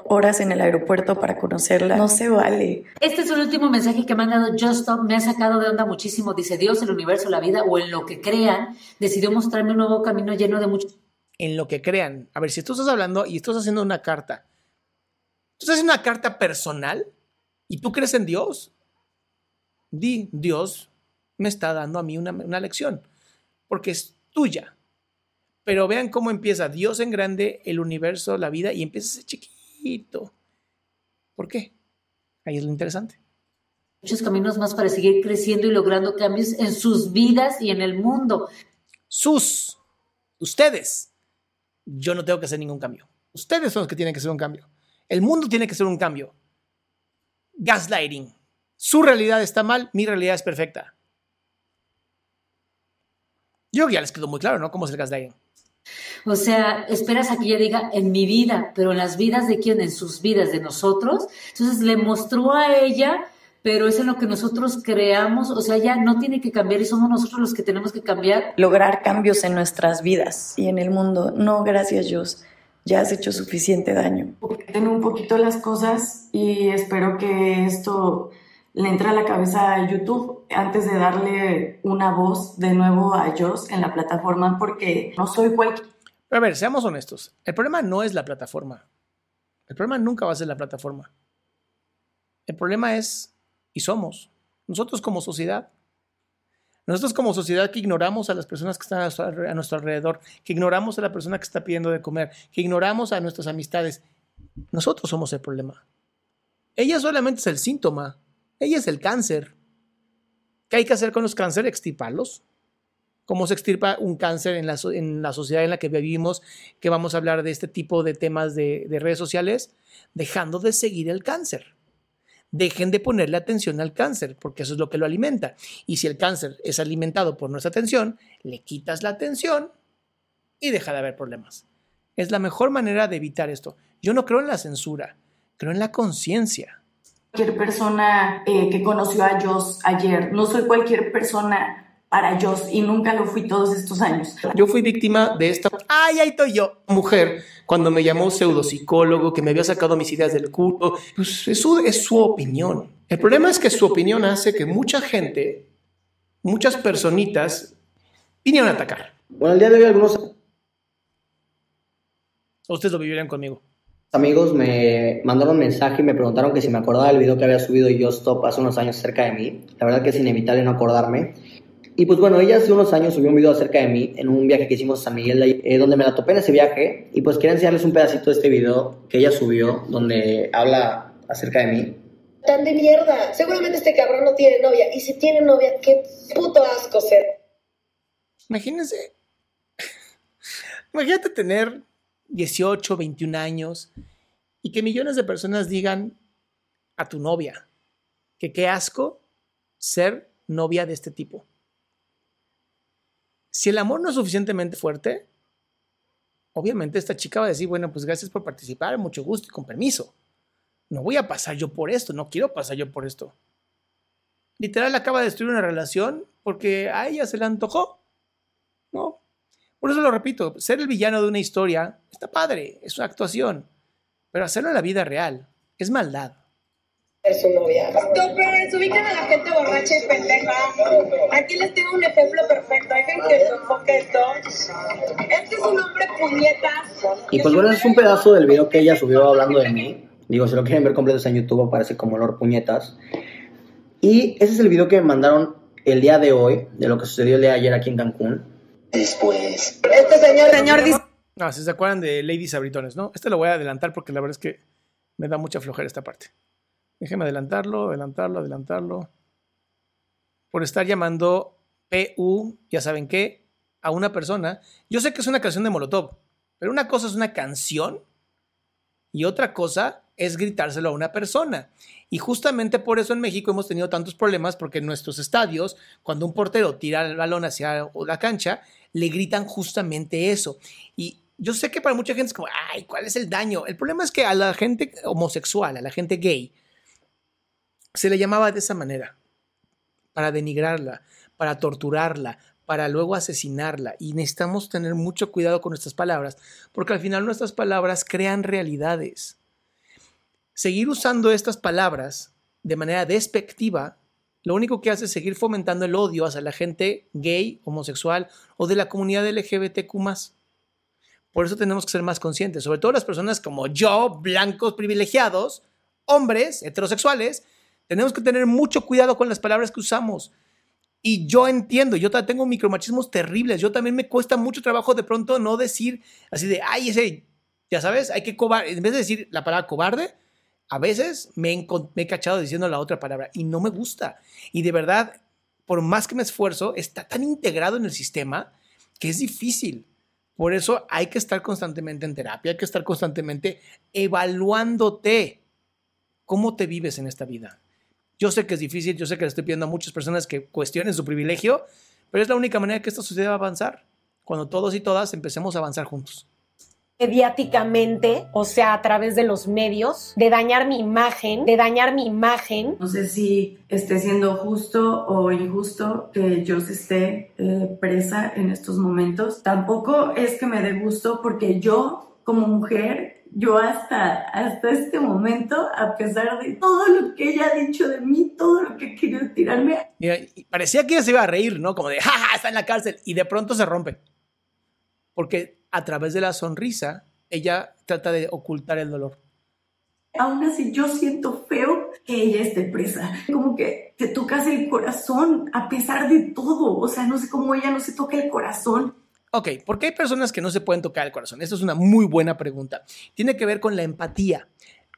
horas en el aeropuerto para conocerla. No se vale. Este es el último mensaje que me han dado Just Stop. Me ha sacado de onda muchísimo. Dice Dios, el universo, la vida o en lo que crean, decidió mostrarme un nuevo camino lleno de muchos. En lo que crean. A ver, si tú estás hablando y estás haciendo una carta, estás haciendo una carta personal y tú crees en Dios, di, Dios me está dando a mí una, una lección, porque es tuya. Pero vean cómo empieza Dios en grande, el universo, la vida, y empieza ese chiquito. ¿Por qué? Ahí es lo interesante. muchos caminos más para seguir creciendo y logrando cambios en sus vidas y en el mundo. Sus, ustedes. Yo no tengo que hacer ningún cambio. Ustedes son los que tienen que hacer un cambio. El mundo tiene que hacer un cambio. Gaslighting. Su realidad está mal, mi realidad es perfecta. Yo creo que ya les quedó muy claro, ¿no? ¿Cómo es el gaslighting? O sea, esperas a que ella diga en mi vida, pero en las vidas de quién, en sus vidas de nosotros. Entonces le mostró a ella, pero es en lo que nosotros creamos. O sea, ya no tiene que cambiar y somos nosotros los que tenemos que cambiar. Lograr cambios en nuestras vidas y en el mundo. No, gracias, Dios. Ya has hecho suficiente daño. Tengo un poquito las cosas y espero que esto le entre a la cabeza a YouTube antes de darle una voz de nuevo a Joss en la plataforma porque no soy cualquier Pero a ver, seamos honestos. El problema no es la plataforma. El problema nunca va a ser la plataforma. El problema es, y somos, nosotros como sociedad. Nosotros como sociedad que ignoramos a las personas que están a nuestro, alrededor, que ignoramos a la persona que está pidiendo de comer, que ignoramos a nuestras amistades. Nosotros somos el problema. Ella solamente es el síntoma. Ella es el cáncer. ¿Qué hay que hacer con los cánceres? Extirparlos. ¿Cómo se extirpa un cáncer en la, en la sociedad en la que vivimos? Que vamos a hablar de este tipo de temas de redes sociales. Dejando de seguir el cáncer. Dejen de ponerle atención al cáncer, porque eso es lo que lo alimenta. Y si el cáncer es alimentado por nuestra atención, le quitas la atención y deja de haber problemas. Es la mejor manera de evitar esto. Yo no creo en la censura, creo en la conciencia. persona eh, que conoció a Joss ayer. No soy cualquier persona para Joss y nunca lo fui todos estos años. Yo fui víctima de esta. ¡Ay, ahí estoy yo! Mujer, cuando me llamó pseudopsicólogo, que me había sacado mis ideas del culo, pues es su, es su opinión. El problema es que su opinión hace que mucha gente, muchas personitas, vinieron a atacar. Bueno, el día de hoy algunos Ustedes lo vivirán conmigo. amigos me mandaron un mensaje y me preguntaron que si me acordaba del video que había subido Yo Stop hace unos años acerca de mí. La verdad que es inevitable no acordarme. Y pues bueno, ella hace unos años subió un video acerca de mí en un viaje que hicimos a San Miguel, de eh, donde me la topé en ese viaje. Y pues quería enseñarles un pedacito de este video que ella subió, donde habla acerca de mí. Tan de mierda. Seguramente este cabrón no tiene novia. Y si tiene novia, qué puto asco ser. Imagínense. Imagínate tener 18, 21 años y que millones de personas digan a tu novia que qué asco ser novia de este tipo. Si el amor no es suficientemente fuerte, obviamente esta chica va a decir, bueno, pues gracias por participar, mucho gusto y con permiso. No voy a pasar yo por esto, no quiero pasar yo por esto. Literal acaba de destruir una relación porque a ella se le antojó. ¿no? Por eso lo repito, ser el villano de una historia está padre, es una actuación, pero hacerlo en la vida real es maldad. Ser su novia. Toppers, ubican a la gente borracha y pendeja. Aquí les tengo un ejemplo perfecto. Dejen que se enfoque esto. Este es un hombre puñetas. Y pues bueno, ese es un pedazo del video que ella subió hablando de mí. Digo, si lo quieren ver completo está en YouTube, aparece como Lord Puñetas. Y ese es el video que me mandaron el día de hoy, de lo que sucedió el día de ayer aquí en Cancún. Después. Este señor, señor dice. No, si se acuerdan de Lady Sabritones, ¿no? Este lo voy a adelantar porque la verdad es que me da mucha flojera esta parte. Déjenme adelantarlo, adelantarlo, adelantarlo. Por estar llamando PU, ya saben qué, a una persona. Yo sé que es una canción de Molotov, pero una cosa es una canción y otra cosa es gritárselo a una persona. Y justamente por eso en México hemos tenido tantos problemas porque en nuestros estadios, cuando un portero tira el balón hacia la cancha, le gritan justamente eso. Y yo sé que para mucha gente es como, ay, ¿cuál es el daño? El problema es que a la gente homosexual, a la gente gay, se le llamaba de esa manera, para denigrarla, para torturarla, para luego asesinarla. Y necesitamos tener mucho cuidado con nuestras palabras, porque al final nuestras palabras crean realidades. Seguir usando estas palabras de manera despectiva, lo único que hace es seguir fomentando el odio hacia la gente gay, homosexual o de la comunidad LGBTQ. Por eso tenemos que ser más conscientes, sobre todo las personas como yo, blancos privilegiados, hombres heterosexuales, tenemos que tener mucho cuidado con las palabras que usamos. Y yo entiendo, yo tengo micromachismos terribles, yo también me cuesta mucho trabajo de pronto no decir así de, ay, ese, ya sabes, hay que cobarde, en vez de decir la palabra cobarde, a veces me me he cachado diciendo la otra palabra y no me gusta. Y de verdad, por más que me esfuerzo, está tan integrado en el sistema que es difícil. Por eso hay que estar constantemente en terapia, hay que estar constantemente evaluándote. ¿Cómo te vives en esta vida? Yo sé que es difícil, yo sé que le estoy pidiendo a muchas personas que cuestionen su privilegio, pero es la única manera que esta sociedad va a avanzar, cuando todos y todas empecemos a avanzar juntos mediáticamente, o sea, a través de los medios, de dañar mi imagen, de dañar mi imagen. No sé si esté siendo justo o injusto que yo esté eh, presa en estos momentos. Tampoco es que me dé gusto porque yo, como mujer, yo hasta, hasta este momento, a pesar de todo lo que ella ha dicho de mí, todo lo que quiere tirarme. Mira, parecía que ella se iba a reír, ¿no? Como de, jaja, está en la cárcel. Y de pronto se rompe. Porque a través de la sonrisa, ella trata de ocultar el dolor. Aún así, yo siento feo que ella esté presa. Como que te tocas el corazón a pesar de todo. O sea, no sé cómo ella no se toca el corazón. Ok, ¿por qué hay personas que no se pueden tocar el corazón? Esta es una muy buena pregunta. Tiene que ver con la empatía.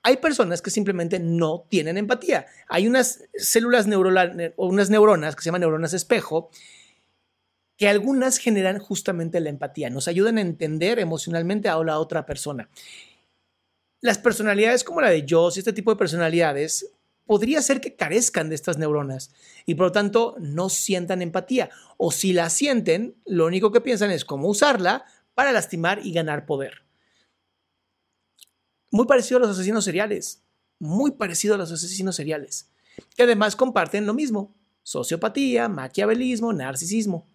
Hay personas que simplemente no tienen empatía. Hay unas células neuronales o unas neuronas que se llaman neuronas espejo que algunas generan justamente la empatía, nos ayudan a entender emocionalmente a la otra persona. Las personalidades como la de Joss y este tipo de personalidades podría ser que carezcan de estas neuronas y por lo tanto no sientan empatía o si la sienten, lo único que piensan es cómo usarla para lastimar y ganar poder. Muy parecido a los asesinos seriales, muy parecido a los asesinos seriales, que además comparten lo mismo, sociopatía, maquiavelismo, narcisismo.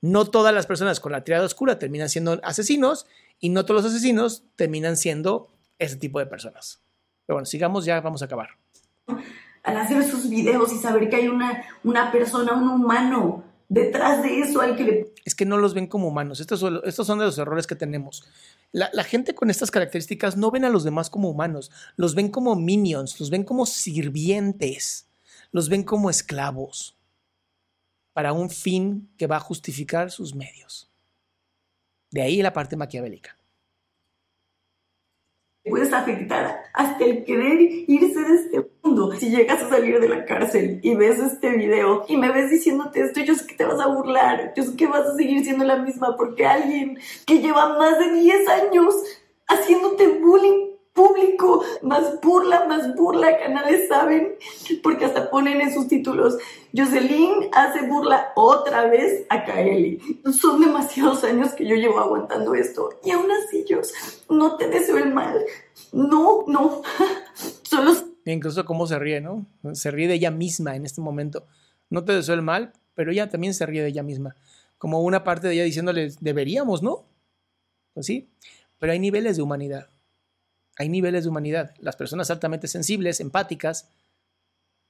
No todas las personas con la triada oscura terminan siendo asesinos y no todos los asesinos terminan siendo ese tipo de personas. Pero bueno, sigamos, ya vamos a acabar. Al hacer sus videos y saber que hay una, una persona, un humano detrás de eso al que le... Es que no los ven como humanos. Estos son, estos son de los errores que tenemos. La, la, gente con estas características no ven a los demás como humanos, los ven como minions, los ven como sirvientes, los ven como esclavos para un fin que va a justificar sus medios. De ahí la parte maquiavélica. Puedes afectar hasta el querer irse de este mundo. Si llegas a salir de la cárcel y ves este video y me ves diciéndote esto, yo sé que te vas a burlar, yo sé que vas a seguir siendo la misma porque alguien que lleva más de 10 años haciéndote bullying público, más burla, más burla, canales saben, porque hasta ponen en sus títulos, Jocelyn hace burla otra vez a Kaeli. Son demasiados años que yo llevo aguantando esto y aún así yo no te deseo el mal. No, no. Solo... Incluso cómo se ríe, ¿no? Se ríe de ella misma en este momento. No te deseo el mal, pero ella también se ríe de ella misma. Como una parte de ella diciéndole, deberíamos, ¿no? Pues sí, pero hay niveles de humanidad hay niveles de humanidad. Las personas altamente sensibles, empáticas,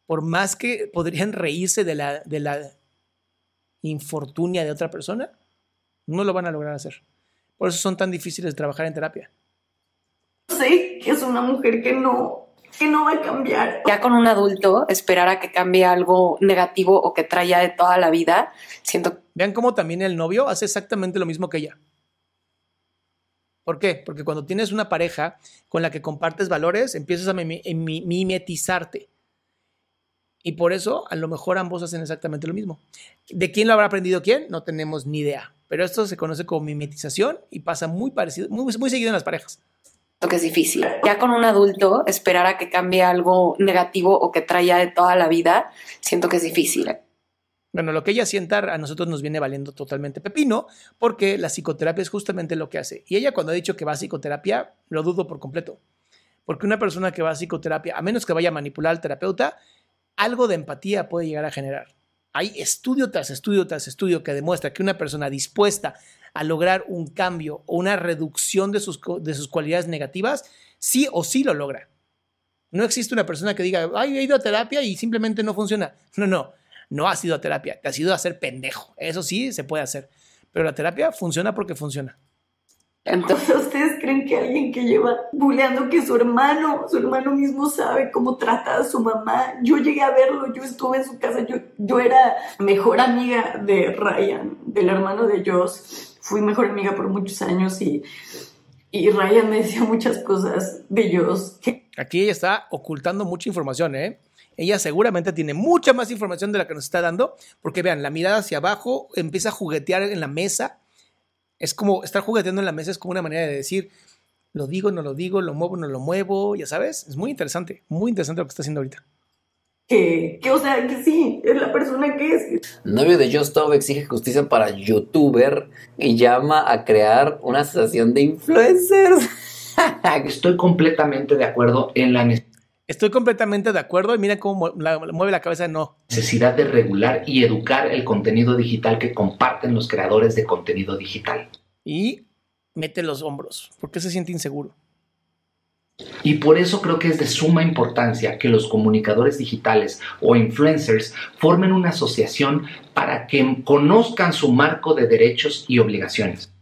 por más que podrían reírse de la, de la infortunia de otra persona, no lo van a lograr hacer. Por eso son tan difíciles de trabajar en terapia. Sé que es una mujer que no, que no va a cambiar. Ya con un adulto, esperar a que cambie algo negativo o que traía de toda la vida, siento Vean cómo también el novio hace exactamente lo mismo que ella. ¿Por qué? Porque cuando tienes una pareja con la que compartes valores, empiezas a mi- mimetizarte. Y por eso, a lo mejor ambos hacen exactamente lo mismo. ¿De quién lo habrá aprendido quién? No tenemos ni idea. Pero esto se conoce como mimetización y pasa muy parecido, muy, muy seguido en las parejas. que es difícil. Ya con un adulto, esperar a que cambie algo negativo o que traía de toda la vida, siento que es difícil. Bueno, lo que ella sienta a nosotros nos viene valiendo totalmente pepino, porque la psicoterapia es justamente lo que hace. Y ella cuando ha dicho que va a psicoterapia, lo dudo por completo. Porque una persona que va a psicoterapia, a menos que vaya a manipular al terapeuta, algo de empatía puede llegar a generar. Hay estudio tras estudio tras estudio que demuestra que una persona dispuesta a lograr un cambio o una reducción de sus, de sus cualidades negativas, sí o sí lo logra. No existe una persona que diga, ay, he ido a terapia y simplemente no funciona. No, no, no has ido a terapia, te has ido a hacer pendejo. Eso sí se puede hacer. Pero la terapia funciona porque funciona. Entonces, ¿ustedes creen que alguien que lleva buleando que su hermano, su hermano mismo sabe cómo trata a su mamá? Yo llegué a verlo, yo estuve en su casa, yo, yo era mejor amiga de Ryan, del hermano de Joss. Fui mejor amiga por muchos años y, y Ryan me decía muchas cosas de Joss que Aquí ella está ocultando mucha información, ¿eh? Ella seguramente tiene mucha más información de la que nos está dando, porque vean, la mirada hacia abajo empieza a juguetear en la mesa. Es como estar jugueteando en la mesa, es como una manera de decir, lo digo, no lo digo, lo muevo, no lo muevo, ya sabes. Es muy interesante, muy interesante lo que está haciendo ahorita. que, que, o sea, que sí, es la persona que es. Novio de Just Stop exige justicia para youtuber y llama a crear una asociación de influencers. Estoy completamente de acuerdo en la Estoy completamente de acuerdo y mira cómo mueve la cabeza, no. necesidad de regular y educar el contenido digital que comparten los creadores de contenido digital. Y mete los hombros, porque se siente inseguro. Y por eso creo que es de suma importancia que los comunicadores digitales o influencers formen una asociación para que conozcan su marco de derechos y obligaciones.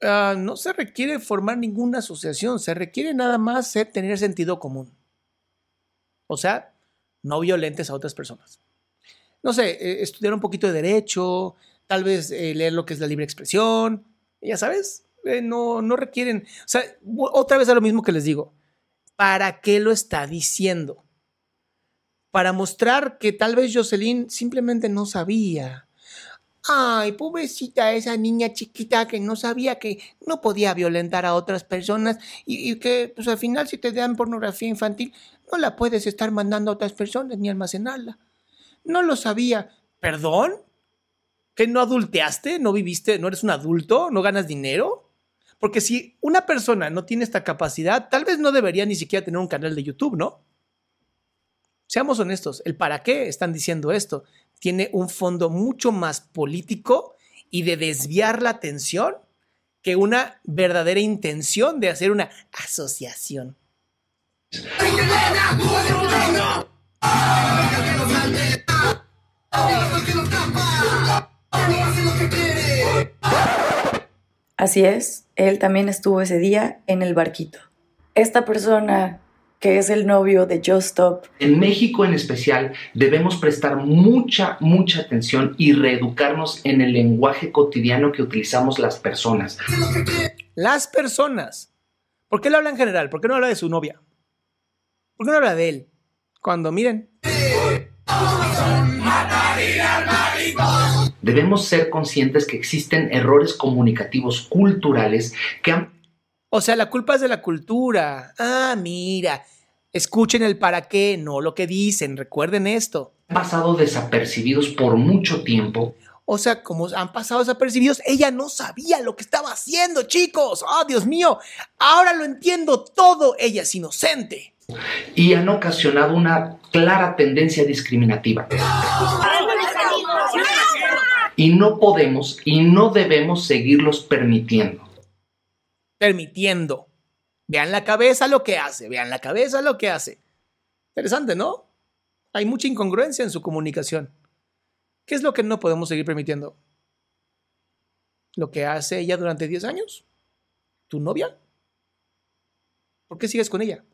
Ah, no se requiere formar ninguna asociación, se requiere nada más tener sentido común. O sea, no violentes a otras personas. No sé, eh, estudiar un poquito de derecho, tal vez eh, leer lo que es la libre expresión, ya sabes, eh, no, no requieren, o sea, otra vez a lo mismo que les digo, ¿para qué lo está diciendo? Para mostrar que tal vez Jocelyn simplemente no sabía. Ay, pobrecita esa niña chiquita que no sabía que no podía violentar a otras personas y, y que pues al final si te dan pornografía infantil no la puedes estar mandando a otras personas ni almacenarla. No lo sabía. ¿Perdón? ¿Que no adulteaste? ¿No viviste? ¿No eres un adulto? ¿No ganas dinero? Porque si una persona no tiene esta capacidad, tal vez no debería ni siquiera tener un canal de YouTube, ¿no? Seamos honestos, el para qué están diciendo esto tiene un fondo mucho más político y de desviar la atención que una verdadera intención de hacer una asociación. Así es, él también estuvo ese día en el barquito. Esta persona que es el novio de Just Stop En México en especial debemos prestar mucha, mucha atención y reeducarnos en el lenguaje cotidiano que utilizamos las personas. Las personas. ¿Por qué lo habla en general? ¿Por qué no habla de su novia? ¿Por qué no habla de él? Cuando miren, Debemos ser conscientes que existen errores comunicativos culturales que han O sea, la culpa es de la cultura. Ah, mira. Escuchen el para qué, no lo que dicen. Recuerden esto. pasado desapercibidos por mucho tiempo O sea, como han pasado desapercibidos, ella no sabía lo que estaba haciendo, chicos. ¡Oh, Dios mío! Ahora lo entiendo todo. Ella es inocente. Y han ocasionado una clara tendencia discriminativa. Y no podemos y no debemos seguirlos permitiendo. Permitiendo. Vean la cabeza lo que hace. Vean la cabeza lo que hace. Interesante, ¿no? Hay mucha incongruencia en su comunicación. ¿Qué es lo que no podemos seguir permitiendo? ¿Lo que hace ella durante 10 años? ¿Tu novia? ¿Por qué sigues con ella?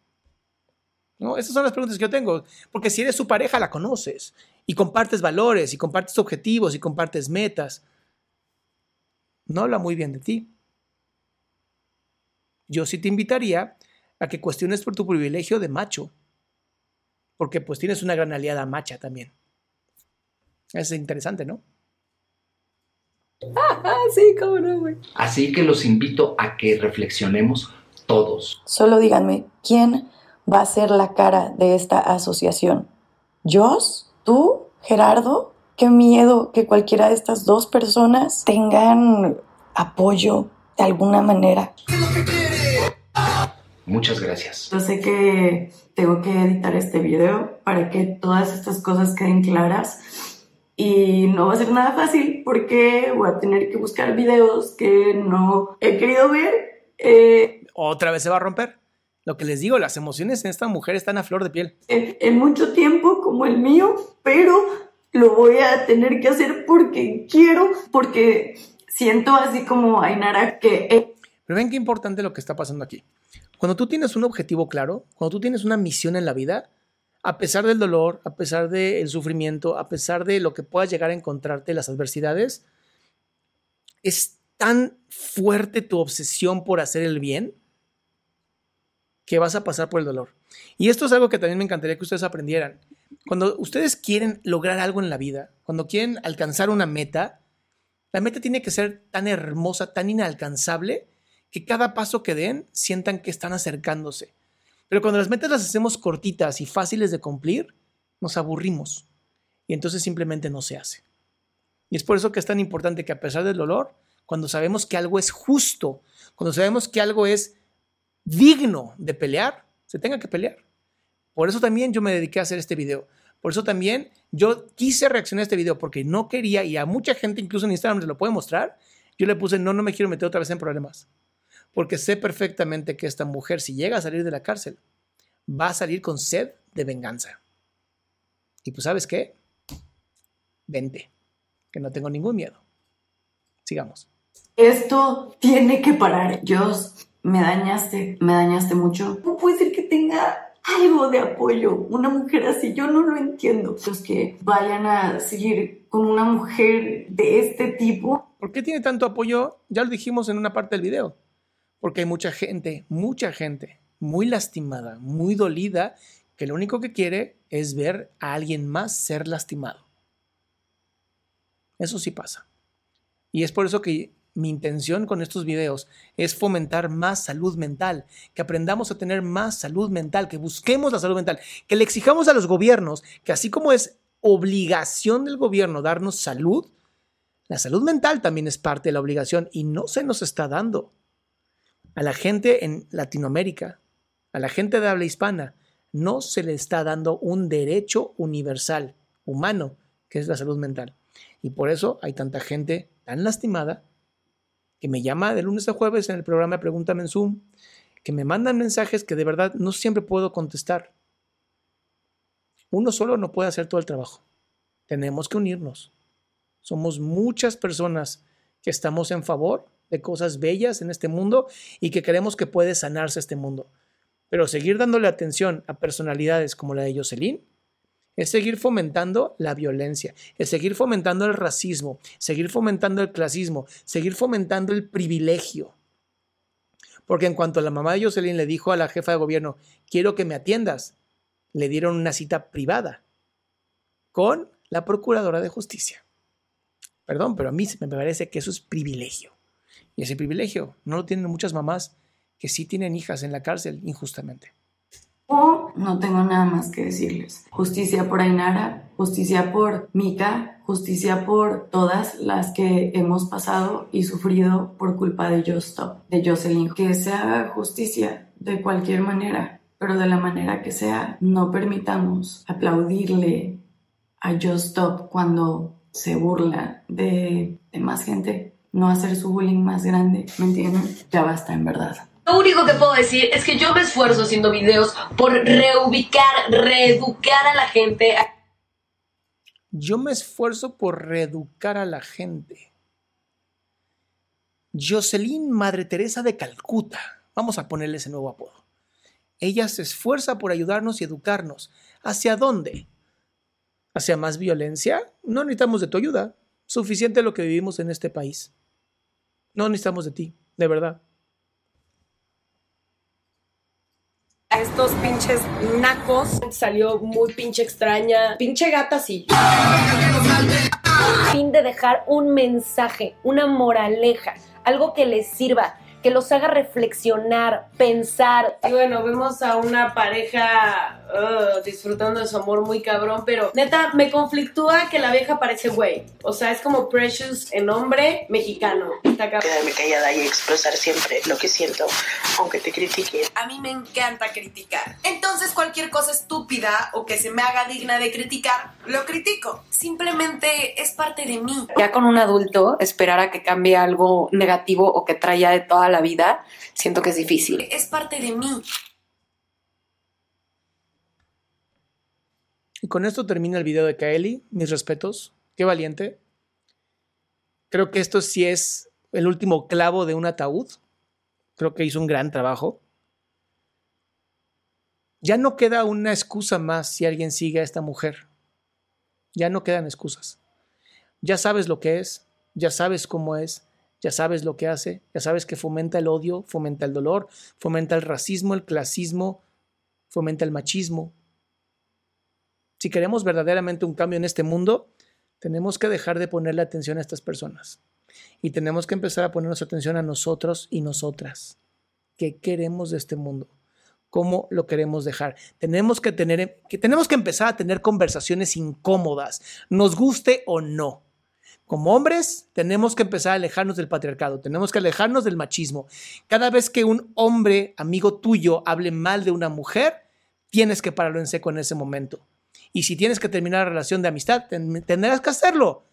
¿No? Esas son las preguntas que yo tengo. Porque si eres su pareja, la conoces. Y compartes valores, y compartes objetivos, y compartes metas. No habla muy bien de ti. Yo sí te invitaría a que cuestiones por tu privilegio de macho. Porque pues tienes una gran aliada macha también. Es interesante, ¿no? sí, cómo no, güey. Así que los invito a que reflexionemos todos. Solo díganme, ¿quién va a ser la cara de esta asociación? ¿Jos? ¿Tú? ¿Gerardo? Qué miedo que cualquiera de estas dos personas tengan apoyo de alguna manera. Muchas gracias. Yo sé que tengo que editar este video para que todas estas cosas queden claras y no va a ser nada fácil porque voy a tener que buscar videos que no he querido ver. eh, Otra vez se va a romper. Lo que les digo, las emociones en esta mujer están a flor de piel. en, en mucho tiempo como el mío, pero lo voy a tener que hacer porque quiero, porque siento así como Ainara que eh, Pero ven qué importante lo que está pasando aquí. Cuando tú tienes un objetivo claro, cuando tú tienes una misión en la vida, a pesar del dolor, a pesar del sufrimiento, a pesar de lo que puedas llegar a encontrarte, las adversidades, es tan fuerte tu obsesión por hacer el bien que vas a pasar por el dolor. Y esto es algo que también me encantaría que ustedes aprendieran. Cuando ustedes quieren lograr algo en la vida, cuando quieren alcanzar una meta, la meta tiene que ser tan hermosa, tan inalcanzable, que cada paso que den sientan que están acercándose. Pero cuando las metas las hacemos cortitas y fáciles de cumplir, nos aburrimos. Y entonces simplemente no se hace. Y es por eso que es tan importante que a pesar del dolor, cuando sabemos que algo es justo, cuando sabemos que algo es digno de pelear, se tenga que pelear. Por eso también yo me dediqué a hacer este video. Por eso también yo quise reaccionar a este video porque no quería, y a mucha gente incluso en Instagram se lo puede mostrar, yo le puse, no, no me quiero meter otra vez en problemas. Porque sé perfectamente que esta mujer, si llega a salir de la cárcel, va a salir con sed de venganza. Y pues sabes qué, vente, que no tengo ningún miedo. Sigamos. esto tiene que parar. Dios, me dañaste, me dañaste mucho. No puede ser que tenga algo de apoyo una mujer así. Yo no lo entiendo. Los que vayan a seguir con una mujer de este tipo. ¿Por qué tiene tanto apoyo? Ya lo dijimos en una parte del video. Porque hay mucha gente, mucha gente muy lastimada, muy dolida, que lo único que quiere es ver a alguien más ser lastimado. Eso sí pasa. Y es por eso que mi intención con estos videos es fomentar más salud mental, que aprendamos a tener más salud mental, que busquemos la salud mental, que le exijamos a los gobiernos que así como es obligación del gobierno darnos salud, la salud mental también es parte de la obligación y no se nos está dando. A la gente en Latinoamérica, a la gente de habla hispana, no se le está dando un derecho universal, humano, que es la salud mental. Y por eso hay tanta gente tan lastimada que me llama de lunes a jueves en el programa Pregúntame en Zoom, que me mandan mensajes que de verdad no siempre puedo contestar. Uno solo no puede hacer todo el trabajo. Tenemos que unirnos. Somos muchas personas que estamos en favor de cosas bellas en este mundo y que queremos que puede sanarse este mundo. Pero seguir dándole atención a personalidades como la de Jocelyn es seguir fomentando la violencia, es seguir fomentando el racismo, seguir fomentando el clasismo, seguir fomentando el privilegio. Porque en cuanto la mamá de Jocelyn le dijo a la jefa de gobierno, quiero que me atiendas, le dieron una cita privada con la procuradora de justicia. Perdón, pero a mí me parece que eso es privilegio. Y ese privilegio no lo tienen muchas mamás que sí tienen hijas en la cárcel injustamente. No tengo nada más que decirles. Justicia por Ainara, justicia por Mika, justicia por todas las que hemos pasado y sufrido por culpa de Just Stop, de Jocelyn. Que se haga justicia de cualquier manera, pero de la manera que sea, no permitamos aplaudirle a Just Stop cuando se burla de, de más gente, no hacer su bullying más grande, ¿me entienden? Ya basta, en verdad. Lo único que puedo decir es que yo me esfuerzo haciendo videos por reubicar, reeducar a la gente. Yo me esfuerzo por reeducar a la gente. Jocelyn Madre Teresa de Calcuta, vamos a ponerle ese nuevo apodo. Ella se esfuerza por ayudarnos y educarnos. ¿Hacia dónde? ¿Hacia más violencia? No necesitamos de tu ayuda. Suficiente lo que vivimos en este país. No necesitamos de ti, de verdad. A estos pinches nacos salió muy pinche extraña. Pinche gata sí. Fin de dejar un mensaje, una moraleja, algo que les sirva, que los haga reflexionar, pensar. Y bueno, vemos a una pareja uh, disfrutando de su amor muy cabrón, pero neta, me conflictúa que la vieja parece güey. O sea, es como Precious en hombre mexicano. Está cabrón. Quedarme callada y expresar siempre lo que siento, aunque te critiquen. A mí me encanta criticar. Entonces cualquier cosa estúpida o que se me haga digna de criticar, lo critico. Simplemente es parte de mí. Ya con un adulto, esperar a que cambie algo negativo o que traiga de toda la vida, siento que es difícil. Es parte de mí. Y con esto termina el video de Kaeli. Mis respetos. Qué valiente. Creo que esto sí es el último clavo de un ataúd. Creo que hizo un gran trabajo. Ya no queda una excusa más si alguien sigue a esta mujer. Ya no quedan excusas. Ya sabes lo que es, ya sabes cómo es, ya sabes lo que hace, ya sabes que fomenta el odio, fomenta el dolor, fomenta el racismo, el clasismo, fomenta el machismo. Si queremos verdaderamente un cambio en este mundo, tenemos que dejar de ponerle atención a estas personas y tenemos que empezar a ponernos atención a nosotros y nosotras. ¿Qué queremos de este mundo? ¿Cómo lo queremos dejar? Tenemos que tener que tenemos que empezar a tener conversaciones incómodas, nos guste o no. Como hombres, tenemos que empezar a alejarnos del patriarcado, tenemos que alejarnos del machismo. Cada vez que un hombre, amigo tuyo, hable mal de una mujer, tienes que pararlo en seco en ese momento. Y si tienes que terminar la relación de amistad, tendrás que hacerlo.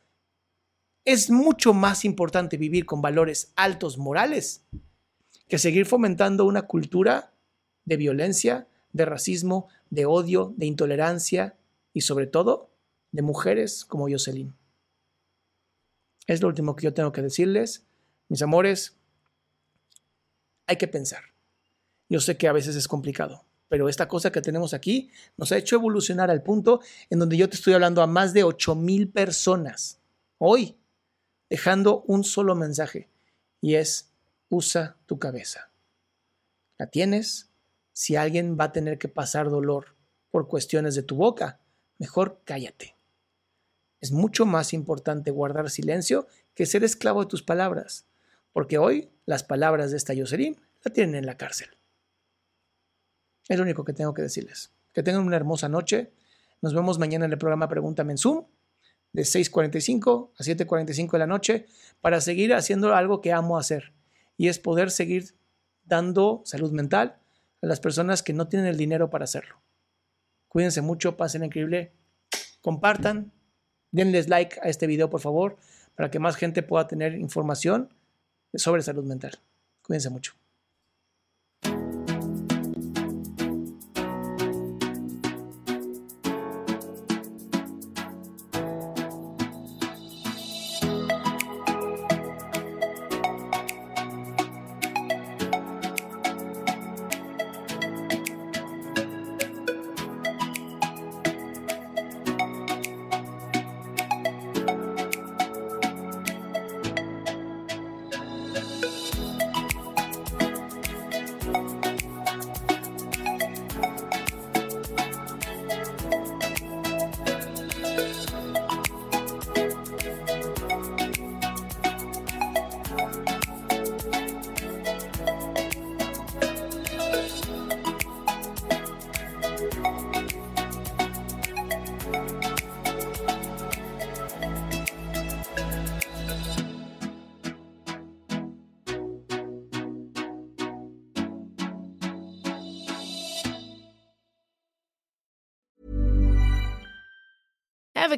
Es mucho más importante vivir con valores altos morales que seguir fomentando una cultura de violencia, de racismo, de odio, de intolerancia y sobre todo de mujeres como Jocelyn. Es lo último que yo tengo que decirles. Mis amores, hay que pensar. Yo sé que a veces es complicado, pero esta cosa que tenemos aquí nos ha hecho evolucionar al punto en donde yo te estoy hablando a más de 8 mil personas hoy, dejando un solo mensaje y es usa tu cabeza. La tienes. Si alguien va a tener que pasar dolor por cuestiones de tu boca, mejor cállate. Es mucho más importante guardar silencio que ser esclavo de tus palabras, porque hoy las palabras de esta Jocelyn la tienen en la cárcel. Es lo único que tengo que decirles. Que tengan una hermosa noche. Nos vemos mañana en el programa Pregúntame en Zoom de 6.45 a 7.45 de la noche para seguir haciendo algo que amo hacer y es poder seguir dando salud mental a las personas que no tienen el dinero para hacerlo. Cuídense mucho, pasen increíble, compartan, denles like a este video por favor para que más gente pueda tener información sobre salud mental. Cuídense mucho.